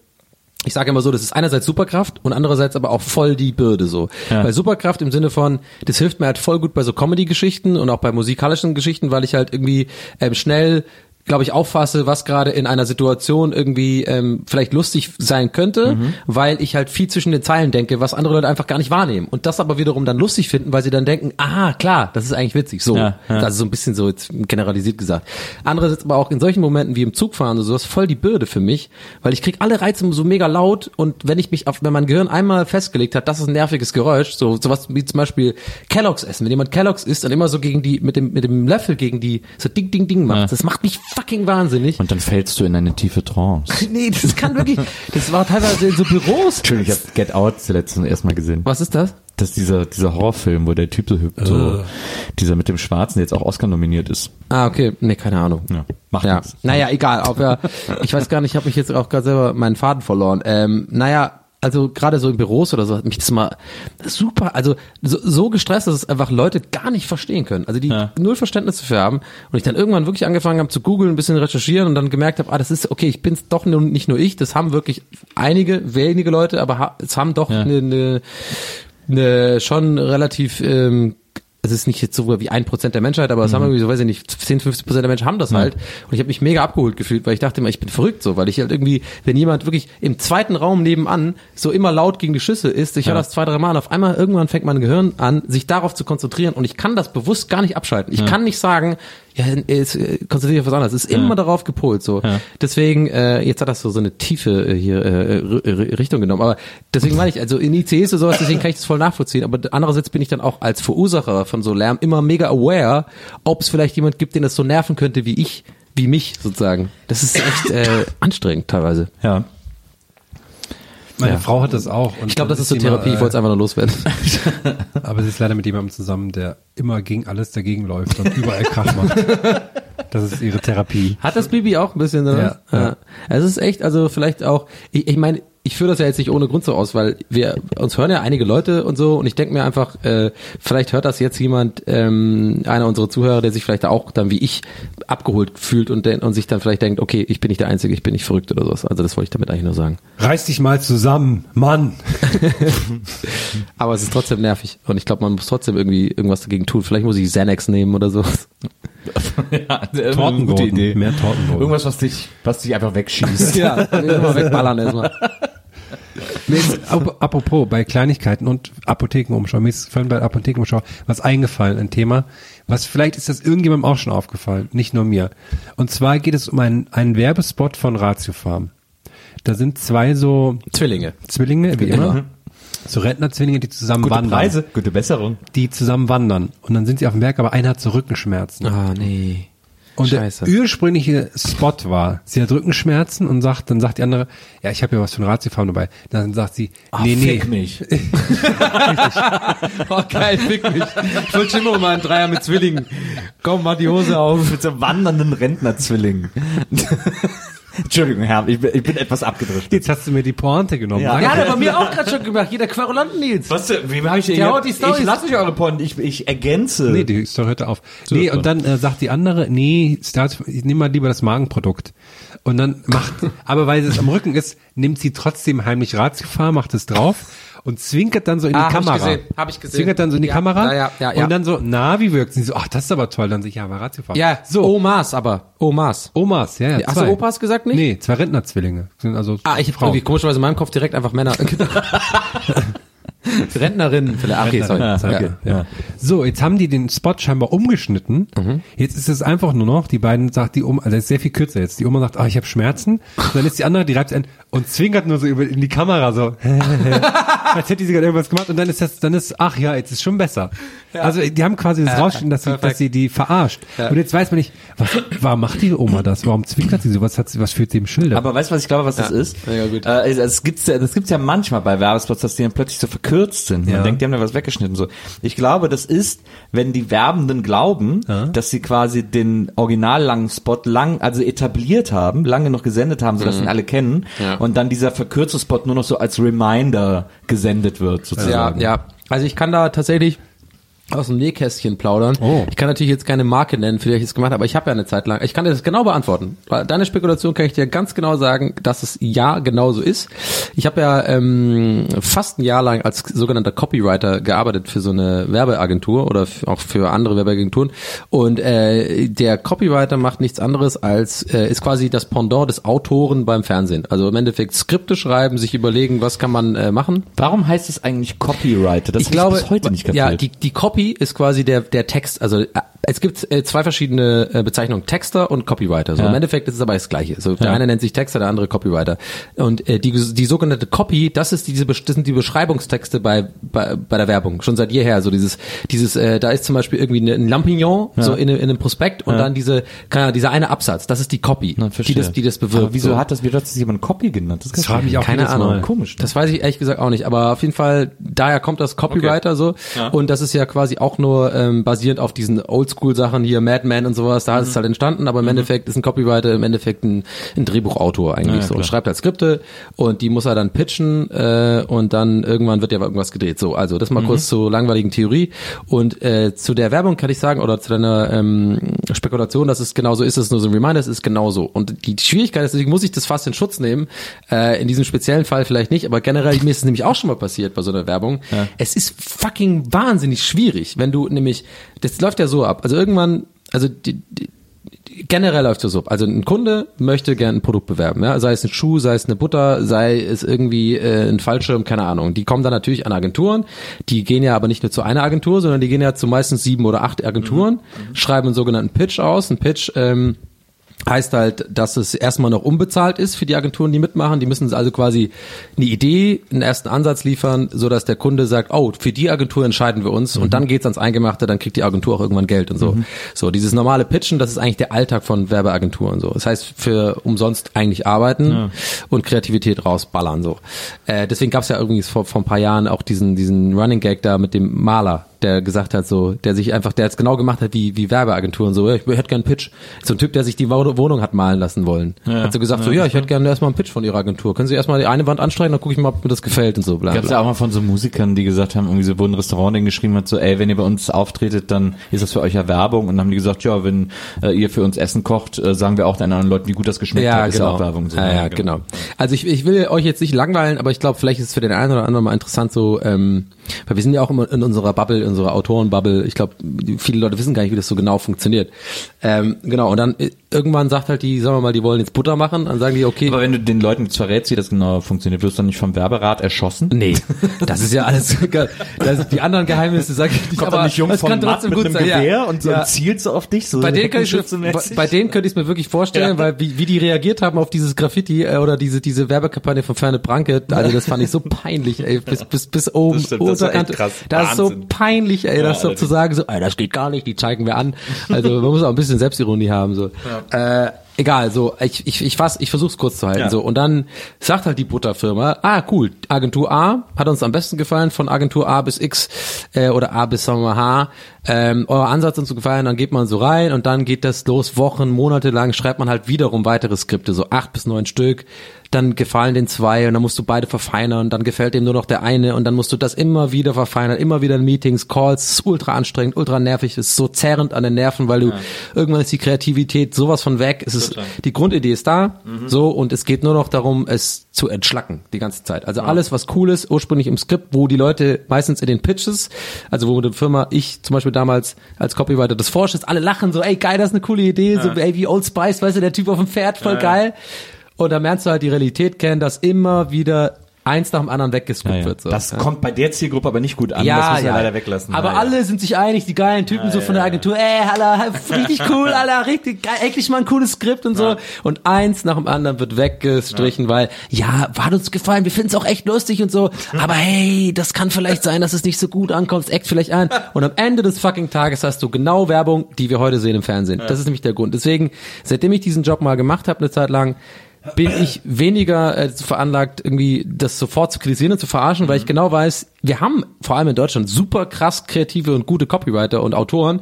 ich sage immer so, das ist einerseits Superkraft und andererseits aber auch voll die Bürde so. Ja. Weil Superkraft im Sinne von, das hilft mir halt voll gut bei so Comedy-Geschichten und auch bei musikalischen Geschichten, weil ich halt irgendwie ähm, schnell glaube ich, auffasse, was gerade in einer Situation irgendwie ähm, vielleicht lustig sein könnte, Mhm. weil ich halt viel zwischen den Zeilen denke, was andere Leute einfach gar nicht wahrnehmen. Und das aber wiederum dann lustig finden, weil sie dann denken, aha, klar, das ist eigentlich witzig. So, Ja, ja. das ist so ein bisschen so jetzt generalisiert gesagt. Andererseits aber auch in solchen Momenten wie im Zugfahren oder sowas voll die Bürde für mich, weil ich krieg alle Reize so mega laut und wenn ich mich auf, wenn mein Gehirn einmal festgelegt hat, das ist ein nerviges Geräusch, so sowas wie zum Beispiel Kelloggs essen. Wenn jemand Kelloggs isst und immer so gegen die mit dem mit dem Löffel gegen die so ding ding ding macht, Ja. das macht mich fucking wahnsinnig. Und dann fällst du in eine tiefe Trance. <laughs> nee, das kann wirklich. Das war teilweise in so Büros. Entschuldigung, ich habe Get Out zuletzt zum ersten Mal gesehen. Was ist das? Das ist dieser, dieser Horrorfilm, wo der Typ so, hüb- so dieser mit dem Schwarzen, der jetzt auch Oscar nominiert ist. Ah, okay. Nee, keine Ahnung. Ja, macht ja. nichts. Naja, egal. Ob er, ich weiß gar nicht, ich habe mich jetzt auch gerade selber meinen Faden verloren. Ähm, naja, also gerade so in Büros oder so, hat mich das mal super, also so, so gestresst, dass es einfach Leute gar nicht verstehen können. Also die Ja. null Verständnis dafür haben. Und ich dann irgendwann wirklich angefangen habe zu googeln, ein bisschen recherchieren und dann gemerkt habe, ah, das ist, okay, ich bin's doch nur, nicht nur ich, das haben wirklich einige, wenige Leute, aber ha, es haben doch Ja. eine, eine, eine schon relativ, ähm, es ist nicht jetzt so wie ein Prozent der Menschheit, aber es haben irgendwie so, weiß ich nicht, 10, 15 Prozent der Menschen haben das halt. Und ich habe mich mega abgeholt gefühlt, weil ich dachte immer, ich bin verrückt so, weil ich halt irgendwie, wenn jemand wirklich im zweiten Raum nebenan so immer laut gegen die Schüsse ist, ich höre das zwei, drei Mal und auf einmal irgendwann fängt mein Gehirn an, sich darauf zu konzentrieren und ich kann das bewusst gar nicht abschalten. Ich kann nicht sagen, ja, es, äh, konzentriere dich auf was anderes. Es ist immer darauf gepolt so. Deswegen, äh, jetzt hat das so, so eine tiefe äh, hier äh, R- Richtung genommen. Aber deswegen meine ich, also in ICs und sowas, deswegen kann ich das voll nachvollziehen. Aber andererseits bin ich dann auch als Verursacher von so Lärm immer mega aware, ob es vielleicht jemand gibt, den das so nerven könnte wie ich, wie mich sozusagen. Das ist echt äh, <coughs> anstrengend teilweise. Ja. Meine Ja. Frau hat das auch. Und Ich glaube, das ist so Therapie, ich wollte es einfach nur loswerden. äh, <laughs> Aber sie ist leider mit jemandem zusammen, der immer gegen alles dagegen läuft und überall Krach macht. <laughs> Das ist ihre Therapie. Hat das Bibi auch ein bisschen, oder? Ja, ja. Es ist echt, also vielleicht auch, ich, ich meine, ich führe das ja jetzt nicht ohne Grund so aus, weil wir uns hören ja einige Leute und so und ich denke mir einfach, äh, vielleicht hört das jetzt jemand, ähm, einer unserer Zuhörer, der sich vielleicht auch dann wie ich abgeholt fühlt und, und sich dann vielleicht denkt, okay, ich bin nicht der Einzige, ich bin nicht verrückt oder sowas. Also das wollte ich damit eigentlich nur sagen. Reiß dich mal zusammen, Mann. <laughs> Aber es ist trotzdem nervig und ich glaube, man muss trotzdem irgendwie irgendwas dagegen tun. Vielleicht muss ich Xanax nehmen oder so. <laughs> ja Tortenboden. gute Idee. Mehr Tortenboden. Irgendwas, was dich, was dich einfach wegschießt. <laughs> ja, <laughs> mal wegballern erstmal. Mir ist, ap- apropos, bei Kleinigkeiten und Apothekenumschau, mir ist vorhin bei Apothekenumschau was eingefallen, ein Thema, was vielleicht ist das irgendjemandem auch schon aufgefallen, nicht nur mir. Und zwar geht es um einen, einen Werbespot von Ratio Farm. Da sind zwei so Zwillinge. Zwillinge, wie immer. So Rentnerzwillinge, die zusammen Gute wandern. Preise, gute Besserung. Die zusammen wandern. Und dann sind sie auf dem Berg, aber einer hat so Rückenschmerzen. Ah, nee. Und Scheiße. der ursprüngliche Spot war, sie hat Rückenschmerzen und sagt, dann sagt die andere, ja, ich habe ja was von Ratiofarm dabei. Dann sagt sie, nee, nee, Fick mich. <laughs> Oh, geil, fick mich. Ich wollte schon immer mal einen Dreier mit Zwillingen. Komm, mach die Hose auf. Mit so wandernden Rentnerzwillingen. Entschuldigung, Herr, ich bin, ich bin etwas abgedriftet. jetzt hast du mir die Pointe genommen. Ja. Ja, hat er bei mir auch gerade schon gemacht. Jeder Querulanten Nils. Was, wie habe ich denn? Haut die Storys. ich lasse euch eure Point, ich, ich ergänze. Nee, die Story hört auf. Nee, Super. und dann äh, sagt die andere, nee, Start, ich nehme mal lieber das Magenprodukt. Und dann macht, <laughs> aber weil es am Rücken ist, nimmt sie trotzdem heimlich Ratiofarm, macht es drauf und zwinkert dann so in die Ah, hab ich Kamera. gesehen, hab ich gesehen. Zwinkert dann so in die Ja, Kamera. ja, ja, ja. Und dann so, na, wie wirkt sie? So, ach, das ist aber toll. Dann so, ja, aber Ratiofarm. Ja, so. Omas aber. Omas. Omas, ja, ja. Hast zwei. du Opas gesagt nicht? Nee, zwei Rentnerzwillinge. Sind also Ah, ich habe komischerweise in meinem Kopf direkt einfach Männer. <laughs> <laughs> Rentnerinnen vielleicht. Ach, okay, sorry. Ja, Ja, okay, ja. So, jetzt haben die den Spot scheinbar umgeschnitten. Mhm. Jetzt ist es einfach nur noch, die beiden sagt die Oma, also ist sehr viel kürzer jetzt. Die Oma sagt, ah, ich habe Schmerzen. Und dann ist die andere, die reibt ein und zwinkert nur so über in die Kamera so. <laughs> Als hätte sie gerade irgendwas gemacht und dann ist das, dann ist, ach ja, jetzt ist schon besser. Also die haben quasi das rausstehen, dass sie, dass sie die verarscht. Und jetzt weiß man nicht, was, warum macht die Oma das? Warum zwinkert sie so? Was hat sie, was führt sie im Schilde? Aber weißt du, was ich glaube, was das ist? Ja, gut. Äh, es- es gibt's ja, das gibt's ja manchmal bei Werbespots, dass die dann plötzlich so verkürzt sind. Man Ja. denkt, die haben da was weggeschnitten. So, ich glaube, das ist, wenn die Werbenden glauben, dass sie quasi den originallangen Spot lang, also etabliert haben, lange noch gesendet haben, sodass ihn alle kennen, Ja. und dann dieser verkürzte Spot nur noch so als Reminder gesendet wird, Ja, sozusagen. ja. Also ich kann da tatsächlich aus dem Nähkästchen plaudern. Oh. Ich kann natürlich jetzt keine Marke nennen, für die ich es gemacht habe, aber ich habe ja eine Zeit lang, ich kann dir das genau beantworten. Deine Spekulation kann ich dir ganz genau sagen, dass es ja genauso ist. Ich habe ja ähm, fast ein Jahr lang als sogenannter Copywriter gearbeitet für so eine Werbeagentur oder auch für andere Werbeagenturen und äh, der Copywriter macht nichts anderes als äh, ist quasi das Pendant des Autoren beim Fernsehen. Also im Endeffekt Skripte schreiben, sich überlegen, was kann man äh, machen Warum heißt es eigentlich Copywriter? Das ich glaube, bis heute nicht kapiert. ja, die, die Copy ist quasi der, der Text, also äh, es gibt äh, zwei verschiedene äh, Bezeichnungen, Texter und Copywriter. So Ja. im Endeffekt ist es aber das Gleiche. So, der Ja. eine nennt sich Texter, der andere Copywriter. Und äh, die, die sogenannte Copy, das ist diese, das sind die Beschreibungstexte bei, bei, bei der Werbung, schon seit jeher. So dieses, dieses, äh, da ist zum Beispiel irgendwie ein Lampignon, so in, in einem Prospekt und dann diese, keine Ahnung, dieser eine Absatz, das ist die Copy, Na, die verstehe. das, die das bewirkt. Aber wieso so. hat das, wie hat das jemand Copy genannt? Das frage mich auch Keine jedes Ahnung. Mal. Komisch, ne? Das weiß ich ehrlich gesagt auch nicht. Aber auf jeden Fall, daher kommt das Copywriter so. Und das ist ja quasi quasi auch nur ähm, basierend auf diesen Oldschool-Sachen hier, Madman und sowas, da ist es halt entstanden, aber im Endeffekt ist ein Copywriter im Endeffekt ein, ein Drehbuchautor eigentlich Ja, so und schreibt halt Skripte und die muss er dann pitchen äh, und dann irgendwann wird ja irgendwas gedreht. So, also das mal kurz zur langweiligen Theorie und äh, zu der Werbung kann ich sagen oder zu deiner ähm, Spekulation, dass es genauso ist, das ist nur so ein Reminder, es ist genauso. Und die Schwierigkeit ist, deswegen muss ich das fast in Schutz nehmen. Äh, in diesem speziellen Fall vielleicht nicht, aber generell mir ist es nämlich auch schon mal passiert bei so einer Werbung. Es ist fucking wahnsinnig schwierig, wenn du nämlich, das läuft ja so ab. Also irgendwann, also die, die generell läuft es so. ab. Also ein Kunde möchte gerne ein Produkt bewerben, ja, sei es ein Schuh, sei es eine Butter, sei es irgendwie äh, ein Fallschirm, keine Ahnung. Die kommen dann natürlich an Agenturen. Die gehen ja aber nicht nur zu einer Agentur, sondern die gehen ja zu meistens sieben oder acht Agenturen, schreiben einen sogenannten Pitch aus. Ein Pitch ähm, heißt halt, dass es erstmal noch unbezahlt ist für die Agenturen, die mitmachen. Die müssen also quasi eine Idee, einen ersten Ansatz liefern, so dass der Kunde sagt, oh, für die Agentur entscheiden wir uns und dann geht's ans Eingemachte, dann kriegt die Agentur auch irgendwann Geld und so. So, dieses normale Pitchen, das ist eigentlich der Alltag von Werbeagenturen so. Das heißt, für umsonst eigentlich arbeiten und Kreativität rausballern so. Äh, deswegen gab's ja übrigens vor, vor ein paar Jahren auch diesen, diesen Running Gag da mit dem Maler, der gesagt hat so, der sich einfach, der jetzt genau gemacht hat wie, wie Werbeagenturen so, ja, ich hätte gern einen Pitch. So ein Typ, der sich die Wo- Wohnung hat malen lassen wollen. hat so gesagt so, ja, ich hätte gerne erstmal einen Pitch von ihrer Agentur. Können Sie erstmal die eine Wand anstreichen, dann gucke ich mal, ob mir das gefällt und so. Bla, Gab es bla. ja auch mal von so Musikern, die gesagt haben, irgendwie so, wo ein Restaurant denen geschrieben hat, so, ey, wenn ihr bei uns auftretet, dann ist das für euch ja Werbung. Und dann haben die gesagt, ja, wenn äh, ihr für uns Essen kocht, äh, sagen wir auch den anderen Leuten, wie gut das geschmeckt ja, hat, ist genau. ja auch Werbung. So, ja, ja, genau. Also ich, ich will euch jetzt nicht langweilen, aber ich glaube, vielleicht ist es für den einen oder anderen mal interessant so, ähm, weil wir sind ja auch immer in unserer Bubble, unserer Autorenbubble. Ich glaube, viele Leute wissen gar nicht, wie das so genau funktioniert. Ähm, genau, und dann äh, irgendwann sagt halt die, sagen wir mal, die wollen jetzt Butter machen, dann sagen die, okay, Aber wenn du den Leuten jetzt verrätst, wie das genau funktioniert, wirst du dann nicht vom Werberat erschossen? Nee, <laughs> das ist ja alles. Das, die anderen Geheimnisse sage ich nicht, aber das kann trotzdem gut sein. ja. ja. zielt so auf dich, so <laughs> Bei denen, könnte ich mir, bei, bei denen könnte ich es mir wirklich vorstellen, weil wie, wie die reagiert haben auf dieses Graffiti äh, oder diese diese Werbekampagne von Ferne Branke, also das fand ich so <laughs> peinlich, ey, bis bis bis oben Das stimmt, das Unterkante. krass. Das ist so peinlich, ey, das so zu sagen, so, ey, das geht gar nicht, die zeigen wir an. Also man muss auch ein bisschen Selbstironie haben, so. Äh, egal, so ich ich ich fass, ich versuch's kurz zu halten, Ja. so. Und dann sagt halt die Butterfirma, ah cool, Agentur A hat uns am besten gefallen, von Agentur A bis X äh, oder A bis sagen wir H, ähm, euer Ansatz uns so gefallen, dann geht man so rein und dann geht das los, Wochen, Monate lang schreibt man halt wiederum weitere Skripte, so acht bis neun Stück, dann gefallen den zwei und dann musst du beide verfeinern, dann gefällt dem nur noch der eine und dann musst du das immer wieder verfeinern, immer wieder in Meetings, Calls, es ist ultra anstrengend, ultra nervig, es ist so zerrend an den Nerven, weil du irgendwann ist die Kreativität sowas von weg, es ist, die Grundidee ist da, so und es geht nur noch darum, es zu entschlacken die ganze Zeit. Also alles, was cool ist, ursprünglich im Skript, wo die Leute meistens in den Pitches, also wo die Firma, ich zum Beispiel damals als Copywriter das vorstellt, alle lachen so, ey geil, das ist eine coole Idee, so ey wie Old Spice, weißt du, der Typ auf dem Pferd, voll geil. Und dann lernst du halt die Realität kennen, dass immer wieder eins nach dem anderen weggeskippt Ja, ja. wird. So. Das ja. kommt bei der Zielgruppe aber nicht gut an. Ja, das müssen wir ja. leider weglassen. Aber Ja, ja. alle sind sich einig, die geilen Typen so von der Agentur, ey, Alter, richtig cool, Alter, richtig geil, endlich mal ein cooles Skript und so. Und eins nach dem anderen wird weggestrichen, weil, ja, hat uns gefallen, wir finden es auch echt lustig und so, aber hey, das kann vielleicht sein, dass es nicht so gut ankommt, es eckt vielleicht an. Und am Ende des fucking Tages hast du genau Werbung, die wir heute sehen im Fernsehen. Das ist nämlich der Grund. Deswegen, seitdem ich diesen Job mal gemacht habe, eine Zeit lang, bin ich weniger äh, veranlagt, irgendwie das sofort zu kritisieren und zu verarschen, weil ich genau weiß, wir haben vor allem in Deutschland super krass kreative und gute Copywriter und Autoren,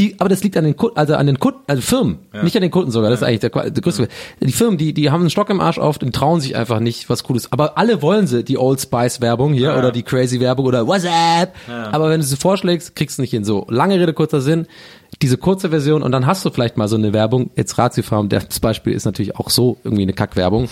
die, aber das liegt an den Kunden, also an den Kunden, also Firmen, nicht an den Kunden sogar, das ist eigentlich der, der größte. Die Firmen, die, die haben einen Stock im Arsch oft und trauen sich einfach nicht was Cooles. Aber alle wollen sie, die Old Spice Werbung hier oder die Crazy Werbung oder What's up? Aber wenn du sie vorschlägst, kriegst du nicht hin. So, lange Rede, kurzer Sinn diese kurze Version und dann hast du vielleicht mal so eine Werbung. Jetzt Ratiofarm, das Beispiel ist natürlich auch so irgendwie eine Kackwerbung.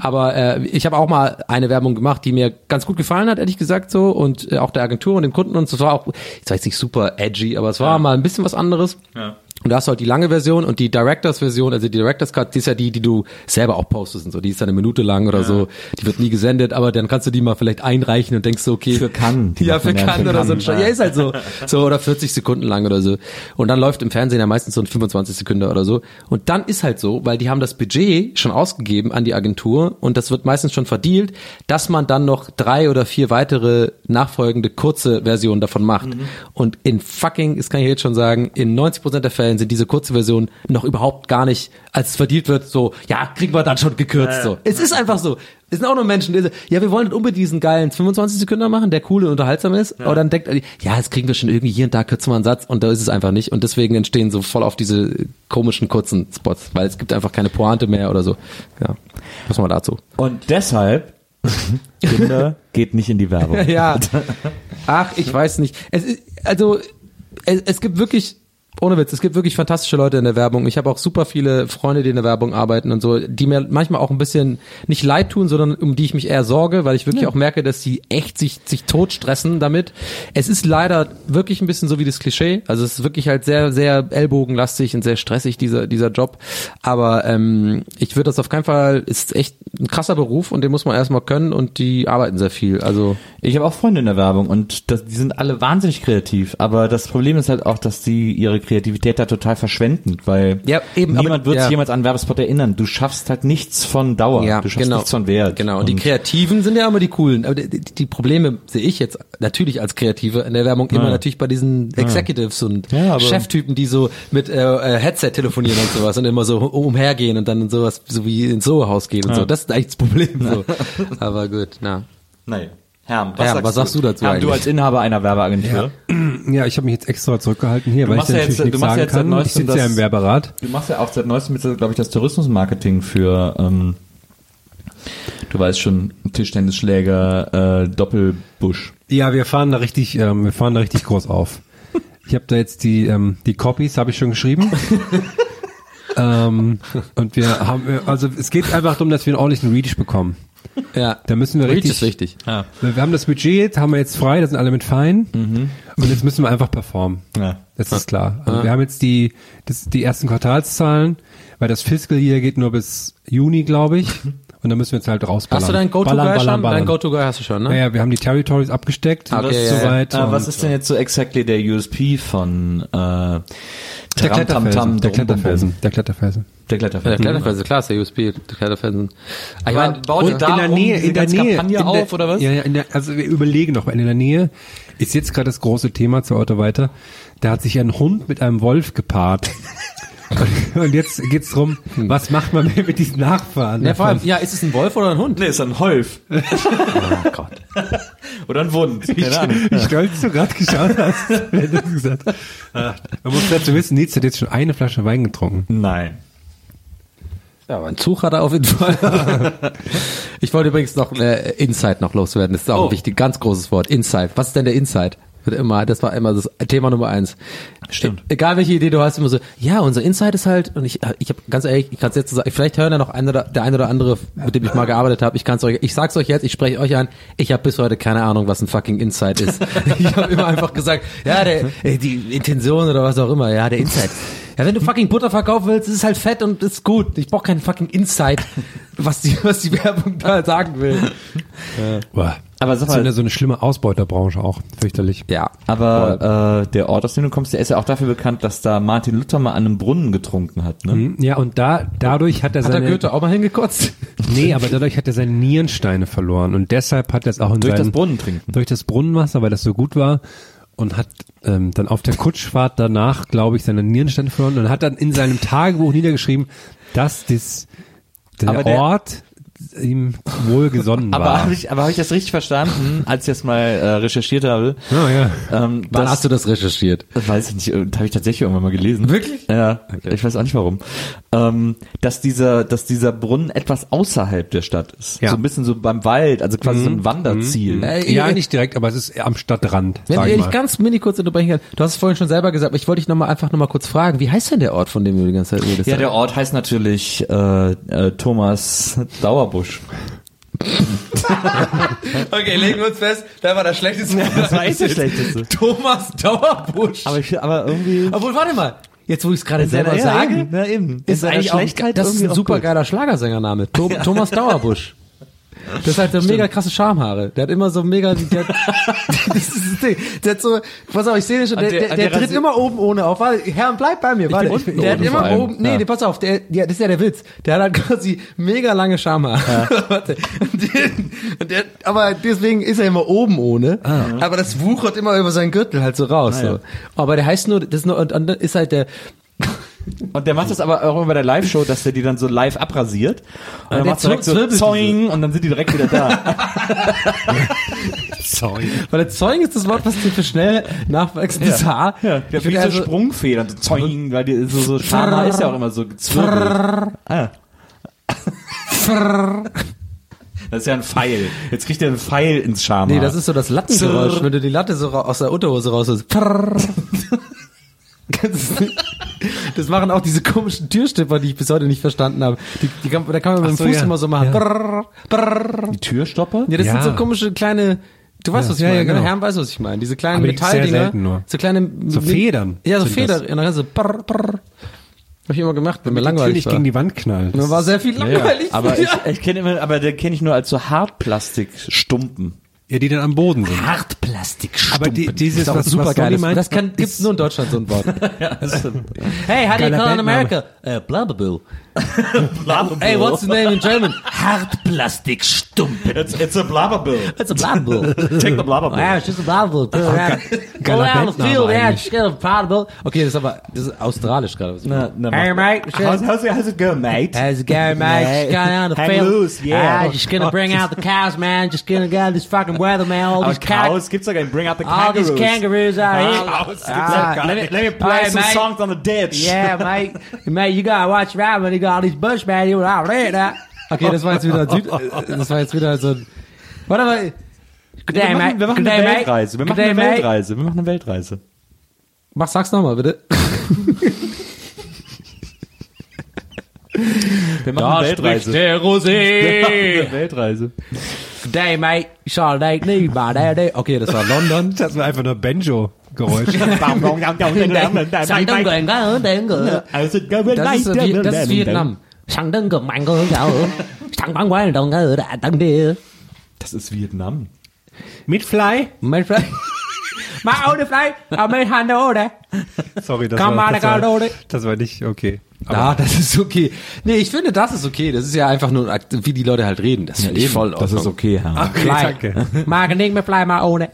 Aber äh, ich habe auch mal eine Werbung gemacht, die mir ganz gut gefallen hat, ehrlich gesagt so und äh, auch der Agentur und dem Kunden und so. Es war auch, ich sag jetzt nicht super edgy, aber es war mal ein bisschen was anderes. Ja. Und da hast du halt die lange Version und die Directors Version, also die Directors Cut, die ist ja die, die du selber auch postest und so. Die ist dann eine Minute lang oder so. Die wird nie gesendet, aber dann kannst du die mal vielleicht einreichen und denkst so, okay. Für die Ja, für ja, Cannes für oder so Cannes. Scheiß. Ja, ist halt so. So, oder 40 Sekunden lang oder so. Und dann läuft im Fernsehen ja meistens so ein 25 Sekunden oder so. Und dann ist halt so, weil die haben das Budget schon ausgegeben an die Agentur und das wird meistens schon verdealt, dass man dann noch drei oder vier weitere nachfolgende kurze Versionen davon macht. Und in fucking, das kann ich jetzt schon sagen, in 90% der Fällen Fällen sind diese kurze Version noch überhaupt gar nicht, als es verdient wird, so, ja, kriegen wir dann schon gekürzt, so. Es ist einfach so. Es sind auch nur Menschen, die, so, ja, wir wollen unbedingt diesen geilen 25 Sekunden machen, der cool und unterhaltsam ist, aber dann denkt, ja, das kriegen wir schon irgendwie hier und da kürzen wir einen Satz und da ist es einfach nicht und deswegen entstehen so voll auf diese komischen kurzen Spots, weil es gibt einfach keine Pointe mehr oder so. Ja, was mal dazu. Und deshalb, <laughs> Kinder, geht nicht in die Werbung. <laughs> Ja. Ach, ich weiß nicht. Es ist, also, es, es gibt wirklich, ohne Witz, es gibt wirklich fantastische Leute in der Werbung. Ich habe auch super viele Freunde, die in der Werbung arbeiten und so, die mir manchmal auch ein bisschen nicht leid tun, sondern um die ich mich eher sorge, weil ich wirklich auch merke, dass sie echt sich, sich tot stressen damit. Es ist leider wirklich ein bisschen so wie das Klischee. Also es ist wirklich halt sehr, sehr ellbogenlastig und sehr stressig, dieser, dieser Job. Aber ähm, ich würde das auf keinen Fall, ist echt ein krasser Beruf und den muss man erstmal können und die arbeiten sehr viel. Also Ich habe auch Freunde in der Werbung und das, die sind alle wahnsinnig kreativ. Aber das Problem ist halt auch, dass die ihre Kreativität da total verschwenden, weil Ja, eben, niemand aber- wird ja. sich jemals an Werbespot erinnern. Du schaffst halt nichts von Dauer. Ja, du schaffst genau. nichts von Wert. Genau, und die Kreativen sind ja immer die coolen. Aber die, die, die Probleme sehe ich jetzt natürlich als Kreative in der Werbung immer natürlich bei diesen Executives und Ja, Cheftypen, die so mit äh, äh, Headset telefonieren und sowas und immer so umhergehen und dann sowas so wie ins Soho-Haus gehen und so. Das ist eigentlich das Problem. So. <laughs> Aber gut, na. Nein. Herm, Herm, was sagst du dazu Herm, du als Inhaber einer Werbeagentur. Ja, ich habe mich jetzt extra zurückgehalten hier, weil ich ja natürlich jetzt- nichts du machst sagen jetzt seit kann. Ich neuestem sitze ja im Werberat. Du machst ja auch seit neuestem, glaube ich, das Tourismusmarketing für, ähm, du weißt schon, Tischtennisschläger, äh, Doppelbusch. Ja, wir fahren da richtig, ähm, wir fahren da richtig groß auf. Ich habe da jetzt die ähm, die Copies habe ich schon geschrieben. <laughs> ähm, und wir haben, also es geht einfach darum, dass wir einen ordentlichen Reach bekommen. Ja. Da müssen wir Reach richtig, ist wichtig. Ja. wir haben das Budget, haben wir jetzt frei, da sind alle mit fein. Und jetzt müssen wir einfach performen. Ja. Das ist klar. Also wir haben jetzt die, das, die ersten Quartalszahlen, weil das Fiscal Year geht nur bis Juni, glaube ich. Und dann müssen wir jetzt halt rausballern. Hast du deinen Ballern, Go-To-Guy ballern, schon? Dein Go-To-Guy hast du schon, ne? Naja, wir haben die Territories abgesteckt. Okay, das ist ja, ja. soweit. Äh, was Und- ist denn jetzt so exactly der USP von äh, der Kletterfelsen? Der? Kletterfelsen. Der Kletterfelsen. Der Ja, Kletterfelsen. der Kletterfelsen, klar, ist der USP, der Kletterfelsen. Ah, Ich Aber mein, baut ihr und- da in der Nähe, in der Nähe, Kampagne in der, auf, oder was? Ja, ja, in der, also wir überlegen noch, weil in der Nähe ist jetzt gerade das große Thema zur Auto weiter. Da hat sich ein Hund mit einem Wolf gepaart. Und jetzt geht's drum, was macht man mit diesen Nachfahren? ja, vor allem, ja, ist es ein Wolf oder ein Hund? Nee, ist ein Holf. <laughs> Oh Gott. <laughs> Oder ein Wund. Keine Ahnung. Wie stolz du gerade geschaut hast, wenn du das gesagt hast. Man muss dazu wissen, Nils hat jetzt schon eine Flasche Wein getrunken. Nein. Ja, aber ein Zug hat er auf jeden Fall. <laughs> ich wollte übrigens noch äh, Insight noch loswerden. Das ist auch Oh. ein wichtig, ganz großes Wort. Insight. Was ist denn der Insight? Wird immer, das war immer das Thema Nummer eins. Stimmt. E egal welche Idee du hast, immer so, ja, unser Insight ist halt, und ich, ich habe ganz ehrlich, ich kann es jetzt so sagen, vielleicht hören ja noch einer, der ein oder andere, mit dem ich mal gearbeitet habe. Ich kann es euch, ich sag's euch jetzt, ich spreche euch an, ich habe bis heute keine Ahnung, was ein fucking Insight ist. <laughs> ich habe immer einfach gesagt, ja, der, äh, die Intention oder was auch immer, ja, der Insight. Ja, wenn du fucking Butter verkaufen willst, ist es halt fett und ist gut. Ich brauche keinen fucking Insight, was die, was die Werbung da sagen will. Boah. Aber sag Das ist mal, ja so eine schlimme Ausbeuterbranche auch. Fürchterlich. Ja. aber äh, der Ort, aus dem du kommst, der ist ja auch dafür bekannt, dass da Martin Luther mal an einem Brunnen getrunken hat. Ne? Mhm. Ja, und da, dadurch hat er Hat der seine, Goethe auch mal hingekotzt? <laughs> nee, aber dadurch hat er seine Nierensteine verloren und deshalb hat er es auch in Durch seinen, das Brunnentrinken. durch das Brunnenwasser, weil das so gut war und hat ähm, dann auf der Kutschfahrt danach, glaube ich, seine Nierensteine verloren und hat dann in seinem Tagebuch niedergeschrieben, dass das, der, Aber der- Ort ihm wohlgesonnen Aber war. habe ich, aber habe ich das richtig verstanden, als ich das mal äh, recherchiert habe? ja, ja. Ähm, Wann dass- hast du das recherchiert? Das weiß ich nicht, äh, habe ich tatsächlich irgendwann mal gelesen. Wirklich? Ja, ich weiß auch nicht warum. Ähm, dass dieser, dass dieser Brunnen etwas außerhalb der Stadt ist. Ja. So ein bisschen so beim Wald, also quasi so ein Wanderziel. Äh, ja, äh, nicht direkt, aber es ist am Stadtrand. Wenn sag ich mal. ganz mini kurz unterbrechen kann, du hast es vorhin schon selber gesagt, aber ich wollte dich noch mal einfach noch mal kurz fragen, wie heißt denn der Ort, von dem du die ganze Zeit redest? Ja, der Ort heißt natürlich äh, äh, Thomas Dauerbusch. <laughs> Okay, legen wir uns fest, da war das schlechteste. Das war echt das <laughs> Schlechteste. Thomas Dauerbusch. Aber ich, aber irgendwie. Obwohl, warte mal, jetzt wo ich es gerade selber Ja, sage, eben, ja, eben. Ist seiner eigentlich auch, das ist ein super geiler Schlagersängername. Tho <laughs> Thomas Dauerbusch. Das ist halt so mega krasse Schamhaare. Der hat immer so mega, der, <laughs> das ist das Ding. Der hat so, pass auf, ich sehe den schon, der, der- der, der, tritt immer oben ohne auf. Warte, Herr, bleib bei mir, warte. bin unten der hat immer oben, nee, Ja. nee, pass auf, der, ja, das ist ja der Witz. Der hat halt <laughs> quasi mega lange Schamhaare. <laughs> warte. Und der, aber deswegen ist er immer oben ohne. Aber das wuchert immer über seinen Gürtel halt so raus. Ah, ja. so. Aber der heißt nur, das ist nur, und, und ist halt der, Und der macht das aber auch immer bei der Live-Show, dass der die dann so live abrasiert. Und dann der macht er direkt so Zoing und dann sind die direkt wieder da. <laughs> Sorry. Weil der Zeugen ist das Wort, was für schnell nachwachsendes Haar. Ja, der wie so also- Sprungfedern, so Zoing, weil die so, so Schamhaar ist ja auch immer so gezwirbelt. Ah. Das ist ja ein Pfeil. Jetzt kriegt er einen Pfeil ins Schamhaar. Nee, das ist so das Lattengeräusch, wenn du die Latte so aus der Unterhose raus hast. <laughs> Das machen auch diese komischen Türstipper, die ich bis heute nicht verstanden habe. Die, die kann, da kann man mit dem so, Fuß ja. immer so machen. Ja. Prrrr, prrrr. Die Türstopper? Ja, das Ja. sind so komische kleine, du weißt, Ja. was ich Ja, ja, meine. genau. Der Herr weiß, was ich meine. Diese kleinen die- Metalldinger. selten nur. So kleine. So Federn Ja, so Federn. Und dann so prrr, prrr. Hab ich immer gemacht, wenn mir langweilig Natürlich war. gegen die Wand knallen. Mir war sehr viel langweilig. Aber ich, ich kenne immer, aber den kenne ich nur als so Hartplastikstumpen. Ja, die dann am Boden sind. Hartplastik. Aber die, dieses, Das ist auch was, super was geil. Das, meint, das kann, gibt's nur in Deutschland so ein Wort. <laughs> hey, how do you Geiler call in. America? Uh, Blabberbill. Hey, what's the name in German? Hartplastikstumpen. It's, it's a blabberbill. It's a Blabberbill. Take the blabberbill. Yeah, it's just a Blabberbill. Go down, go geiler the field, yeah, just get a Blabberbill. Okay, das ist aber, das ist australisch gerade. was ich Na, mache. na, hey, mate. How's, how's, it, how's it going, mate? How's it going, mate? Just going down the Hang field. loose, yeah. Ah, just gonna bring out the cows, man. Just gonna get this fucking weather, man. All these cows. Chaos gibt's doch. Bring out the All these kangaroos out here. Chaos gibt's Ah, doch gar let me- nicht. let me play, Play some songs on the ditch. Yeah, mate. <laughs> Mate, you gotta watch out all these bushmen you out there. That. Okay, das war jetzt wieder Süd, das war jetzt wieder so ein, warte mal. Wir mate. machen, wir machen eine. Weltreise. Wir machen eine. Weltreise. Wir machen eine Weltreise. Mach, sag's nochmal, bitte. Wir machen eine Weltreise. der Rosé. Weltreise. Day, mate. Shall. Okay, das war London. das war einfach nur Banjo-Geräusch. Also, Das ist, äh, das ist Vietnam. Das ist Vietnam. Mit Fly? Mấy fly. <laughs> Ô đi fly. Mấy hành đâu đấy. Sorry, das war, das, war, oder? das war nicht okay. Ja, das ist okay. Nee, ich finde, das ist okay. Das ist ja einfach nur, wie die Leute halt reden. Das finde ich voll Das ist okay, Herr. Okay, Fly. danke. Mag ich nicht mehr fly mal ohne.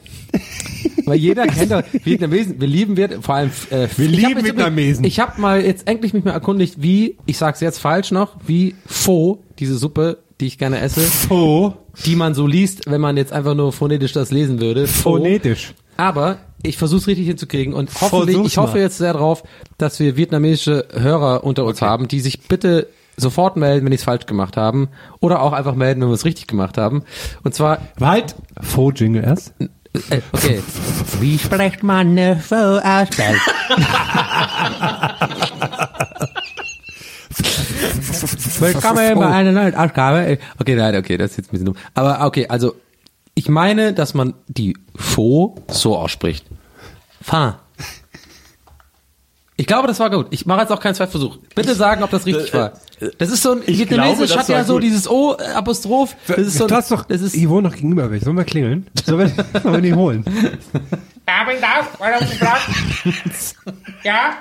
Weil jeder kennt doch Vietnamesen. Wir lieben Viet, vor allem. Äh, Wir ich hab lieben Vietnamesen. Ich habe mal jetzt endlich mich mal erkundigt, wie ich sag's jetzt falsch noch, wie Pho, diese Suppe, die ich gerne esse, Oh, die man so liest, wenn man jetzt einfach nur phonetisch das lesen würde. Pho. phonetisch. Aber ich versuche es richtig hinzukriegen und hoffentlich, Versuch's ich hoffe mal. jetzt sehr drauf, dass wir vietnamesische Hörer unter uns haben, die sich bitte sofort melden, wenn die es falsch gemacht haben oder auch einfach melden, wenn wir es richtig gemacht haben. Und zwar, Halt, Faux-Jingle erst. Äh, okay, wie spricht man eine Pho aus? <laughs> Willkommen bei einer neuen Ausgabe. Okay, nein, okay, das ist jetzt ein bisschen dumm. Aber okay, also ich meine, dass man die Pho so ausspricht. Pho. Ich glaube, das war gut. Ich mache jetzt auch keinen Zweitversuch. Bitte sagen, ob das richtig war. Das ist so ein Ich Vietnamesisch glaube, das hat ja so gut. dieses O-Apostroph. Das ist so du hast doch, das ist ich wohne noch gegenüber. Sollen wir klingeln? Sollen wir, <laughs> sollen wir die holen? <laughs> Ja?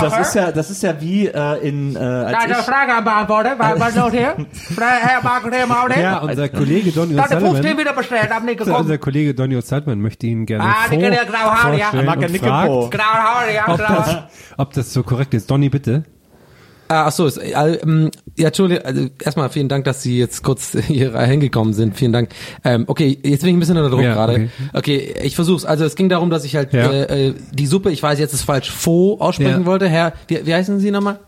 Das ist ja, das ist ja wie äh, in, äh, als ich, Ja, unser Kollege Donny Dann der 15 O'Sullivan, unser. Kollege Donny O'Sullivan möchte ihn gerne Ah, vor, vorstellen und fragt, ob das, ob das so korrekt ist. Donny, bitte. Ah, ach so, ist, äh, ähm, ja, Entschuldigung, also erstmal vielen Dank, dass Sie jetzt kurz <laughs> hier hingekommen sind. Vielen Dank. Ähm, okay, jetzt bin ich ein bisschen unter Druck Ja, gerade. okay. Okay. ich versuch's. Also es ging darum, dass ich halt Ja. äh, äh, die Suppe, ich weiß jetzt ist falsch, Pho aussprechen Ja. wollte. Herr, wie, wie heißen Sie nochmal?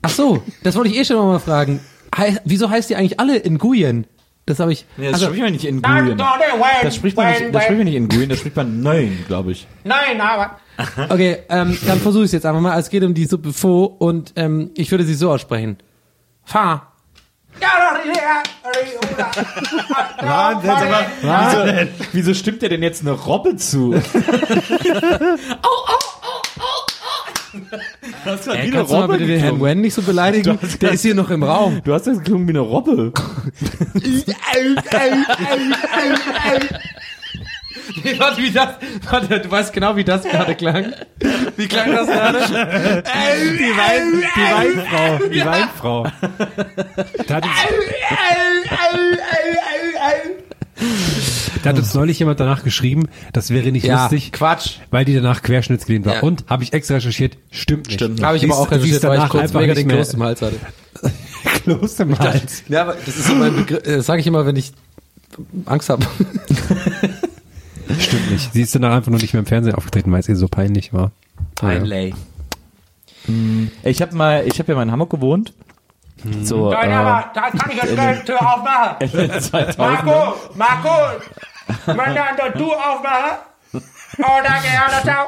Ach so, das wollte ich eh schon mal fragen. Hei, wieso heißt die eigentlich alle in Nguyen? Das habe ich. nee, das also, spricht man nicht in Nguyen. Das spricht man nicht, das spricht man nicht in Nguyen, das spricht man Neun, glaube ich. Nein, aber. <laughs> Okay, ähm, dann versuche ich es jetzt einfach mal. Es geht um die Suppe Pho und ähm, ich würde sie so aussprechen. Fa. Wahnsinn, aber wieso, wieso stimmt dir denn jetzt eine Robbe zu? <laughs> Das war wie Ey, eine kannst du mal Robbe bitte den Herrn. Wen nicht so beleidigen? Der ist hier noch im Raum. Du hast das geklungen wie eine Robbe. <laughs> Nee, warte, wie das, warte, du weißt genau, wie das gerade klang. Wie klang das gerade? Die, Wein, die Weinfrau. Die Weinfrau. Da hat Da hat uns neulich jemand danach geschrieben, das wäre nicht Ja, lustig. Quatsch. Weil die danach querschnittsgelähmt war. Ja. Und habe ich extra recherchiert, stimmt nicht. Stimmt. Habe ich aber auch recherchiert, weil ich danach kurz einfach mega den Kloß im Hals hatte. <laughs> Kloß im Hals. Ja, aber das ist so mein Begriff, das sage ich immer, wenn ich Angst habe. <laughs> Stimmt nicht. Sie ist danach einfach nur nicht mehr im Fernsehen aufgetreten, weil es ihr so peinlich war. Peinlich. Ich habe mal, ich habe ja mal in Hamburg gewohnt. So, äh, da kann ich jetzt gleich die Tür aufmachen. in den 2000 Marco, Marco, wenn dann du aufmachen. Oh, danke, ja, ciao.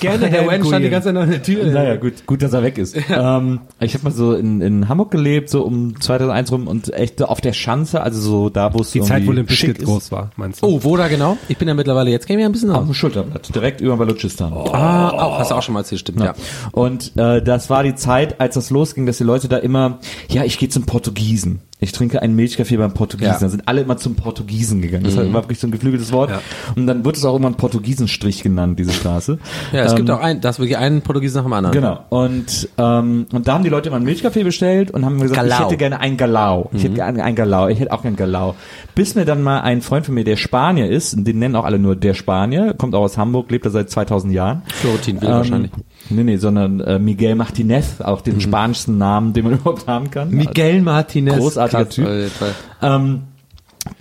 Gerne, Der <laughs> Wen stand die ganze Zeit an der Tür. Naja, gut, gut, dass er weg ist. ähm, ich habe mal so in, in Hamburg gelebt, so um 2001 rum und echt auf der Schanze, also so da, wo es Die Zeit, wo ist. groß war, meinst du? Oh, wo da genau? Ich bin ja mittlerweile, jetzt ich mich ein bisschen Auf dem Schulterblatt, direkt über Balutschistan. Ah, auch, hast du auch schon mal erzählt, stimmt, ja. Und äh, das war die Zeit, als das losging, dass die Leute da immer, ja, ich gehe zum Portugiesen. Ich trinke einen Milchkaffee beim Portugiesen. Ja. Da sind alle immer zum Portugiesen gegangen. Das war wirklich so ein geflügeltes Wort. Ja. Und dann wird es auch irgendwann Portugiesenstrich genannt, diese Straße. Ja, es Ähm, gibt auch ein, das wirklich einen Portugiesen nach dem anderen. Genau. Und, ähm, und da haben die Leute immer einen Milchkaffee bestellt und haben mir gesagt, ich Galau. hätte gerne ein Galau. Ich hätte gerne ein Galau. Ich hätte auch gerne Galau. Bis mir dann mal ein Freund von mir, der Spanier ist, den nennen auch alle nur der Spanier, kommt auch aus Hamburg, lebt da seit 2000 Jahren. Florentin Will wahrscheinlich. Nee, nee, sondern äh, Miguel Martinez, auch den spanischsten Namen, den man <laughs> überhaupt haben kann. Miguel Martinez. Großartiger Krass, Typ. auf jeden Fall. Ähm,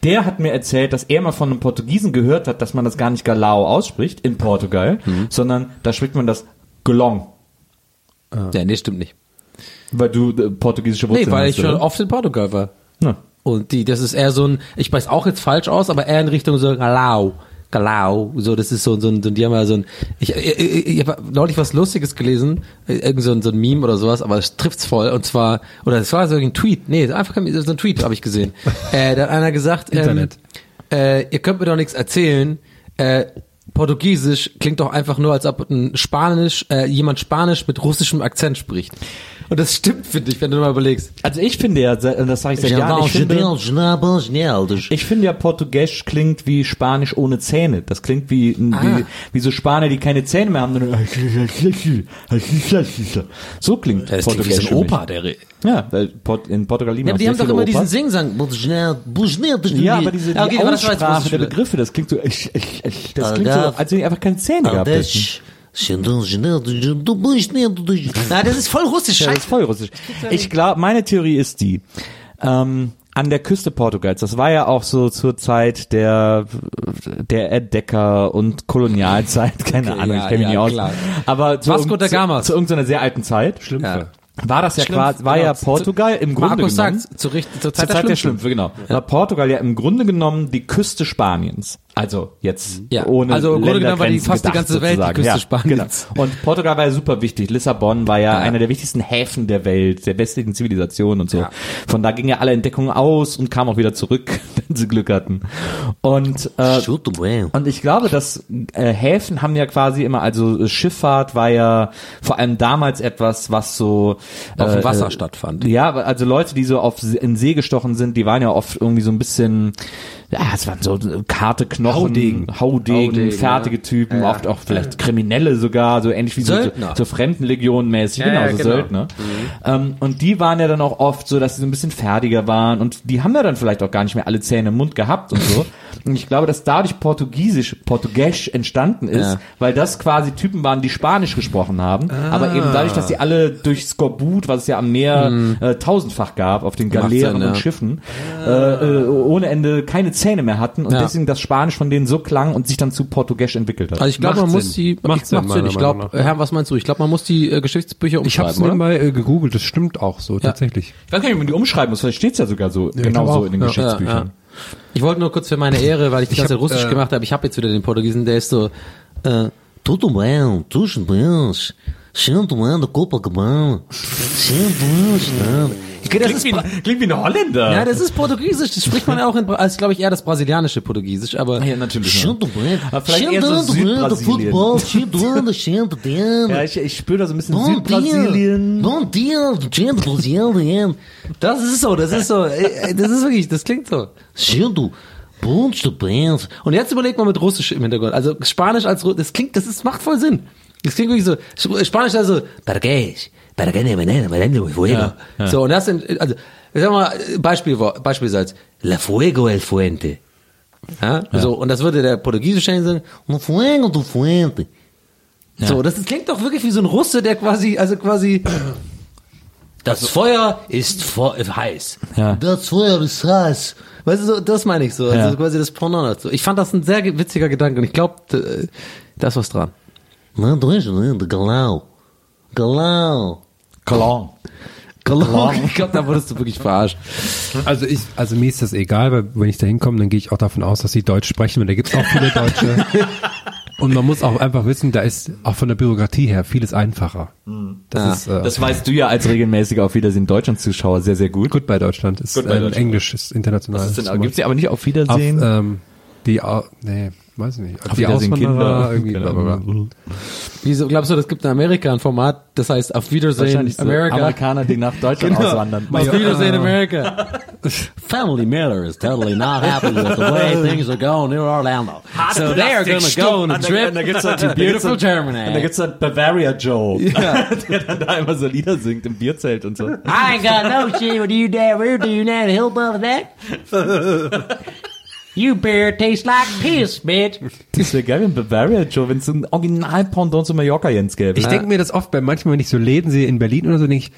der hat mir erzählt, dass er mal von einem Portugiesen gehört hat, dass man das gar nicht Galao ausspricht in Portugal, Mhm. sondern da spricht man das Gelong, Ja, nee, stimmt nicht. weil du äh, portugiesische Wurzeln Nee, weil hast, ich schon oft in Portugal war. Ja. Und die, das ist eher so ein, ich weiß auch jetzt falsch aus, aber eher in Richtung so Galau. Galau, so, das ist so, so ein, so ein, die haben ja so ein, ich, ich, ich, ich habe neulich was Lustiges gelesen, äh, irgend so ein, so ein Meme oder sowas, aber es trifft's voll, und zwar, oder es war so ein Tweet, nee, einfach so ein Tweet habe ich gesehen, <laughs> äh, da hat einer gesagt, ähm, äh, ihr könnt mir doch nichts erzählen, äh, Portugiesisch klingt doch einfach nur, als ob ein Spanisch, äh, jemand Spanisch mit russischem Akzent spricht. Und das stimmt, finde ich, wenn du mal überlegst. Also ich finde ja, se- das sage ich seit Jahren, ich finde, ich finde ja Portugiesisch klingt wie Spanisch ohne Zähne. Das klingt wie, Ah. wie, wie so Spanier, die keine Zähne mehr haben. So klingt Das klingt wie so Portugiesisch ein für mich. Opa, der Ja, in Portugal lieben Ja, aber die haben doch immer viele diesen. Singsang. Ja, aber diese die Ja, okay, das Aussprache der. Begriffe, das klingt so, ich, ich, ich, das klingt so, als wenn die einfach keine Zähne gehabt hätten. Nein, das ist voll russisch. Ja, das ist voll russisch. Ich glaube, meine Theorie ist die, ähm, an der Küste Portugals, das war ja auch so zur Zeit der, der Entdecker und Kolonialzeit, <laughs> keine Okay, Ahnung, ja, ich kenne mich ja, nicht aus. klar. Aber zu, Vasco da zu, Gama. zu irgendeiner sehr alten Zeit. Schlümpfe. War das ja Schlimm, quasi, war genau. ja Portugal im Grunde Markus genommen. sagt, zur, Richt- zur Zur Zeit, Zeit der Schlümpfe, genau. War Portugal ja im Grunde genommen die Küste Spaniens. Also jetzt Ja, ohne also im Grunde genommen war die fast die ganze Welt die sozusagen. Küste ja, Spaniens. Genau. Und Portugal war ja super wichtig. Lissabon war ja, einer der wichtigsten Häfen der Welt, der westlichen Zivilisation und so. Ja. Von da gingen ja alle Entdeckungen aus und kamen auch wieder zurück, <laughs> wenn sie Glück hatten. Und äh, und ich glaube, dass äh, Häfen haben ja quasi immer, also Schifffahrt war ja vor allem damals etwas, was so Auf dem äh, Wasser äh, stattfand. Ja, also Leute, die so auf in See gestochen sind, die waren ja oft irgendwie so ein bisschen, ja, es waren so harte Knochen, Haudegen. Haudegen, Haudegen, fertige ja. Typen, Ja. oft auch vielleicht Kriminelle sogar, so ähnlich wie so, so, Söldner. so Fremdenlegion mäßig, Ja, genau, so genau. Söldner. Ähm, und die waren ja dann auch oft so, dass sie so ein bisschen fertiger waren und die haben ja dann vielleicht auch gar nicht mehr alle Zähne im Mund gehabt und so. <laughs> Und ich glaube, dass dadurch Portugiesisch, Portugiesisch entstanden ist, Ja. weil das quasi Typen waren, die Spanisch gesprochen haben, aber eben dadurch, dass sie alle durch Skorbut, was es ja am Meer äh, tausendfach gab, auf den Galeeren ja. und Schiffen, äh, äh, ohne Ende keine Zähne mehr hatten und Ja. deswegen das Spanisch von denen so klang und sich dann zu Portugiesisch entwickelt hat. Also ich glaube, man muss Sinn. die, Macht ich, Sinn, macht Sinn. meiner Ich glaube. Herr, was meinst du? Ich glaube, man muss die äh, Geschichtsbücher Ich habe es umschreiben, nebenbei äh, gegoogelt, das stimmt auch so, tatsächlich. ich weiß gar nicht, wie man die umschreiben muss, vielleicht steht's ja sogar so, genau so in den Ja, Geschichtsbüchern. Ich wollte nur kurz für meine Ehre, weil ich die ganze Zeit Russisch äh, gemacht habe, ich habe jetzt wieder den Portugiesen, der ist so, äh, tudo bem, tudo bem, sinto mando Copacabana, sinto mando. Das ist, Bra- klingt wie ein Holländer. ja, das ist Portugiesisch, das spricht man auch in, als glaube ich eher das brasilianische Portugiesisch, aber Ja, natürlich. Ja. Bem, Aber vielleicht eher so Südbrasilien. Ja, ich, ich spüre da so ein bisschen Bom Südbrasilien. Bom dia, gente Brasilien. Das ist so, das ist so, äh, das ist wirklich, das klingt so. Bands. Und jetzt überlegt man mit Russisch im Hintergrund. Also Spanisch als das klingt, das ist, macht voll Sinn. Das klingt wirklich so, Sp- Spanisch also, Parqués, Parqués, veneno, veneno, fuego. So, und das sind, also, sag mal, Beispiel, Beispielsatz, La Fuego el Fuente. Ja? So, und das würde der Portugiesische sagen, "No fuego tu fuente. So, das ist- klingt doch wirklich wie so ein Russe, der quasi, also quasi, das Feuer ist vo- heiß. Ja. Das Feuer ist heiß. Weißt du, so, das meine ich so. Also Ja. quasi das Pendant dazu. Ich fand das ein sehr ge- witziger Gedanke und ich glaube, da ist was dran. Na, du hast ne, de Galau. Galau. Cologne. <laughs> Ich glaube, da wurdest du wirklich verarscht. Also ich, also mir ist das egal, weil wenn ich da hinkomme, dann gehe ich auch davon aus, dass sie Deutsch sprechen, und da gibt es auch viele Deutsche. <laughs> Und man muss auch einfach wissen, da ist auch von der Bürokratie her vieles einfacher. Das ist äh, Das weißt du ja als regelmäßiger auf Wiedersehen Deutschland-Zuschauer sehr, sehr gut. gut bei Deutschland. Ist, Gut bei Deutschland. Englisch ist international. Denn, gibt's ja aber nicht auf auf, Wiedersehen. ähm, die, Au- nee, weiß ich nicht. Auf die Wiedersehen Auswanderer Kinder. irgendwie. Bla, bla. Wieso glaubst du, das gibt in Amerika ein Format, das heißt auf Wiedersehen so America? Amerikaner, die nach Deutschland Genau. auswandern. Auf Wiedersehen America. <laughs> Family Miller is totally not happy with the way <laughs> things are going in Orlando. So they are gonna go on a trip da gibt's dann, to beautiful Und da Germany. gibt's dann Bavaria Joe, <laughs> der dann da immer so Lieder singt im Bierzelt und so. I ain't got no shit with you down here doing that hill above that. You beer tastes like piss, bitch. <laughs> Das wäre geil, wenn Bavaria Joe, wenn es so ein Original-Pendant zu Mallorca Jens gäbe. Ich denke mir das oft, bei manchmal, wenn ich so Läden sehe in Berlin oder so, denke ich,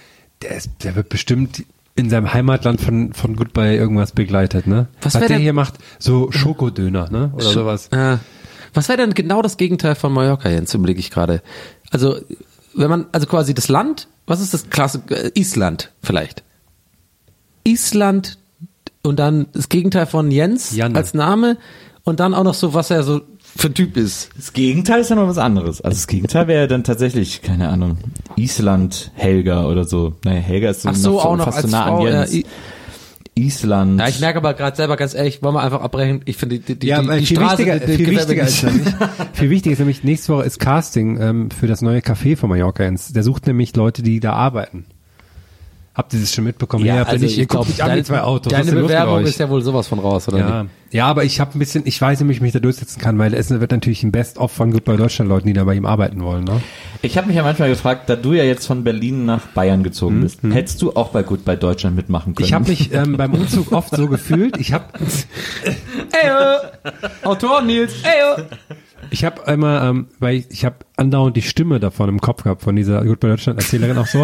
der, ist, der wird bestimmt in seinem Heimatland von, von Goodbye irgendwas begleitet, ne? Was Was der denn- hier macht, so Schokodöner, ne? Oder sowas. Äh, was wäre denn genau das Gegenteil von Mallorca jetzt, überlege ich gerade. Also, wenn man, also quasi das Land, was ist das klasse, äh, Island vielleicht. Island und dann das Gegenteil von Jens Janne. als Name und dann auch noch so, was er so für ein Typ ist. Das Gegenteil ist ja noch was anderes. Also das Gegenteil wäre dann tatsächlich, keine Ahnung, Island Helga oder so. Naja, Helga ist so, Ach so, noch, auch noch fast als so nah Frau. an Jens. I- Island. ja, ich merke aber gerade selber ganz ehrlich, wollen wir einfach abbrechen. Ich finde die, die, Ja, die, die viel Straße, wichtiger, die, die <laughs> viel wichtiger ist nämlich, viel wichtiger ist nämlich, nächste Woche ist Casting ähm, für das neue Café von Mallorca. Jens. Der sucht nämlich Leute, die da arbeiten. Habt ihr das schon mitbekommen? Ja, ihr also ihr ich glaube, die zwei Autos. Deine Bewerbung ist ja wohl sowas von raus, oder Ja, nicht? ja, aber ich habe ein bisschen, ich weiß nicht, wie ich mich da durchsetzen kann, weil es wird natürlich ein Best-of von Goodbye Deutschland Leuten, die da bei ihm arbeiten wollen. Ne? Ich habe mich ja manchmal gefragt, da du ja jetzt von Berlin nach Bayern gezogen bist, Mhm. hättest du auch bei Goodbye Deutschland mitmachen können? Ich habe mich ähm, beim Umzug oft so gefühlt. Ich habe, <laughs> Eyo! Autor Nils, eyo! ich habe einmal, ähm, weil ich, ich habe andauernd die Stimme davon im Kopf gehabt von dieser Goodbye Deutschland Erzählerin auch so.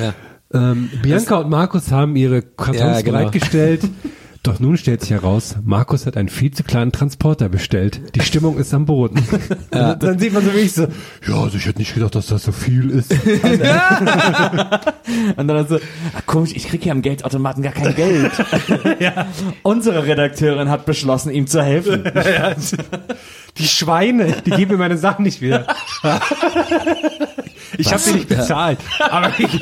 Ja. Ähm, Bianca und Markus haben ihre Kartons Ja, genau. bereitgestellt. <laughs> Doch nun stellt sich heraus, Markus hat einen viel zu kleinen Transporter bestellt. Die Stimmung ist am Boden. <laughs> Und Dann sieht man so wirklich so, ja, also ich hätte nicht gedacht, dass das so viel ist. <laughs> Und dann so, ah, komisch, ich krieg hier am Geldautomaten gar kein Geld. <laughs> Unsere Redakteurin hat beschlossen, ihm zu helfen. Die Schweine, die geben mir meine Sachen nicht wieder. Ich habe sie nicht bezahlt. Aber ich,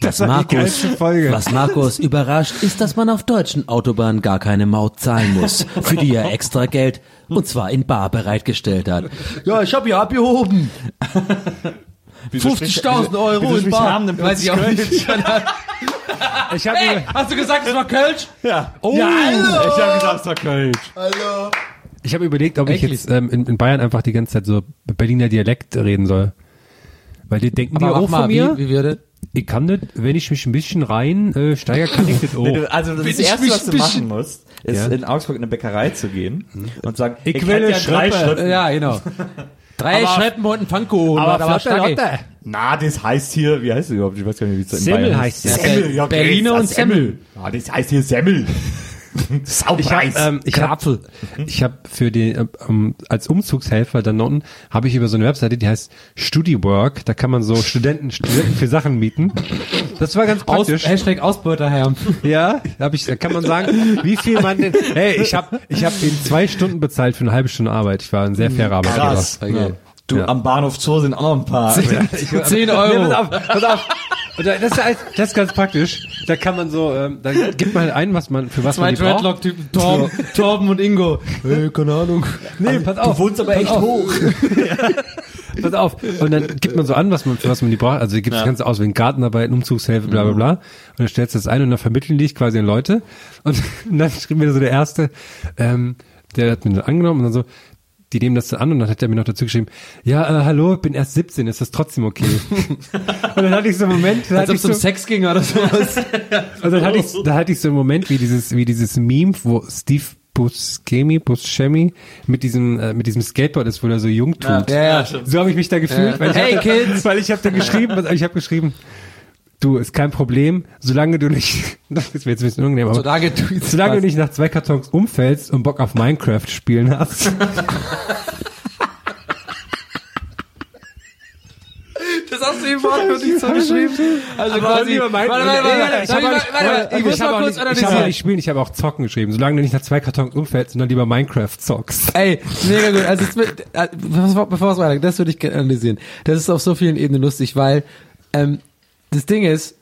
das war die geilste Folge. was Markus überrascht, ist, dass man auf deutschen Autobahnen gar keine Maut zahlen muss, für die er extra Geld, und zwar in bar bereitgestellt hat. Ja, ich habe hier abgehoben. <laughs> 50.000 Euro in bar. Weiß ich auch nicht. <laughs> Ich habe Hey, hast du gesagt, es war Kölsch? Ja. oh, Ich habe gesagt, es war Kölsch. ich habe überlegt, ob ich Wirklich? jetzt ähm, in, in Bayern einfach die ganze Zeit so Berliner Dialekt reden soll. Weil die denken die Aber auch mach mal, von mir. wie, wie würde? Ich kann das, wenn ich mich ein bisschen rein äh, steigere, kann ich <laughs> das auch. Nee, du- Also das ich Erste, was du machen musst, ist Ja. in Augsburg in eine Bäckerei zu gehen und sagen, Ich hätte will ja drei. Schrippen. Ja, genau. <laughs> Drei Aber- Schrippen und ein Pfannkuchen. aber war aber flotte. Lotte. Na, das heißt hier, wie heißt es überhaupt? Ich weiß gar nicht, wie es in Semmel Bayern heißt es. Semmel, ja, okay, Berliner das und Semmel. Ja, das heißt hier Semmel. <laughs> Ich habe Saupreis. ähm, ich hab, ich hab für die äh, ähm, als Umzugshelfer dann unten habe ich über so eine Webseite, die heißt StudiWork, da kann man so Studenten, Studenten für Sachen mieten. Das war ganz Aus, praktisch. Hashtag Ausbeuterherr. Ja, da hab ich, da kann man sagen, wie viel man denn. Hey, ich habe ich hab den zwei Stunden bezahlt für eine halbe Stunde Arbeit. Ich war ein sehr fairer Arbeitgeber. Krass. Okay. Du, Ja. am Bahnhof Zoo sind auch noch ein paar. 10 Nee, Euro. pass auf, pass auf. Und da- das, ist, alles- das ist ganz praktisch. Da kann man so, ähm, da gibt man halt ein, was man für was Zwei man die braucht. Dreadlock-Typen, Torben, Torben und Ingo. <laughs> Hey, keine Ahnung. Nee, pass auf. Du wohnst aber echt auf. hoch. <laughs> Pass auf. Und dann gibt man so an, was man, für was man die braucht. Also gibt das Ganze aus wie Gartenarbeit, Umzugshilfe, bla bla bla. Und dann stellst du das ein und dann vermitteln die dich quasi an Leute. Und <laughs> dann schrieb mir so der Erste, ähm, der hat mir das angenommen und dann so, die nehmen das dann an und dann hat er mir noch dazu geschrieben, ja, äh, hallo, ich bin erst 17, ist das trotzdem okay? <laughs> und dann hatte ich so einen Moment, Als ob es um so, Sex ging oder sowas. <laughs> und dann hatte ich, da hatte ich so einen Moment wie dieses, wie dieses Meme, wo Steve Buscemi, Buscemi mit diesem äh, mit diesem Skateboard ist, wo er so jung tut. Ja, ja. So habe ich mich da gefühlt, Ja. weil ich Hey, hab, Kids! <laughs> weil ich habe da geschrieben, ich habe geschrieben, du ist kein Problem, solange du nicht, <laughs> das ist mir jetzt ein bisschen unangenehm, aber Solange du solange du nicht nach zwei Kartons umfällst und Bock auf Minecraft spielen hast. <laughs> Das hast du ihm wortwörtlich so geschrieben. Also quasi, warte, warte, warte, warte, ich habe auch nicht, ich habe nicht, ich habe nicht spielen, ich habe auch zocken geschrieben. Solange du nicht nach zwei Kartons umfällst, sondern lieber Minecraft zockst. Ey, mega gut. Also, äh, bevor es weitergeht, das würde ich gerne analysieren. Das ist auf so vielen Ebenen lustig, weil ähm, das Ding ist,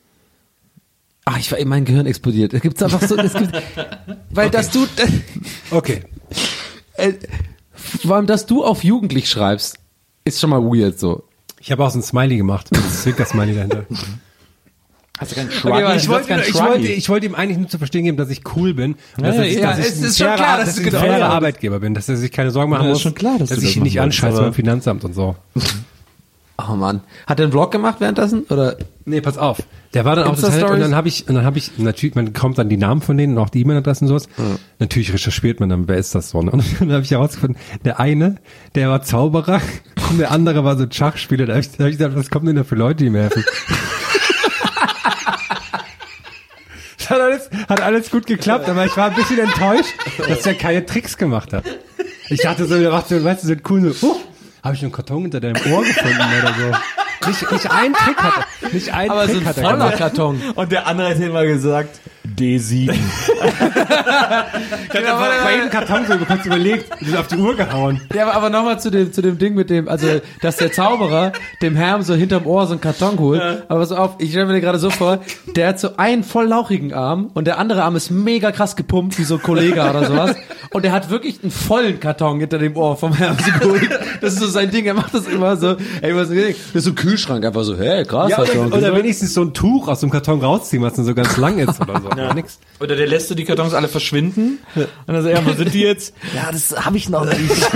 ach, ich war, mein Gehirn explodiert. Es gibt einfach so, es gibt, <laughs> weil dass du, <laughs> Okay. äh, vor allem, dass du auf Jugendlich schreibst, ist schon mal weird so. Ich habe auch so ein Smiley gemacht. Das ist Zwinker-Smiley dahinter. <laughs> Hast du keinen Okay, warte, Ich wollte, ich, wollte, ich wollte ihm eigentlich nur zu verstehen geben, dass ich cool bin. Dass, ja, ich, ja, dass ich es ein ist schon fairer- klar, dass dass ich ein genau- fairer ja. Arbeitgeber bin, dass er sich keine Sorgen machen Ja, ist muss, schon klar, dass dass ich das ihn nicht machen anscheiße beim Finanzamt und so. Oh Mann. Hat er einen Vlog gemacht währenddessen? Oder? Nee, pass auf. Der war dann auch total, Insta-Stories? und dann habe ich, und dann habe ich, natürlich, man kommt dann die Namen von denen und auch die E-Mail-Adressen und sowas. Natürlich recherchiert man dann, wer ist das so, ne? Und <laughs> dann habe ich herausgefunden, der eine, der war Zauberer <laughs> und der andere war so Schachspieler. Da habe ich, da hab ich gedacht, was kommen denn da für Leute, die mir helfen? Das <laughs> hat alles, hat alles gut geklappt, aber ich war ein bisschen enttäuscht, dass er keine Tricks gemacht hat. Ich dachte so, der macht so, weißt du, so cool so, oh, habe ich einen Karton hinter deinem Ohr gefunden oder so. Nicht, nicht ein Trick hat er, nicht ein Aber so Trick ein hat voller. Karton. Und der andere hat immer gesagt, D7. <laughs> Ich habe bei jedem Karton so kurz überlegt, und ist auf die Uhr gehauen. Ja, aber, aber nochmal zu dem, zu dem Ding mit dem, also, dass der Zauberer dem Herrn so hinterm Ohr so einen Karton holt. Aber pass auf, ich stelle mir gerade so vor, der hat so einen voll lauchigen Arm und der andere Arm ist mega krass gepumpt, wie so ein Kollege oder sowas. Und der hat wirklich einen vollen Karton hinter dem Ohr vom Herrn so geholt. Das ist so sein Ding, er macht das immer so, ey, was ist das? Das ist so ein Kühlschrank, einfach so, hey, krass. Ja, oder, oder wenigstens so ein Tuch aus dem Karton rausziehen, was dann so ganz lang ist oder so. <laughs> Ja. Nix. Oder der lässt so die Kartons alle verschwinden. Und dann sagt er, ja, wo sind die jetzt? Ja, das habe ich noch nicht. <laughs>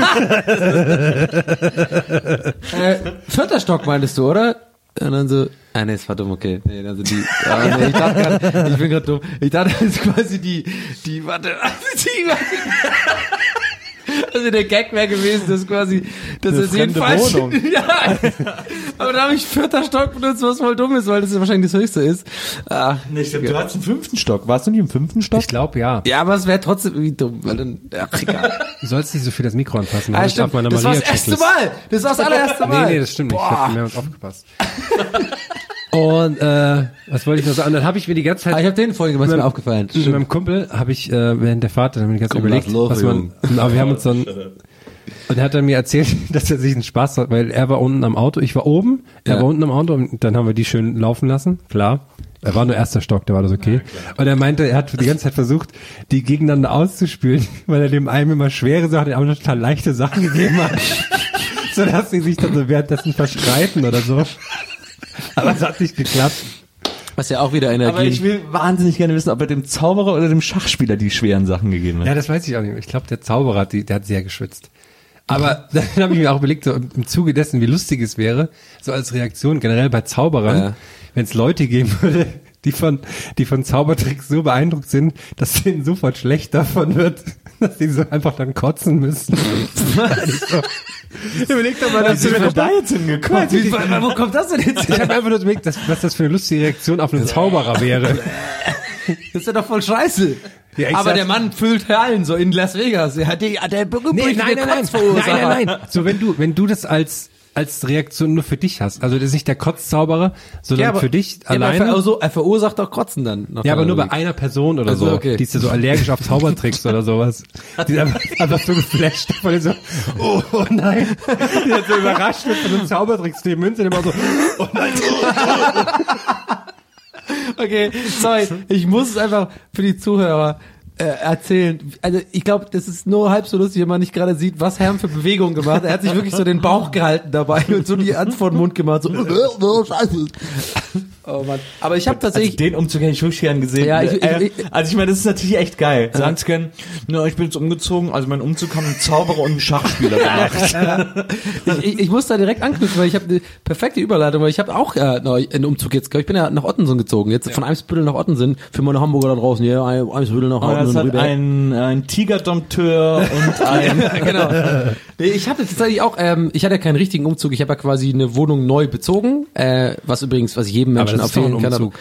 Äh, vierter Stock meintest du, oder? Und dann so, ah nee, es war dumm, okay. Nee, also die, ah, nee, ich dachte grad, ich bin gerade dumm. Ich dachte, das ist quasi die, die, warte, <laughs> die, also der Gag wäre gewesen, dass quasi, dass er falschen, Wohnung. <laughs> ja, aber da habe ich vierter Stock benutzt, was voll dumm ist, weil das ja wahrscheinlich das höchste ist. Ach, Nee, ich glaub, du hast einen fünften Stock. Warst du nicht im fünften Stock? Ich glaube ja. ja, aber es wäre trotzdem irgendwie dumm, weil dann, ach, egal. Du sollst nicht so viel das Mikro anpassen. Ah, ich stimmt. auf meiner Das war das erste. Mal. Das war das allererste Mal. Nee, nee, das stimmt nicht. Ich habe mehrmals aufgepasst. <laughs> Und äh, was wollte ich noch sagen? Dann habe ich mir die ganze Zeit Ah, ich habe den vorhin gemacht, ist mir aufgefallen. mit meinem Kumpel habe ich äh, während der Fahrt dann haben wir die ganze Zeit Kumpel überlegt, Love, was man. Aber wir haben uns dann <laughs> und er hat dann mir erzählt, <laughs> dass er sich einen Spaß hat, weil er war unten am Auto, ich war oben, er Ja. war unten am Auto und dann haben wir die schön laufen lassen, klar. Er war nur erster Stock, da war das okay. Und er meinte, er hat die ganze Zeit versucht, die gegeneinander auszuspülen, <laughs> weil er dem einen immer schwere Sachen, dem anderen total leichte Sachen gegeben hat. so dass sie sich dann so währenddessen verstreiten oder so. <laughs> Aber es hat nicht geklappt. Was ja auch wieder Energie. Aber ich will wahnsinnig gerne wissen, ob er dem Zauberer oder dem Schachspieler die schweren Sachen gegeben hat. Ja, das weiß ich auch nicht. Ich glaube, der Zauberer, die, der hat sehr geschwitzt. Aber <laughs> dann habe ich mir auch überlegt, so im im Zuge dessen, wie lustig es wäre, so als Reaktion generell bei Zauberern, Ja. wenn es Leute geben würde, die von, die von Zaubertricks so beeindruckt sind, dass denen sofort schlecht davon wird, <laughs> dass sie so einfach dann kotzen müssen. <laughs> Überleg doch mal, dass du wir da jetzt hingekommen? Wie- wo kommt das denn jetzt? Ich habe einfach nur überlegt, dass, was das für eine lustige Reaktion auf einen Zauberer wäre. <laughs> Das ist ja doch voll scheiße. Ja, Aber der Mann füllt Hallen so in Las Vegas. Er hat die, der Nee, nein, nein, nein, nein, nein, nein. So, wenn du, wenn du das als, als Reaktion nur für dich hast, also das ist nicht der Kotzzauberer, sondern für dich ja, aber alleine. Er, er verursacht doch Kotzen dann. Ja, aber nur bei einer Person oder Also, so. okay. Die ist ja so allergisch auf Zaubertricks oder sowas. Die ist einfach, einfach so geflasht davon, so, oh, oh nein. Die hat so überrascht wird von den Zaubertricks, die Münze immer so, oh nein. <laughs> Okay, sorry. Ich muss es einfach für die Zuhörer äh, erzählen. Also ich glaube, das ist nur halb so lustig, wenn man nicht gerade sieht, was Herrn für Bewegungen gemacht hat. Er hat sich wirklich so den Bauch gehalten dabei und so die Hand vor den Mund gemacht. So, oh, scheiße. Oh Mann. Aber ich habe tatsächlich den Umzug hätte ich wirklich gern gesehen. Ja, ich- ich- Äh, ich- also ich meine, das ist natürlich echt geil. Sagen zu können, na, ich bin jetzt umgezogen, also mein Umzug haben ein Zauberer und ein Schachspieler gemacht. <laughs> ich, ich, ich muss da direkt anknüpfen, weil ich habe eine perfekte Überleitung, weil ich habe auch äh, einen Umzug jetzt, ich bin ja nach Ottensen gezogen, jetzt von Eimsbüttel nach Ottensen, für meine Hamburger da draußen, ja, Eimsbüttel nach Und Ottensen hat ein, ein Tigerdompteur und <laughs> ein... genau. Nee, ich hatte tatsächlich auch, ähm, ich hatte keinen richtigen Umzug, ich habe ja quasi eine Wohnung neu bezogen, äh, was übrigens, was ich jedem Aber Menschen empfehlen kann. Umzug.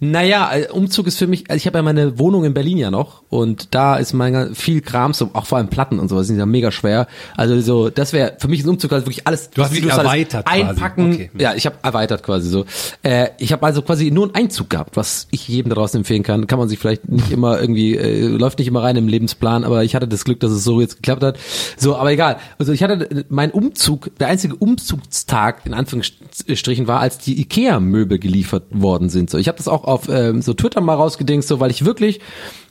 Naja, äh, Umzug ist für mich, also ich habe ja meine Wohnung in Berlin ja noch und da ist mein viel Kram, so, auch vor allem Platten und sowas, sind ja mega schwer. Also so, das wäre für mich ein Umzug, also wirklich alles, Du hast dich erweitert quasi. einpacken. Okay. Ja, ich habe erweitert quasi so. Äh, ich habe also quasi nur einen Einzug gehabt, was ich jedem da draußen empfehlen kann. Kann man sich vielleicht nicht immer irgendwie, äh, läuft nicht immer rein im Lebensplan, aber ich hatte das Glück, dass es so jetzt geklappt hat. So, aber egal. Also ich hatte äh, mein Umzug, der einzige Umzugstag in Anführungsstrichen war, als die Ikea-Möbel geliefert worden sind. So, ich habe das auch auf ähm, so Twitter mal rausgedingst, so, weil ich wirklich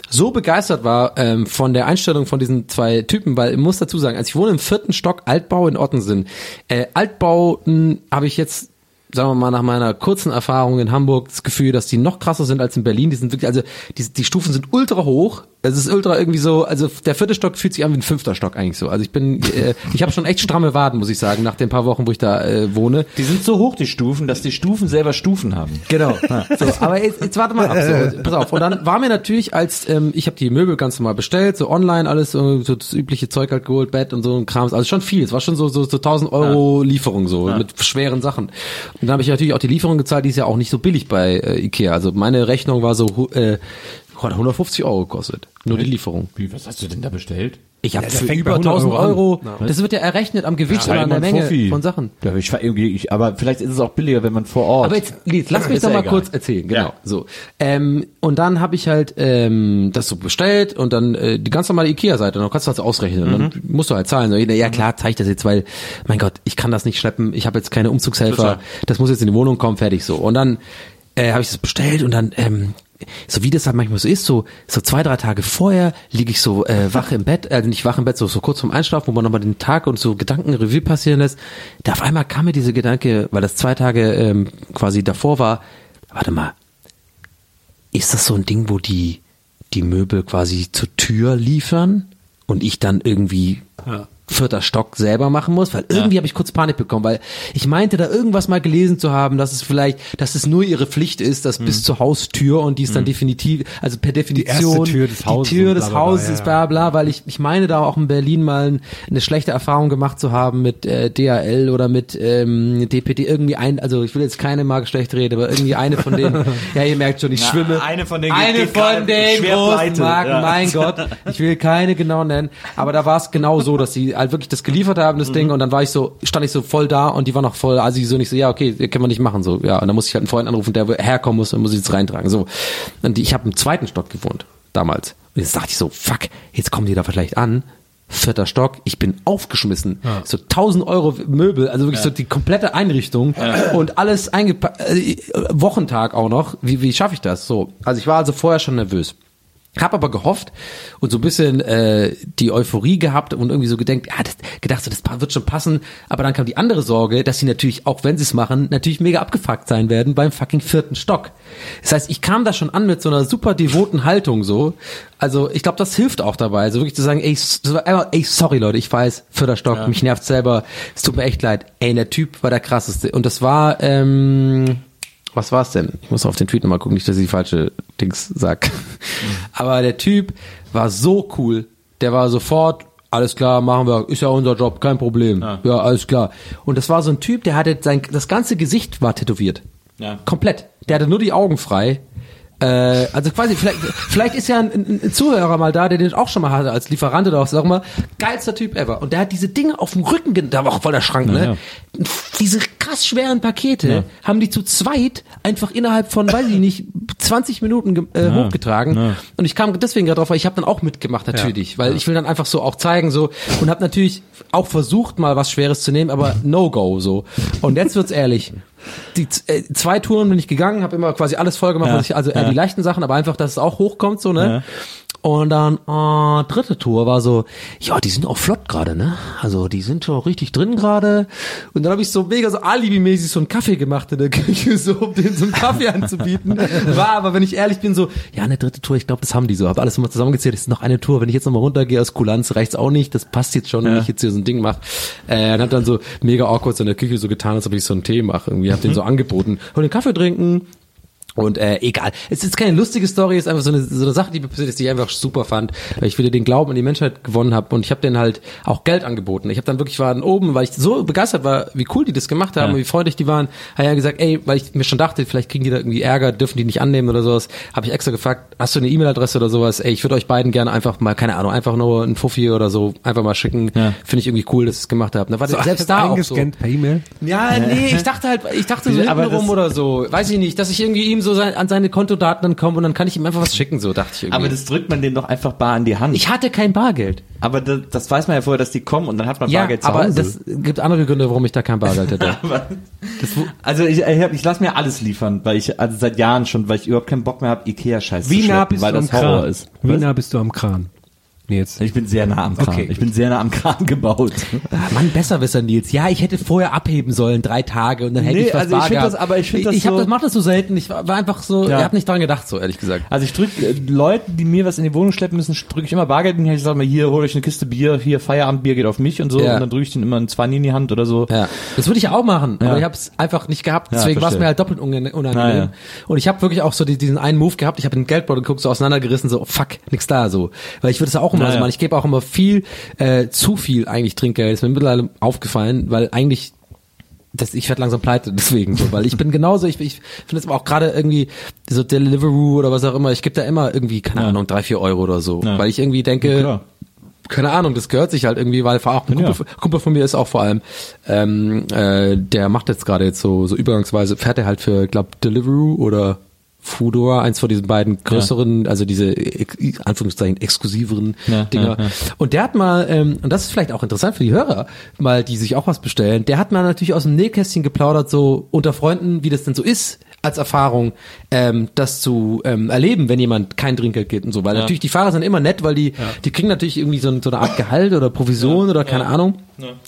so begeistert war ähm, von der Einstellung von diesen zwei Typen, weil ich muss dazu sagen, als ich wohne im vierten Stock Altbau in Ottensen. Äh, Altbauten habe ich jetzt sagen wir mal, nach meiner kurzen Erfahrung in Hamburg das Gefühl, dass die noch krasser sind als in Berlin. Die sind wirklich, also die, die Stufen sind ultra hoch. Es ist ultra irgendwie so, also der vierte Stock fühlt sich an wie ein fünfter Stock eigentlich so. Also ich bin, äh, ich habe schon echt stramme Waden, muss ich sagen, nach den paar Wochen, wo ich da äh, wohne. Die sind so hoch, die Stufen, dass die Stufen selber Stufen haben. Genau. So, aber jetzt, jetzt warte mal ab. So, pass auf. Und dann war mir natürlich, als ähm, ich habe die Möbel ganz normal bestellt, so online alles, so, so das übliche Zeug halt geholt, Bett und so ein Krams. Also schon viel. Es war schon so so, so 1000 Euro Lieferung so mit schweren Sachen. Und dann habe ich natürlich auch die Lieferung gezahlt. Die ist ja auch nicht so billig bei äh, Ikea. Also meine Rechnung war so äh, hat 150 Euro gekostet. Nur die Lieferung. Wie, was hast du denn da bestellt? Ich habe der für fängt über bei 100 1000 Euro. Euro. Das wird ja errechnet am Gewicht Ja, oder an der Menge Fuffi. von Sachen. Ja, ich war irgendwie, ich, aber vielleicht ist es auch billiger, wenn man vor Ort. Aber jetzt, jetzt lass mich doch ja mal egal. kurz erzählen, genau. Ja. So. Ähm, und dann habe ich halt ähm, das so bestellt und dann äh, die ganz normale Ikea-Seite, dann kannst du das ausrechnen. Und dann Mhm. musst du halt zahlen. So, ja klar, zeig ich das jetzt, weil, mein Gott, ich kann das nicht schleppen, ich habe jetzt keine Umzugshelfer, das muss jetzt in die Wohnung kommen, fertig so. Und dann äh, habe ich das bestellt und dann ähm, so wie das halt manchmal so ist, so so zwei drei Tage vorher liege ich so äh, wach im Bett, äh, nicht wach im Bett, so so kurz vorm Einschlafen, wo man nochmal den Tag und so Gedanken Revue passieren lässt. Da auf einmal kam mir diese Gedanke, weil das zwei Tage ähm, quasi davor war. Warte mal, ist das so ein Ding, wo die die Möbel quasi zur Tür liefern und ich dann irgendwie vierter Stock selber machen muss, weil irgendwie habe ich kurz Panik bekommen, weil ich meinte da irgendwas mal gelesen zu haben, dass es vielleicht, dass es nur ihre Pflicht ist, dass bis zur Haustür und die ist dann definitiv, also per Definition erste Tür des Hauses die Tür des bla, bla, bla, Hauses, ja. bla bla, weil ich ich meine da auch in Berlin mal ein, eine schlechte Erfahrung gemacht zu haben mit äh, DHL oder mit ähm, DPD irgendwie ein, also ich will jetzt keine Marke schlecht reden, aber irgendwie eine von denen, <laughs> ja ihr merkt schon, ich Ja, schwimme, eine von denen eine geht von den großen Marken, ja. mein Gott, ich will keine genau nennen, aber da war es genau so, dass sie halt wirklich das geliefert haben, das Ding, und dann war ich so, stand ich so voll da und die war noch voll, also ich so nicht so, ja okay, können wir nicht machen, so, ja, und dann muss ich halt einen Freund anrufen, der herkommen muss, und muss ich jetzt reintragen, so, und ich habe im zweiten Stock gewohnt, damals, und jetzt dachte ich so, fuck, jetzt kommen die da vielleicht an, vierter Stock, ich bin aufgeschmissen. So 1000 Euro Möbel, also wirklich so die komplette Einrichtung und alles eingepackt, äh, Wochentag auch noch. Wie, wie schaffe ich das? So, also ich war also vorher schon nervös. Hab aber gehofft und so ein bisschen äh, die Euphorie gehabt und irgendwie so gedenkt, ja, das, gedacht, so, das wird schon passen. Aber dann kam die andere Sorge, dass sie natürlich, auch wenn sie es machen, natürlich mega abgefuckt sein werden beim fucking vierten Stock. Das heißt, ich kam da schon an mit so einer super devoten Haltung so. Also ich glaube, das hilft auch dabei, so wirklich zu sagen, ey, ey sorry Leute, ich weiß, vierter Stock, mich nervt selber, es tut mir echt leid. Ey, der Typ war der krasseste. Und das war, ähm, was war's denn? Ich muss auf den Tweet nochmal gucken, nicht, dass ich die falsche Dings sag. Aber der Typ war so cool. Der war sofort, alles klar, machen wir, ist ja unser Job, kein Problem. Ja, alles klar. Und das war so ein Typ, der hatte sein, das ganze Gesicht war tätowiert. Ja. Komplett. Der hatte nur die Augen frei. Äh, also quasi, vielleicht, vielleicht ist ja ein, ein, ein Zuhörer mal da, der den auch schon mal hatte als Lieferant oder auch, sag mal, geilster Typ ever. Und der hat diese Dinge auf dem Rücken, da war auch voll der Schrank, ne? Diese krass schweren Pakete haben die zu zweit einfach innerhalb von, weiß ich nicht, 20 Minuten äh, hochgetragen. Und ich kam deswegen gerade drauf, weil ich habe dann auch mitgemacht natürlich, weil ich will dann einfach so auch zeigen so und habe natürlich auch versucht mal was Schweres zu nehmen, aber no go so. Und jetzt wird's ehrlich. Die äh, zwei Touren bin ich gegangen, habe immer quasi alles voll gemacht, was ich, also äh, die leichten Sachen, aber einfach, dass es auch hochkommt so, ne? Und dann äh, dritte Tour war so, ja, die sind auch flott gerade, ne? Also die sind schon richtig drin gerade. Und dann habe ich so mega so alibimäßig so einen Kaffee gemacht in der <laughs> Küche, so um denen so einen Kaffee anzubieten. <laughs> War aber, wenn ich ehrlich bin, so, ja, eine dritte Tour, ich glaube, das haben die so. Habe alles mal zusammengezählt, es ist noch eine Tour. Wenn ich jetzt nochmal runtergehe aus Kulanz, reicht's auch nicht. Das passt jetzt schon, wenn ich jetzt hier so ein Ding mache. Äh, und hab dann so mega awkward so in der Küche so getan, als ob ich so einen Tee mache. Irgendwie hab den so <laughs> angeboten. Hol den Kaffee trinken. Und äh, egal, es ist keine lustige Story, es ist einfach so eine, so eine Sache, die mir passiert ist, die ich einfach super fand, weil ich wieder den Glauben an die Menschheit gewonnen habe und ich habe denen halt auch Geld angeboten. Ich habe dann wirklich war dann oben, weil ich so begeistert war, wie cool die das gemacht haben Ja. und wie freundlich die waren, habe ja gesagt, ey, weil ich mir schon dachte, vielleicht kriegen die da irgendwie Ärger, dürfen die nicht annehmen oder sowas, habe ich extra gefragt, hast du eine E-Mail-Adresse oder sowas? Ey, ich würde euch beiden gerne einfach mal, keine Ahnung, einfach nur ein Fuffi oder so einfach mal schicken. Ja. Finde ich irgendwie cool, dass ihr es gemacht habt. Da war selbst da auch so. eingescannt per E-Mail. Ja, nee, ich dachte halt, ich dachte so Aber hintenrum das- oder so, weiß ich nicht, dass ich irgendwie ihm so sein, an seine Kontodaten dann komme und dann kann ich ihm einfach was schicken, so dachte ich irgendwie. Aber das drückt man denen doch einfach bar in die Hand. ich hatte kein Bargeld. aber das, das weiß man ja vorher, dass die kommen und dann hat man Ja, Bargeld zu aber Hause. das gibt andere Gründe, warum ich da kein Bargeld hätte. <laughs> Aber- also ich, ich, ich lasse mir alles liefern, weil ich also seit Jahren schon, weil ich überhaupt keinen Bock mehr habe, Ikea Scheiß Wie zu nah schleppen, bist weil du am das Horror Kran? ist. Wie Was? nah bist du am Kran? Jetzt. Ich bin sehr nah am Kran. Okay, ich bin sehr nah am Kran <laughs> gebaut. Ah, Mann, Besserwisser, Nils. Ja, ich hätte vorher abheben sollen, drei Tage, und dann hätte Nee, ich was also ich bar find gehabt. das- aber ich find das Ich hab so- das, mach das so selten. Ich war, einfach so, Ja. ich habe nicht dran gedacht, so ehrlich gesagt. Also ich drücke äh, Leuten, die mir was in die Wohnung schleppen müssen, drücke ich immer Bargeld Hand. Ich sage mal, hier, hol euch eine Kiste Bier, hier, Feierabendbier geht auf mich und so. Ja. Und dann drücke ich denen immer ein Zwanni in die Hand oder so. Ja, das würde ich auch machen, Ja. aber ich habe es einfach nicht gehabt. Deswegen war es mir halt doppelt unangenehm. Ja. Und ich habe wirklich auch so die, diesen einen Move gehabt. Ich habe den Geldbeutel geguckt, so auseinandergerissen, so fuck, nix da, so. Weil ich würde es auch immer Ja, so ja. machen. Ich gebe auch immer viel, äh, zu viel eigentlich Trinkgeld. Ist mir mittlerweile aufgefallen, weil eigentlich das, ich werde langsam pleite deswegen so, weil ich bin genauso, ich, ich finde es aber auch gerade irgendwie so Deliveroo oder was auch immer, ich gebe da immer irgendwie, keine Ja. Ahnung, drei, vier Euro oder so, Ja. weil ich irgendwie denke, keine Ahnung, das gehört sich halt irgendwie, weil auch ein Ja. Kumpel, Kumpel von mir ist auch vor allem, ähm, äh, der macht jetzt gerade jetzt so, so übergangsweise, fährt er halt für, glaub, Deliveroo oder Foodora, eins von diesen beiden größeren, also diese Anführungszeichen exklusiveren Ja, Dinger. ja, ja. Und der hat mal, ähm, und das ist vielleicht auch interessant für die Hörer, mal die sich auch was bestellen, der hat mal natürlich aus dem Nähkästchen geplaudert, so unter Freunden, wie das denn so ist, als Erfahrung, ähm, das zu ähm, erleben, wenn jemand kein Trinkgeld gibt und so. Weil natürlich die Fahrer sind immer nett, weil die, die kriegen natürlich irgendwie so, so eine Art Gehalt oder Provision oder keine Ahnung.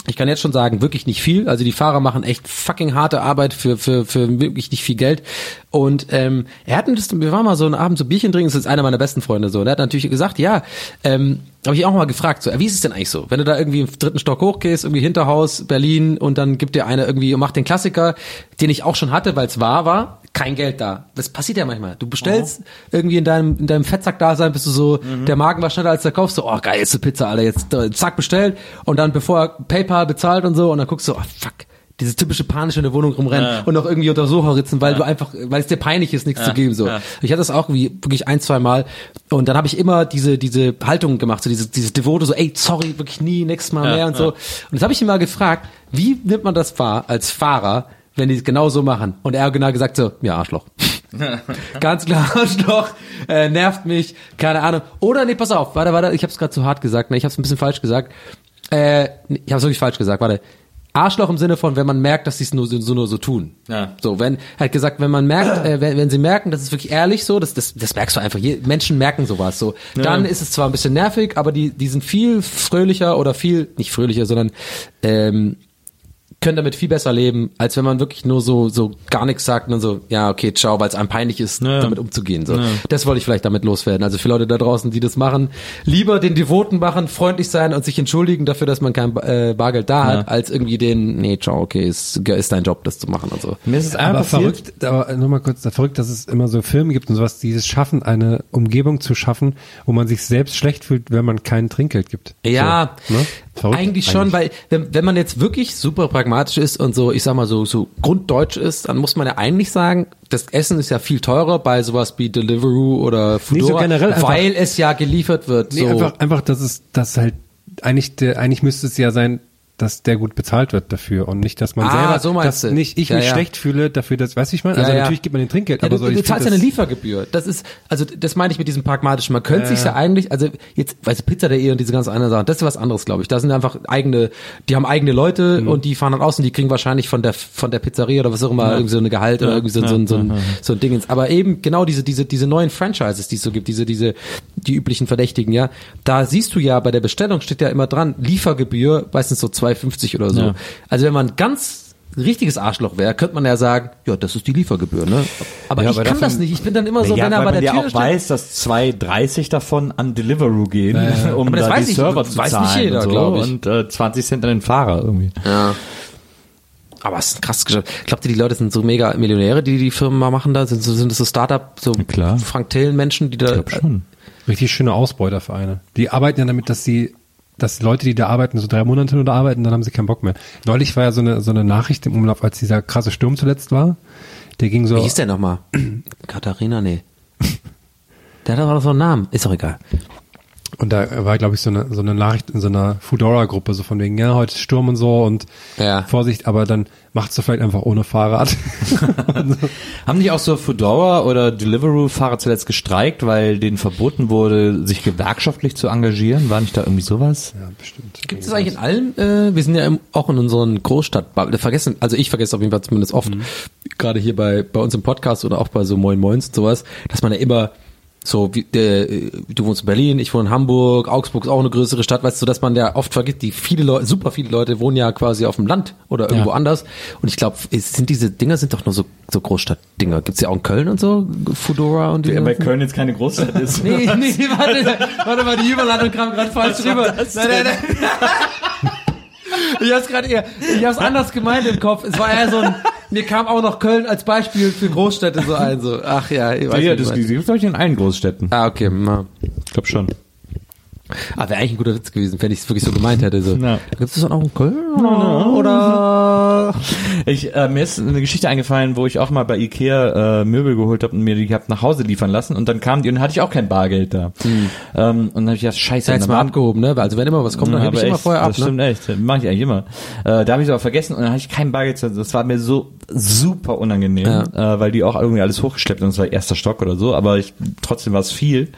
Ich kann jetzt schon sagen, wirklich nicht viel. Also die Fahrer machen echt fucking harte Arbeit für, für, für wirklich nicht viel Geld. Und ähm, er hat wir waren mal so einen Abend so Bierchen trinken, das ist einer meiner besten Freunde so. Und er hat natürlich gesagt, ja, ähm, habe ich auch mal gefragt, so, wie ist es denn eigentlich so? Wenn du da irgendwie im dritten Stock hochgehst, irgendwie Hinterhaus, Berlin, und dann gibt dir einer irgendwie und macht den Klassiker, den ich auch schon hatte, weil es wahr war, kein Geld da. Das passiert ja manchmal. Du bestellst irgendwie in deinem, in deinem Fettsack-Dasein, bist du so, der Magen war schneller als der Kauf, so, oh, geilste Pizza, Alter, jetzt äh, zack, bestellt. Und dann, bevor er PayPal bezahlt und so, und dann guckst du, oh, fuck. Dieses typische panische in der Wohnung rumrennen und noch irgendwie unter Sofa ritzen, weil du einfach, weil es dir peinlich ist, nichts zu geben. So, ich hatte das auch wie wirklich ein, zwei Mal und dann habe ich immer diese diese Haltung gemacht, so dieses dieses Devote, so ey sorry wirklich nie, nächstes Mal mehr und so. Und jetzt habe ich ihn mal gefragt, wie nimmt man das wahr als Fahrer, wenn die es genau so machen? Und er hat genau gesagt so, ja Arschloch. <laughs> Ganz klar, Arschloch, äh, nervt mich, keine Ahnung. Oder nee, pass auf, warte, warte, ich habe es gerade zu hart gesagt, ne, ich habe es ein bisschen falsch gesagt. Äh, ich habe es wirklich falsch gesagt, warte. Arschloch im Sinne von, wenn man merkt, dass sie es nur so, nur so tun. Ja. So, wenn, halt gesagt, wenn man merkt, äh, wenn, wenn sie merken, das ist wirklich ehrlich so, das, das, das merkst du einfach. Je, Menschen merken sowas so. Dann ist es zwar ein bisschen nervig, aber die, die sind viel fröhlicher oder viel, nicht fröhlicher, sondern ähm, können damit viel besser leben, als wenn man wirklich nur so so gar nichts sagt und dann so, ja, okay, ciao, weil es einem peinlich ist, Ja. damit umzugehen. So. Das wollte ich vielleicht damit loswerden. Also für Leute da draußen, die das machen, lieber den Devoten machen, freundlich sein und sich entschuldigen dafür, dass man kein äh, Bargeld da hat, als irgendwie den, nee, ciao, okay, ist, ist dein Job, das zu machen und so. Mir ist es passiert. verrückt, aber nochmal kurz, da verrückt, dass es immer so Filme gibt und sowas, dieses Schaffen, eine Umgebung zu schaffen, wo man sich selbst schlecht fühlt, wenn man kein Trinkgeld gibt. Ja, So, ne? Verrückt eigentlich schon, weil wenn, wenn man jetzt wirklich super pragmatisch ist und so, ich sag mal so, so grunddeutsch ist, dann muss man ja eigentlich sagen, das Essen ist ja viel teurer bei sowas wie Deliveroo oder Nee, so Foodora, generell einfach- weil es ja geliefert wird. Nee, so. einfach, einfach, dass es, dass halt, eigentlich, eigentlich müsste es ja sein, dass der gut bezahlt wird dafür und nicht, dass man Ah, selber, so dass du. nicht ich Ja, mich ja. schlecht fühle dafür, dass, weißt du, ich meine, also Ja, natürlich gibt man den Trinkgeld, aber du, so, du ich zahlst find ja eine Liefergebühr. Das ist, also das meine ich mit diesem pragmatischen. Man könnte sich ja eigentlich, also jetzt, weißt du, Pizza.de und diese ganz anderen Sachen, das ist was anderes, glaube ich. Da sind einfach eigene, die haben eigene Leute Mhm. und die fahren dann aus und die kriegen wahrscheinlich von der von der Pizzeria oder was auch immer irgendwie so eine Gehalt oder irgendwie so, so, ein- so, ein, so ein Dingens. Aber eben genau diese diese diese neuen Franchises, die es so gibt, diese diese die üblichen Verdächtigen, ja, da siehst du ja bei der Bestellung steht ja immer dran Liefergebühr, meistens so 2,50 oder so. Ja. Also wenn man ganz richtiges Arschloch wäre, könnte man ja sagen, ja, das ist die Liefergebühr, ne? Aber Ja, ich aber kann davon- das nicht. Ich bin dann immer so, ja, wenn er bei der ja Tür auch steht. weiß, dass 2,30 davon an Deliveroo gehen, <laughs> um Aber das da weiß die ich- Server das zu weiß nicht zahlen jeder, und so. ich. Und äh, 20 Cent an den Fahrer irgendwie. Ja. Aber es ist ein krasses Geschäft. Glaubt ihr, die Leute sind so mega Millionäre, die die Firmen mal machen da? Sind, so- sind das so Startup, so klar. Frank Thelen Menschen, die da... Ich glaube schon. Richtig schöne Ausbeutervereine. Die arbeiten ja damit, dass sie, dass Leute, die da arbeiten, so drei Monate nur da arbeiten, dann haben sie keinen Bock mehr. Neulich war ja so eine, so eine Nachricht im Umlauf, als dieser krasse Sturm zuletzt war. Der ging so. Wie hieß der nochmal? <clears throat> Katharina? Nee. <laughs> Der hat doch so einen Namen. Ist doch egal. Und da war, glaube ich, so eine, so eine Nachricht in so einer Foodora-Gruppe, so von wegen, ja, heute ist Sturm und so und Ja. Vorsicht, aber dann macht's doch vielleicht einfach ohne Fahrrad. <laughs> Haben nicht auch so Foodora oder Deliveroo-Fahrer zuletzt gestreikt, weil denen verboten wurde, sich gewerkschaftlich zu engagieren? War nicht da irgendwie sowas? ja, bestimmt. Gibt es eigentlich in allen, äh, wir sind ja im, auch in unseren Großstadt, vergessen, also ich vergesse auf jeden Fall zumindest oft, gerade hier bei, bei uns im Podcast oder auch bei so Moin Moins und sowas, dass man ja immer so, wie, der, äh, du wohnst in Berlin, ich wohne in Hamburg, Augsburg ist auch eine größere Stadt, weißt du, dass man ja oft vergisst, die viele Leute, super viele Leute wohnen ja quasi auf dem Land oder irgendwo anders. Und ich glaube, sind diese Dinger sind doch nur so, so Großstadtdinger. Gibt's ja auch in Köln und so, Fudora und die Ja, bei ganzen- Köln jetzt keine Großstadt <laughs> ist. Nee, nee, warte, warte mal, die Überladung kam gerade falsch rüber. Nein, nein, nein. Ich hab's gerade eher, ich hab's anders gemeint im Kopf. Es war eher so ein, mir kam auch noch Köln als Beispiel für Großstädte so ein, so, ach ja, ich weiß Ja, nicht, das was. gibt glaube ich in allen Großstädten. Ah, okay, na. Ich glaube schon. Ah, wäre eigentlich ein guter Witz gewesen, wenn ich es wirklich so gemeint hätte, so. Ja. Gibt es das auch in Köln? Oder? Ich, äh, mir ist eine Geschichte eingefallen, wo ich auch mal bei Ikea äh, Möbel geholt habe und mir die hab nach Hause liefern lassen und dann kam die und dann hatte ich auch kein Bargeld da. Ähm, und dann habe ich gedacht, scheiße, ja jetzt mal abgehoben, ne? Also wenn immer was kommt, dann Ja, heb ich aber immer echt, vorher ab, Das ne? stimmt echt. Das mache ich eigentlich immer. Äh, da habe ich es aber vergessen und dann hatte ich kein Bargeld. Das war mir so super unangenehm, äh, weil die auch irgendwie alles hochgeschleppt haben. Das war erster Stock oder so, aber ich, trotzdem war es viel.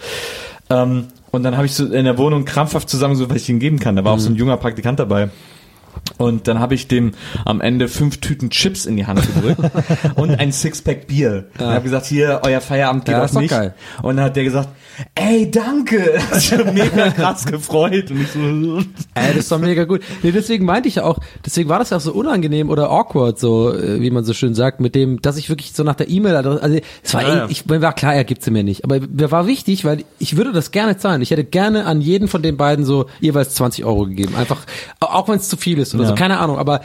Ähm, und dann habe ich so in der Wohnung krampfhaft zusammengesucht, was ich ihnen geben kann. Da war auch so ein Mhm. junger Praktikant dabei. Und dann habe ich dem am Ende fünf Tüten Chips in die Hand gedrückt <laughs> und ein Sixpack Bier. Und habe gesagt, hier, euer Feierabend geht Ja, auf mich. geil. Und dann hat der gesagt, ey, danke. <laughs> Das hat sich mega krass gefreut. Und ich so, <laughs> Ey, das ist doch mega gut. Nee, deswegen meinte ich ja auch, deswegen war das ja auch so unangenehm oder awkward, so äh, wie man so schön sagt, mit dem, dass ich wirklich so nach der E-Mail, also es war, Ja, ja. eh- ich mir war klar, er gibt sie mir nicht, aber mir war wichtig, weil ich würde das gerne zahlen. Ich hätte gerne an jeden von den beiden so jeweils 20 Euro gegeben, einfach, auch wenn es zu viel ist oder Ja. so, keine Ahnung, aber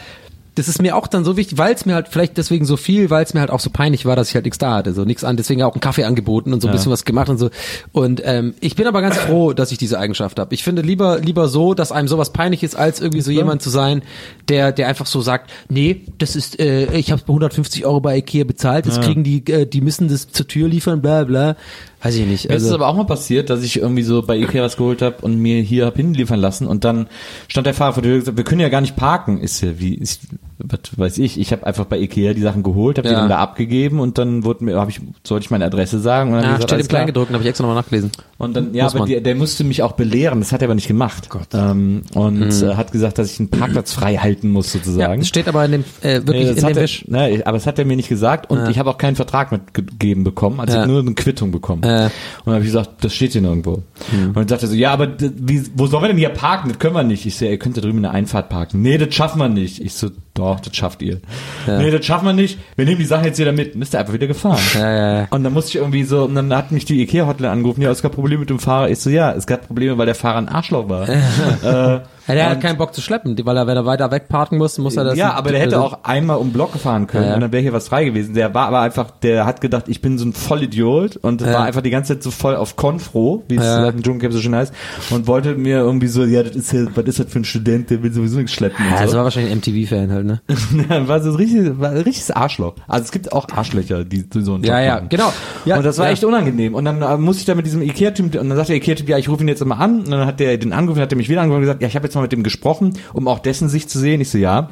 das ist mir auch dann so wichtig, weil es mir halt vielleicht deswegen so viel, weil es mir halt auch so peinlich war, dass ich halt nichts da hatte, so nichts an, deswegen auch einen Kaffee angeboten und so ein bisschen was gemacht und so. Und ähm, ich bin aber ganz froh, dass ich diese Eigenschaft habe. Ich finde lieber lieber so, dass einem sowas peinlich ist, als irgendwie so jemand zu sein, der der einfach so sagt, nee, das ist, äh, ich habe 150 Euro bei Ikea bezahlt, das kriegen die, äh, die müssen das zur Tür liefern, bla bla. Weiß ich nicht. Mir ist es Also, aber auch mal passiert, dass ich irgendwie so bei Ikea was geholt habe und mir hier hab hinliefern lassen und dann stand der Fahrer vor der Tür und gesagt, wir können ja gar nicht parken. Ist ja wie, ist, was weiß ich, ich habe einfach bei Ikea die Sachen geholt, habe die Ja. dann da abgegeben und dann wurde mir, habe ich, sollte ich meine Adresse sagen und dann ja, ich gesagt, steht im. Kleingedruckten, habe ich extra nochmal nachgelesen. Und dann, ja, Muss aber man. der, musste mich auch belehren, das hat er aber nicht gemacht. Ähm, und Mhm. äh, hat gesagt, dass ich einen Parkplatz <clears throat> frei halten muss Ja, sozusagen. das steht aber in dem, äh, wirklich Nee, in dem Wisch. ne, aber das hat er mir nicht gesagt und Ja. ich habe auch keinen Vertrag mitgegeben bekommen, also ich Ja. nur eine Quittung bekommen. Ja. Und dann habe ich gesagt, das steht hier nirgendwo. Und dann sagte er so, ja, aber wie, wo sollen wir denn hier parken? Das können wir nicht. Ich so, ihr könnt da drüben in der Einfahrt parken. Nee, das schaffen wir nicht. Ich so, doch, das schafft ihr. Nee, das schaffen wir nicht. Wir nehmen die Sachen jetzt wieder mit. Dann ist er einfach wieder gefahren. Ja, ja, ja. Und dann musste ich irgendwie so, und dann hat mich die Ikea-Hotline angerufen, ja, es gab Probleme mit dem Fahrer. Ich so, ja, es gab Probleme, weil der Fahrer ein Arschloch war. <laughs> äh, Der hat keinen Bock zu schleppen, weil er, wenn er weiter wegparken muss, muss er das. ja, aber der hätte also- auch einmal um Block gefahren können Ja, und dann wäre hier was frei gewesen. Der war aber einfach, der hat gedacht, ich bin so ein Vollidiot und Ja. war einfach die ganze Zeit so voll auf Konfro, wie es Ja. im Dschungelcamp so schön heißt, und wollte mir irgendwie so, ja, das ist ja, was ist das für ein Student, der will sowieso nichts schleppen Ja, und das so. war wahrscheinlich ein MTV-Fan halt, ne? <laughs> war so ein richtig, war ein richtiges Arschloch. Also es gibt auch Arschlöcher, die so einen Job Ja, ja, machen. genau. Ja, und das war echt unangenehm. Und dann äh, musste ich da mit diesem Ikea-Typ, und dann sagte der Ikea-Typ, ja, ich rufe ihn jetzt immer an. Und dann hat der den angerufen, hat er mich wieder angerufen und gesagt, ja, ich habe jetzt mal mit dem gesprochen, um auch dessen Sicht zu sehen. Ich so, ja.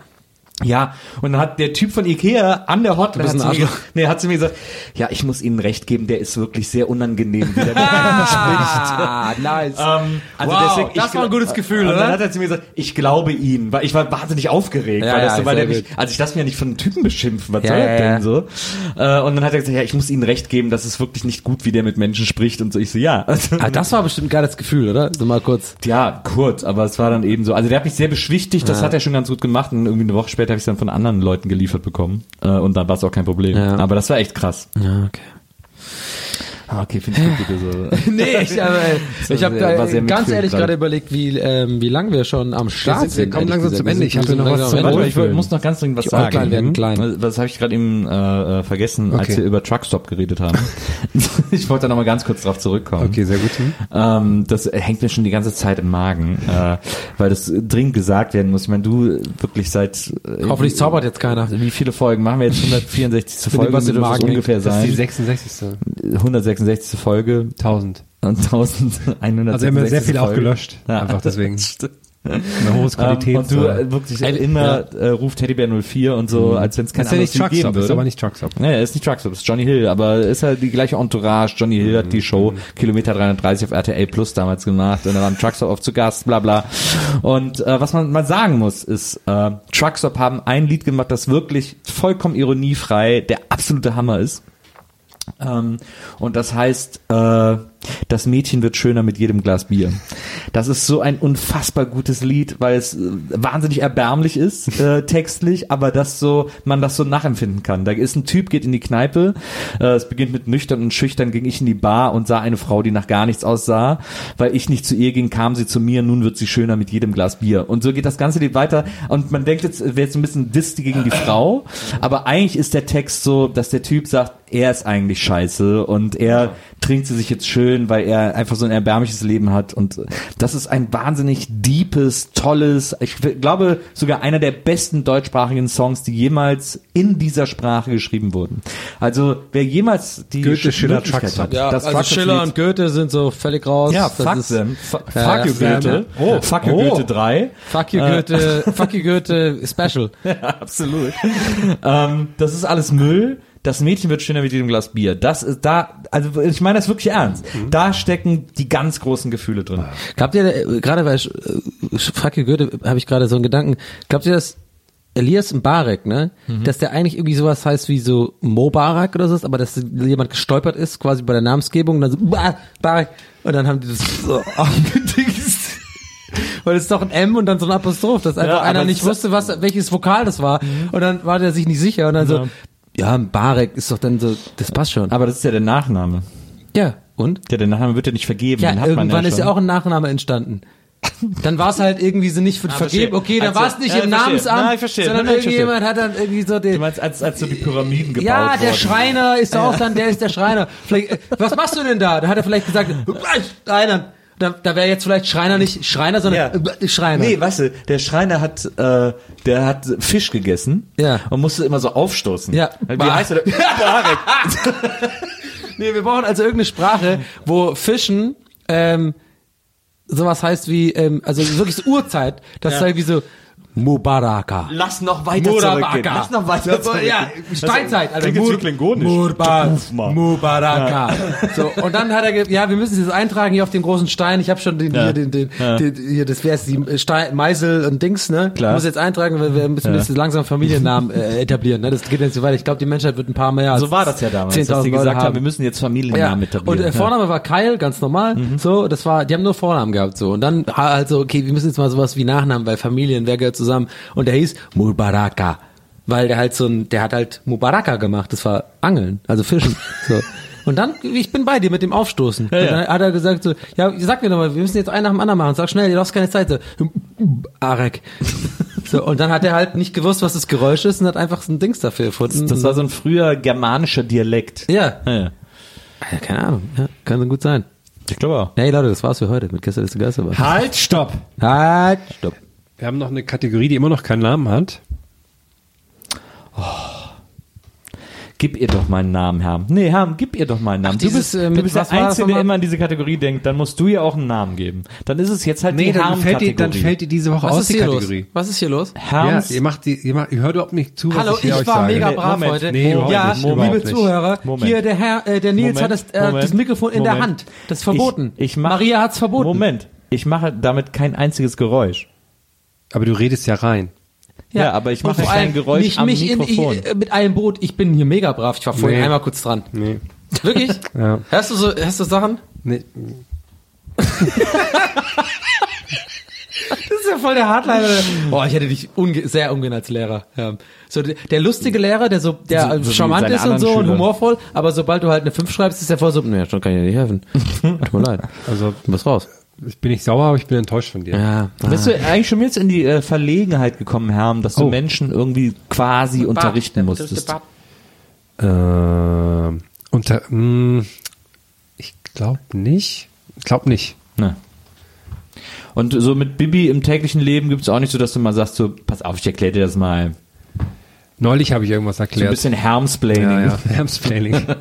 Ja, und dann hat der Typ von Ikea an der Hotline hat zu, mir, nee, hat zu mir gesagt, ja, ich muss Ihnen recht geben, der ist wirklich sehr unangenehm, wie der miteinander spricht. Ah, nice. Ähm, also Wow, deswegen, das war ein gutes Gefühl, und oder? Dann hat er zu mir gesagt, ich glaube ihn, weil ich war wahnsinnig aufgeregt, Ja, weil, das ja, so, weil der mich, also ich lasse mich ja nicht von einem Typen beschimpfen, was Ja, soll das denn so? Äh, und dann hat er gesagt, ja, ich muss Ihnen recht geben, das ist wirklich nicht gut, wie der mit Menschen spricht und so. Ich so, ja. Also, Ah, das war bestimmt ein geiles Gefühl, oder? So mal kurz. ja, kurz, aber es war dann eben so. Also der hat mich sehr beschwichtigt, das hat er schon ganz gut gemacht und irgendwie eine Woche später habe ich es dann von anderen Leuten geliefert bekommen äh, und dann war es auch kein Problem. Ja. Aber das war echt krass. Ja, okay. Ah, okay, finde ich gut, du <laughs> so. Nee, ich, aber, <laughs> So ich habe sehr ganz ehrlich gerade. überlegt, wie, ähm, wie lange wir schon am Start sind- wir kommen langsam gesagt. zum Ende. Ich hab wir hier sind noch was zum Ende. ich muss noch ganz dringend was Die sagen. Äuglein werden klein. Was, habe ich gerade eben äh, äh, vergessen, als wir über Truckstop geredet haben? <laughs> ich wollte da noch mal ganz kurz drauf zurückkommen. Okay, sehr gut. Ähm, das hängt mir schon die ganze Zeit im Magen, äh, weil das dringend gesagt werden muss. Ich meine, du wirklich seit äh, Hoffentlich zaubert jetzt keiner. Wie viele Folgen machen wir jetzt? 164. Bin Folge müsste das ungefähr Das ist die sein. 66. 166. Folge 1000. und 1166. Also wir haben sehr viel auch Folge. gelöscht. Ja. Einfach deswegen. <laughs> Eine hohe Ähm, Qualität. und du äh, wirklich immer äh, ruft Teddybär 04 und so, als wenn es kein das ist ja nicht geben würde. ist aber nicht Truckstop. Nee, er ist nicht Truckstop, ist Johnny Hill, aber ist halt die gleiche Entourage. Johnny Hill hat die Show Kilometer 330 auf RTL Plus damals gemacht und da war ein Truckstop auf zu Gast, bla bla. Und äh, was man mal sagen muss, ist, äh, Truckstop haben ein Lied gemacht, das wirklich vollkommen ironiefrei der absolute Hammer ist. Ähm, und das heißt, äh, das Mädchen wird schöner mit jedem Glas Bier. Das ist so ein unfassbar gutes Lied, weil es äh, wahnsinnig erbärmlich ist, äh, <laughs> textlich, aber das so, man das so nachempfinden kann. Da ist ein Typ, geht in die Kneipe, äh, es beginnt mit nüchtern und schüchtern, ging ich in die Bar und sah eine Frau, die nach gar nichts aussah. Weil ich nicht zu ihr ging, kam sie zu mir, nun wird sie schöner mit jedem Glas Bier. Und so geht das ganze Lied weiter und man denkt jetzt, wäre jetzt ein bisschen Diss gegen die Frau, aber eigentlich ist der Text so, dass der Typ sagt, er ist eigentlich scheiße und er trinkt sie sich jetzt schön, weil er einfach so ein erbärmliches Leben hat und das ist ein wahnsinnig deepes, tolles, ich glaube sogar einer der besten deutschsprachigen Songs, die jemals in dieser Sprache geschrieben wurden. Also wer jemals die Goethe, Schiller, Möglichkeit hat, Ja, das also Truckstop Schiller und Goethe sind so völlig raus. ja, Das fuck ist- them. Fuck Ja, you ja, Goethe. ja. Oh, fuck you Oh. Goethe 3. Fuck you Goethe, fuck you Goethe Special. <laughs> Absolut. ähm, das ist alles Müll. Das Mädchen wird schöner mit jedem Glas Bier. Das ist da, also ich meine das wirklich ernst. Da stecken die ganz großen Gefühle drin. Glaubt ihr, äh, gerade bei Sch- äh, you Goethe habe ich gerade so einen Gedanken, glaubt ihr, dass Elias Mbarek, ne, dass der eigentlich irgendwie sowas heißt wie so Mobarak oder so, aber dass jemand gestolpert ist, quasi bei der Namensgebung, und dann so, "Bah, Barek, und dann haben die das so <laughs> aufgedingst. Weil es ist doch ein M und dann so ein Apostroph, dass einfach Ja, einer nicht wusste, was, welches Vokal das war. Und dann war der sich nicht sicher und dann so, ja, Barek ist doch dann so, das passt schon. Aber das ist ja der Nachname. ja, und? Ja, der Nachname wird ja nicht vergeben. Ja, den hat man irgendwann ist schon. ja auch ein Nachname entstanden. Dann war es halt irgendwie so nicht für vergeben. verstehe. Okay, dann Also, war es nicht ja, im ich verstehe. Namensamt, Nein, ich verstehe. sondern Nein, irgendjemand hat dann irgendwie so Du den. meinst, als, als so die Pyramiden gebaut Ja, der wurden. Schreiner ist auch dann, der ist der Schreiner. Vielleicht, äh, was machst du denn da? Da hat er vielleicht gesagt, Schreiner. Da, da wäre jetzt vielleicht Schreiner nicht Schreiner, sondern äh, Schreiner. Nee, weißt du, der Schreiner hat, äh, der hat Fisch gegessen Ja. und musste immer so aufstoßen. Ja. Wie Bar- heißt er? Barek. <laughs> Nee, wir brauchen also irgendeine Sprache, wo Fischen ähm, sowas heißt wie, ähm, also wirklich so Urzeit, das ist irgendwie so Mubaraka. Lass noch weiter Mubaraka. zurückgehen. Lass noch weiter Ja, zurückgehen. Ja, Steinzeit. Also Mur- klingonisch. Murba, Tufma. Mubaraka. So, und dann hat er, ge- ja, wir müssen es jetzt eintragen hier auf dem großen Stein. Ich habe schon den, Ja. hier, den, den, den, hier, das wäre die Stein, Meißel und Dings, ne? Klar. Muss jetzt eintragen, weil wir müssen jetzt langsam Familiennamen äh, <laughs> etablieren, ne? Das geht jetzt so weit. Ich glaube, die Menschheit wird ein paar mehr So war das ja damals, dass 10.000 die gesagt haben, wir müssen jetzt Familiennamen etablieren. Und äh, Vorname war Kyle, ganz normal. So, das war, die haben nur Vornamen gehabt so. Und dann halt so, okay, wir müssen jetzt mal sowas wie Nachnamen, weil Familien, wer gehört zusammen? Und der hieß Mubaraka. Weil der halt so ein, der hat halt Mubaraka gemacht. Das war Angeln, also Fischen. <laughs> So. Und dann, ich bin bei dir mit dem Aufstoßen. Und dann hat er gesagt so, ja, sag mir doch mal, wir müssen jetzt einen nach dem anderen machen. Sag schnell, du hast keine Zeit. So, Arek. So, und dann hat er halt nicht gewusst, was das Geräusch ist und hat einfach so ein Dings dafür erfunden. Das war so ein früher germanischer Dialekt. ja. Ja, ja. ja. Keine Ahnung. Ja, kann gut sein. Ich glaube auch. Hey Leute, das war's für heute mit Gestern ist der Geisterbahn. Halt, stopp! Halt, stopp. Wir haben noch eine Kategorie, die immer noch keinen Namen hat. Gib ihr doch mal einen Namen, Herm. Nee, Herm, gib ihr doch mal einen Namen. du dieses, bist, äh, du bist was der Einzige, der immer in diese Kategorie denkt. Dann musst du ihr auch einen Namen geben. Dann ist es jetzt halt Nee, die dann fällt, die, dann Herm-Kategorie. fällt die diese Woche Was aus, ist die hier los? Kategorie. Was ist hier los? Ja, Herms, ihr macht die, ihr, macht, ihr hört überhaupt nicht zu, was Hallo, ich hier ich euch war mega brav Moment. heute. Nee, überhaupt ja, nicht, überhaupt liebe nicht. Zuhörer, Moment. hier der Herr, äh, der Nils Moment, hat das, äh, Moment, das Mikrofon in der Moment. Hand. Das ist verboten. Ich, ich mach, Maria hat's verboten. Moment. Ich mache damit kein einziges Geräusch. Aber du redest ja rein. Ja, aber ich Und mache kein Geräusch mich, am mich Mikrofon. In, äh, mit einem Boot. Ich bin hier mega brav. Ich war vorhin Nee. einmal kurz dran. Nee. <laughs> Wirklich? Ja. Hörst du so, hörst du Sachen? Nee. <laughs> Das ist ja voll der Hardliner. Boah, ich hätte dich unge sehr ungern als Lehrer. Ja. So der, der lustige Lehrer, der so, der So- so charmant ist und so und Schüler. humorvoll, aber sobald du halt eine 5 schreibst, ist der voll so, nee, schon kann ich dir nicht helfen. <laughs> Tut mir leid. Also, Du bist raus. Ich bin nicht sauer, aber ich bin enttäuscht von dir. Ja. Bist du eigentlich schon jetzt in die äh, Verlegenheit gekommen, Herm, dass du Oh. Menschen irgendwie quasi unterrichten musstest? Ähm, unter, mh, ich glaube nicht. Ich glaube nicht. Ne. Und so mit Bibi im täglichen Leben gibt es auch nicht so, dass du mal sagst, so, pass auf, ich erkläre dir das mal. Neulich habe ich irgendwas So ein erklärt. bisschen Hermsplaining. ja, ja. Hamsplaining. <laughs>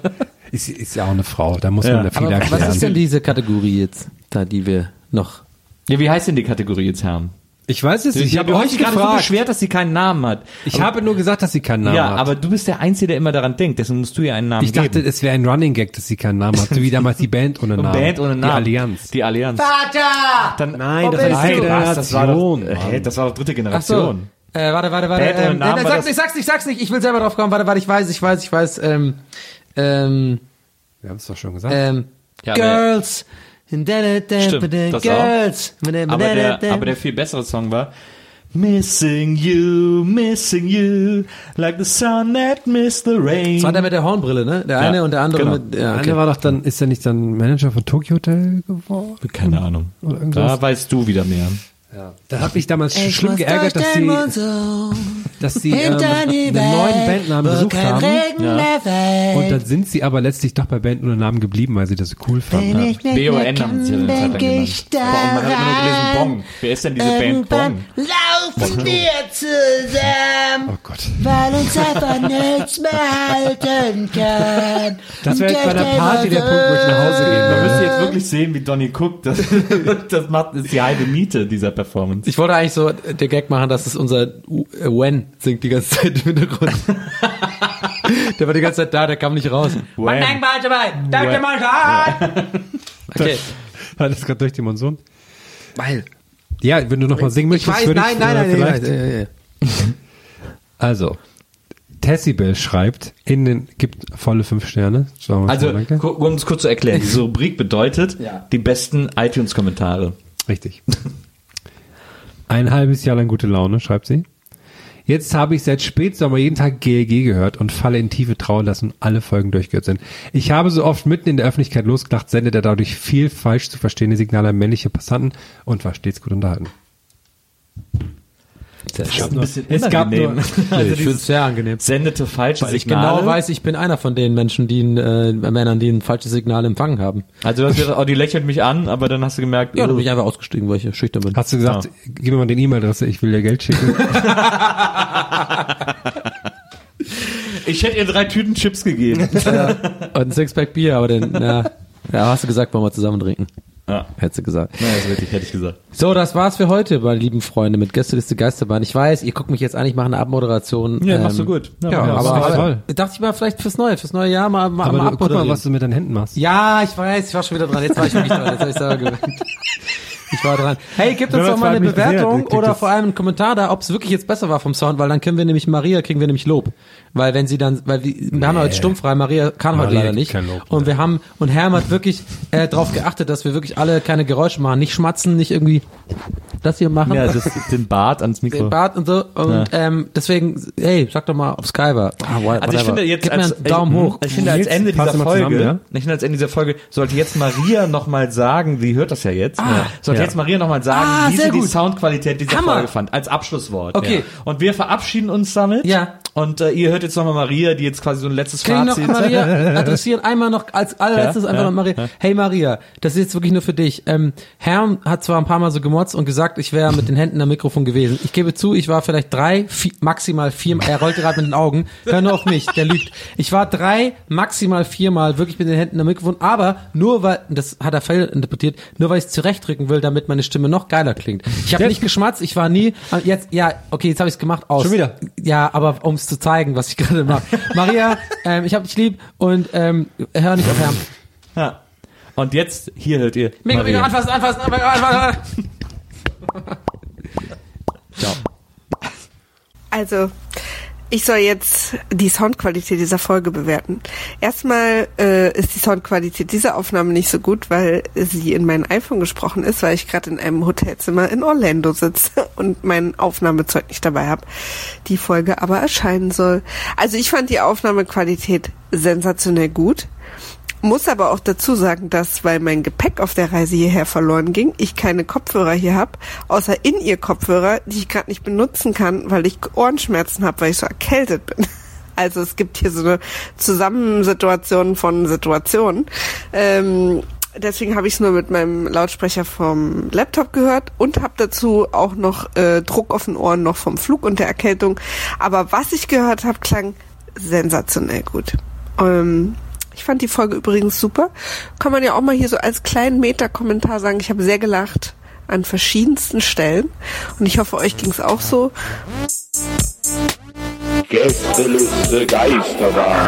ist, ist ja auch eine Frau, da muss Ja. man da viel Aber erklären. was ist denn diese Kategorie jetzt, da die wir noch Ja, wie heißt denn die Kategorie jetzt, Herm? ich weiß es nicht. Ich Ja, habe euch gerade so beschwert, dass sie keinen Namen hat. ich aber, habe nur gesagt, dass sie keinen Namen ja, hat. aber du bist der Einzige, der immer daran denkt, deswegen musst du ihr einen Namen ich dachte, geben. es wäre ein Running Gag, dass sie keinen Namen hat. So wie damals die Band ohne <laughs> Namen. Band ohne Namen. Die Allianz. Die Allianz. Vater! Dann, Nein, das Nein, war was? Das war doch, Generation, äh, das war doch dritte Ach so. Generation. Äh, warte, warte, warte. Band ohne Ähm, Namen äh, sag's das- nicht, sag's nicht, sag's nicht. Ich will selber drauf kommen. Warte, warte, ich weiß, ich weiß, ich weiß. Ähm, ähm, Wir haben es doch schon gesagt. ähm, Ja, Girls. Stimmt, das Girls. Aber der, aber der viel bessere Song war Missing you, missing you, like the sun that missed the rain. Das war der mit der Hornbrille, ne? Der Ja, eine und der andere genau. mit. Ja, okay. war doch dann, ist er nicht dann Manager von Tokyo Hotel geworden? Keine Ahnung. Oder irgendwas? Da weißt du wieder mehr. Da hat mich damals schlimm geärgert, dass sie, dass sie ähm, einen neuen Bandnamen gesucht haben. Und dann sind sie aber letztlich doch bei Band ohne Namen geblieben, weil sie das so cool fanden. B.O.N. haben sie ja lang genannt. Boah, man hat immer nur gelesen Bong. Wer ist denn diese Band Bong? Laufen wir zusammen, Oh Gott. weil uns einfach nichts mehr halten kann. Das wäre jetzt bei der Party der Punkt, wo ich nach Hause gehen Da würde. müsst ihr jetzt wirklich sehen, wie Donny guckt. Das, <laughs> das macht, ist die halbe Miete dieser Performance. Ich wollte eigentlich so der Gag machen, dass es unser äh, Wen singt die ganze Zeit im Hintergrund. <laughs> der war die ganze Zeit da, der kam nicht raus. Danke mal an. Okay. <laughs> War das gerade durch die Monsun? Weil. Ja, wenn du noch mal singen Ich möchtest, weiß, würde nein, ich nein, äh, nein, vielleicht. nein, nein, nein. <laughs> Also, Tessibel schreibt, in den, gibt volle fünf Sterne. Also, um es kurz zu erklären, diese Rubrik bedeutet Ja. die besten iTunes-Kommentare. Richtig. Ein halbes Jahr lang gute Laune, schreibt sie. Jetzt habe ich seit Spätsommer jeden Tag GLG gehört und falle in tiefe Trauer, dass nun alle Folgen durchgehört sind. Ich habe so oft mitten in der Öffentlichkeit losgelacht, sendet er dadurch viel falsch zu verstehende Signale an männliche Passanten und war stets gut unterhalten. Das ist ein bisschen es gab nur- <laughs> also ich finde dieses es sehr angenehm. sendete falsche Weil ich Signale. genau weiß, ich bin einer von den Menschen, die ein, äh, Männern, die ein falsches Signal empfangen haben. Also du hast gesagt, oh, die lächelt mich an, aber dann hast du gemerkt, Ja, oh, bin ich einfach ausgestiegen, weil ich schüchtern bin. Hast du gesagt, gib mir mal den E-Mail-Adresse, ich will dir Geld schicken. <laughs> <laughs> ich hätte ihr drei Tüten Chips gegeben. Und ein Sixpack Bier, aber den, ja, ja, hast du gesagt, wollen wir zusammen trinken. Ja. Hättest du gesagt. Naja, das wirklich, hätte ich gesagt. So, das war's für heute, meine lieben Freunde, mit Gästeliste Geisterbahn. Ich weiß, ihr guckt mich jetzt an, ich mache eine Abmoderation. Ja, machst du gut. Ja, Ja, aber, ist aber toll. dachte ich mal, vielleicht fürs Neue, fürs neue Jahr mal, mal, Aber mal du, guck mal, was du mit deinen Händen machst. Ja, ich weiß, ich war schon wieder dran. Jetzt war ich wirklich dran. Jetzt habe ich selber <laughs> gewöhnt. Ich war dran. <laughs> Hey, gebt uns doch mal eine gesehen Bewertung kriegt oder vor allem einen Kommentar da, ob es wirklich jetzt besser war vom Sound, weil dann können wir nämlich Maria, kriegen wir nämlich Lob. Weil wenn sie dann, weil wir, wir haben heute stummfrei, Maria kann heute Maria leider kriegt nicht. kein Lob, und wir haben, und Herm hat wirklich äh, darauf geachtet, dass wir wirklich alle keine Geräusche machen, nicht schmatzen, nicht irgendwie das hier machen. Ja, das, den Bart ans Mikro. <laughs> den Bart und so. Und ähm, deswegen, hey, sag doch mal, ob Sky war. Ah, wha- Also ich whatever. finde jetzt Gib mir als, einen Daumen ich, hoch. Ich finde als Ende dieser Folge, zusammen, ich finde als Ende dieser Folge sollte jetzt Maria noch mal sagen, sie hört das ja jetzt, sollte Ja. jetzt Maria noch mal sagen, Ah, wie sie die gut. Soundqualität dieser Hammer. Folge fand als Abschlusswort. Okay. Ja. Und wir verabschieden uns damit. Ja. Und äh, ihr hört jetzt nochmal Maria, die jetzt quasi so ein letztes Kann ich noch Fazit. Maria <laughs> adressieren? Einmal noch als allerletztes Ja, einfach ja, noch Maria. Hey Maria, das ist jetzt wirklich nur für dich. Ähm, Herm hat zwar ein paar Mal so gemotzt und gesagt, ich wäre mit den Händen am Mikrofon gewesen. Ich gebe zu, ich war vielleicht drei, vier, maximal vier, er rollte gerade mit den Augen. Hör nur auf mich, der lügt. Ich war drei, maximal viermal wirklich mit den Händen am Mikrofon, aber nur weil, das hat er fehl interpretiert, nur weil ich es zurechtrücken will, damit meine Stimme noch geiler klingt. Ich habe nicht geschmatzt, ich war nie, jetzt, ja, okay, jetzt habe ich es gemacht, aus. Schon wieder? Ja, aber um es zu zeigen, was ich <laughs> gerade mache. Maria, ähm, ich hab dich lieb und ähm, hör nicht auf Herrn. Ja. Und jetzt, hier hört ihr Mikro, Maria. anfassen, anfassen, anfassen, anfassen. Also, ich soll jetzt die Soundqualität dieser Folge bewerten. Erstmal äh, ist die Soundqualität dieser Aufnahme nicht so gut, weil sie in mein iPhone gesprochen ist, weil ich gerade in einem Hotelzimmer in Orlando sitze <laughs> und mein Aufnahmezeug nicht dabei habe. Die Folge aber erscheinen soll. Also ich fand die Aufnahmequalität sensationell gut. Muss aber auch dazu sagen, dass, weil mein Gepäck auf der Reise hierher verloren ging, ich keine Kopfhörer hier habe, außer in ihr Kopfhörer, die ich gerade nicht benutzen kann, weil ich Ohrenschmerzen habe, weil ich so erkältet bin. <laughs> Also es gibt hier so eine Zusammensituation von Situationen. Ähm, deswegen habe ich es nur mit meinem Lautsprecher vom Laptop gehört und habe dazu auch noch äh, Druck auf den Ohren noch vom Flug und der Erkältung. Aber was ich gehört habe, klang sensationell gut. Ähm, ich fand die Folge übrigens super. Kann man ja auch mal hier so als kleinen Meta-Kommentar sagen, ich habe sehr gelacht an verschiedensten Stellen. Und ich hoffe, euch ging es auch so. Gästeliste Geisterbahn.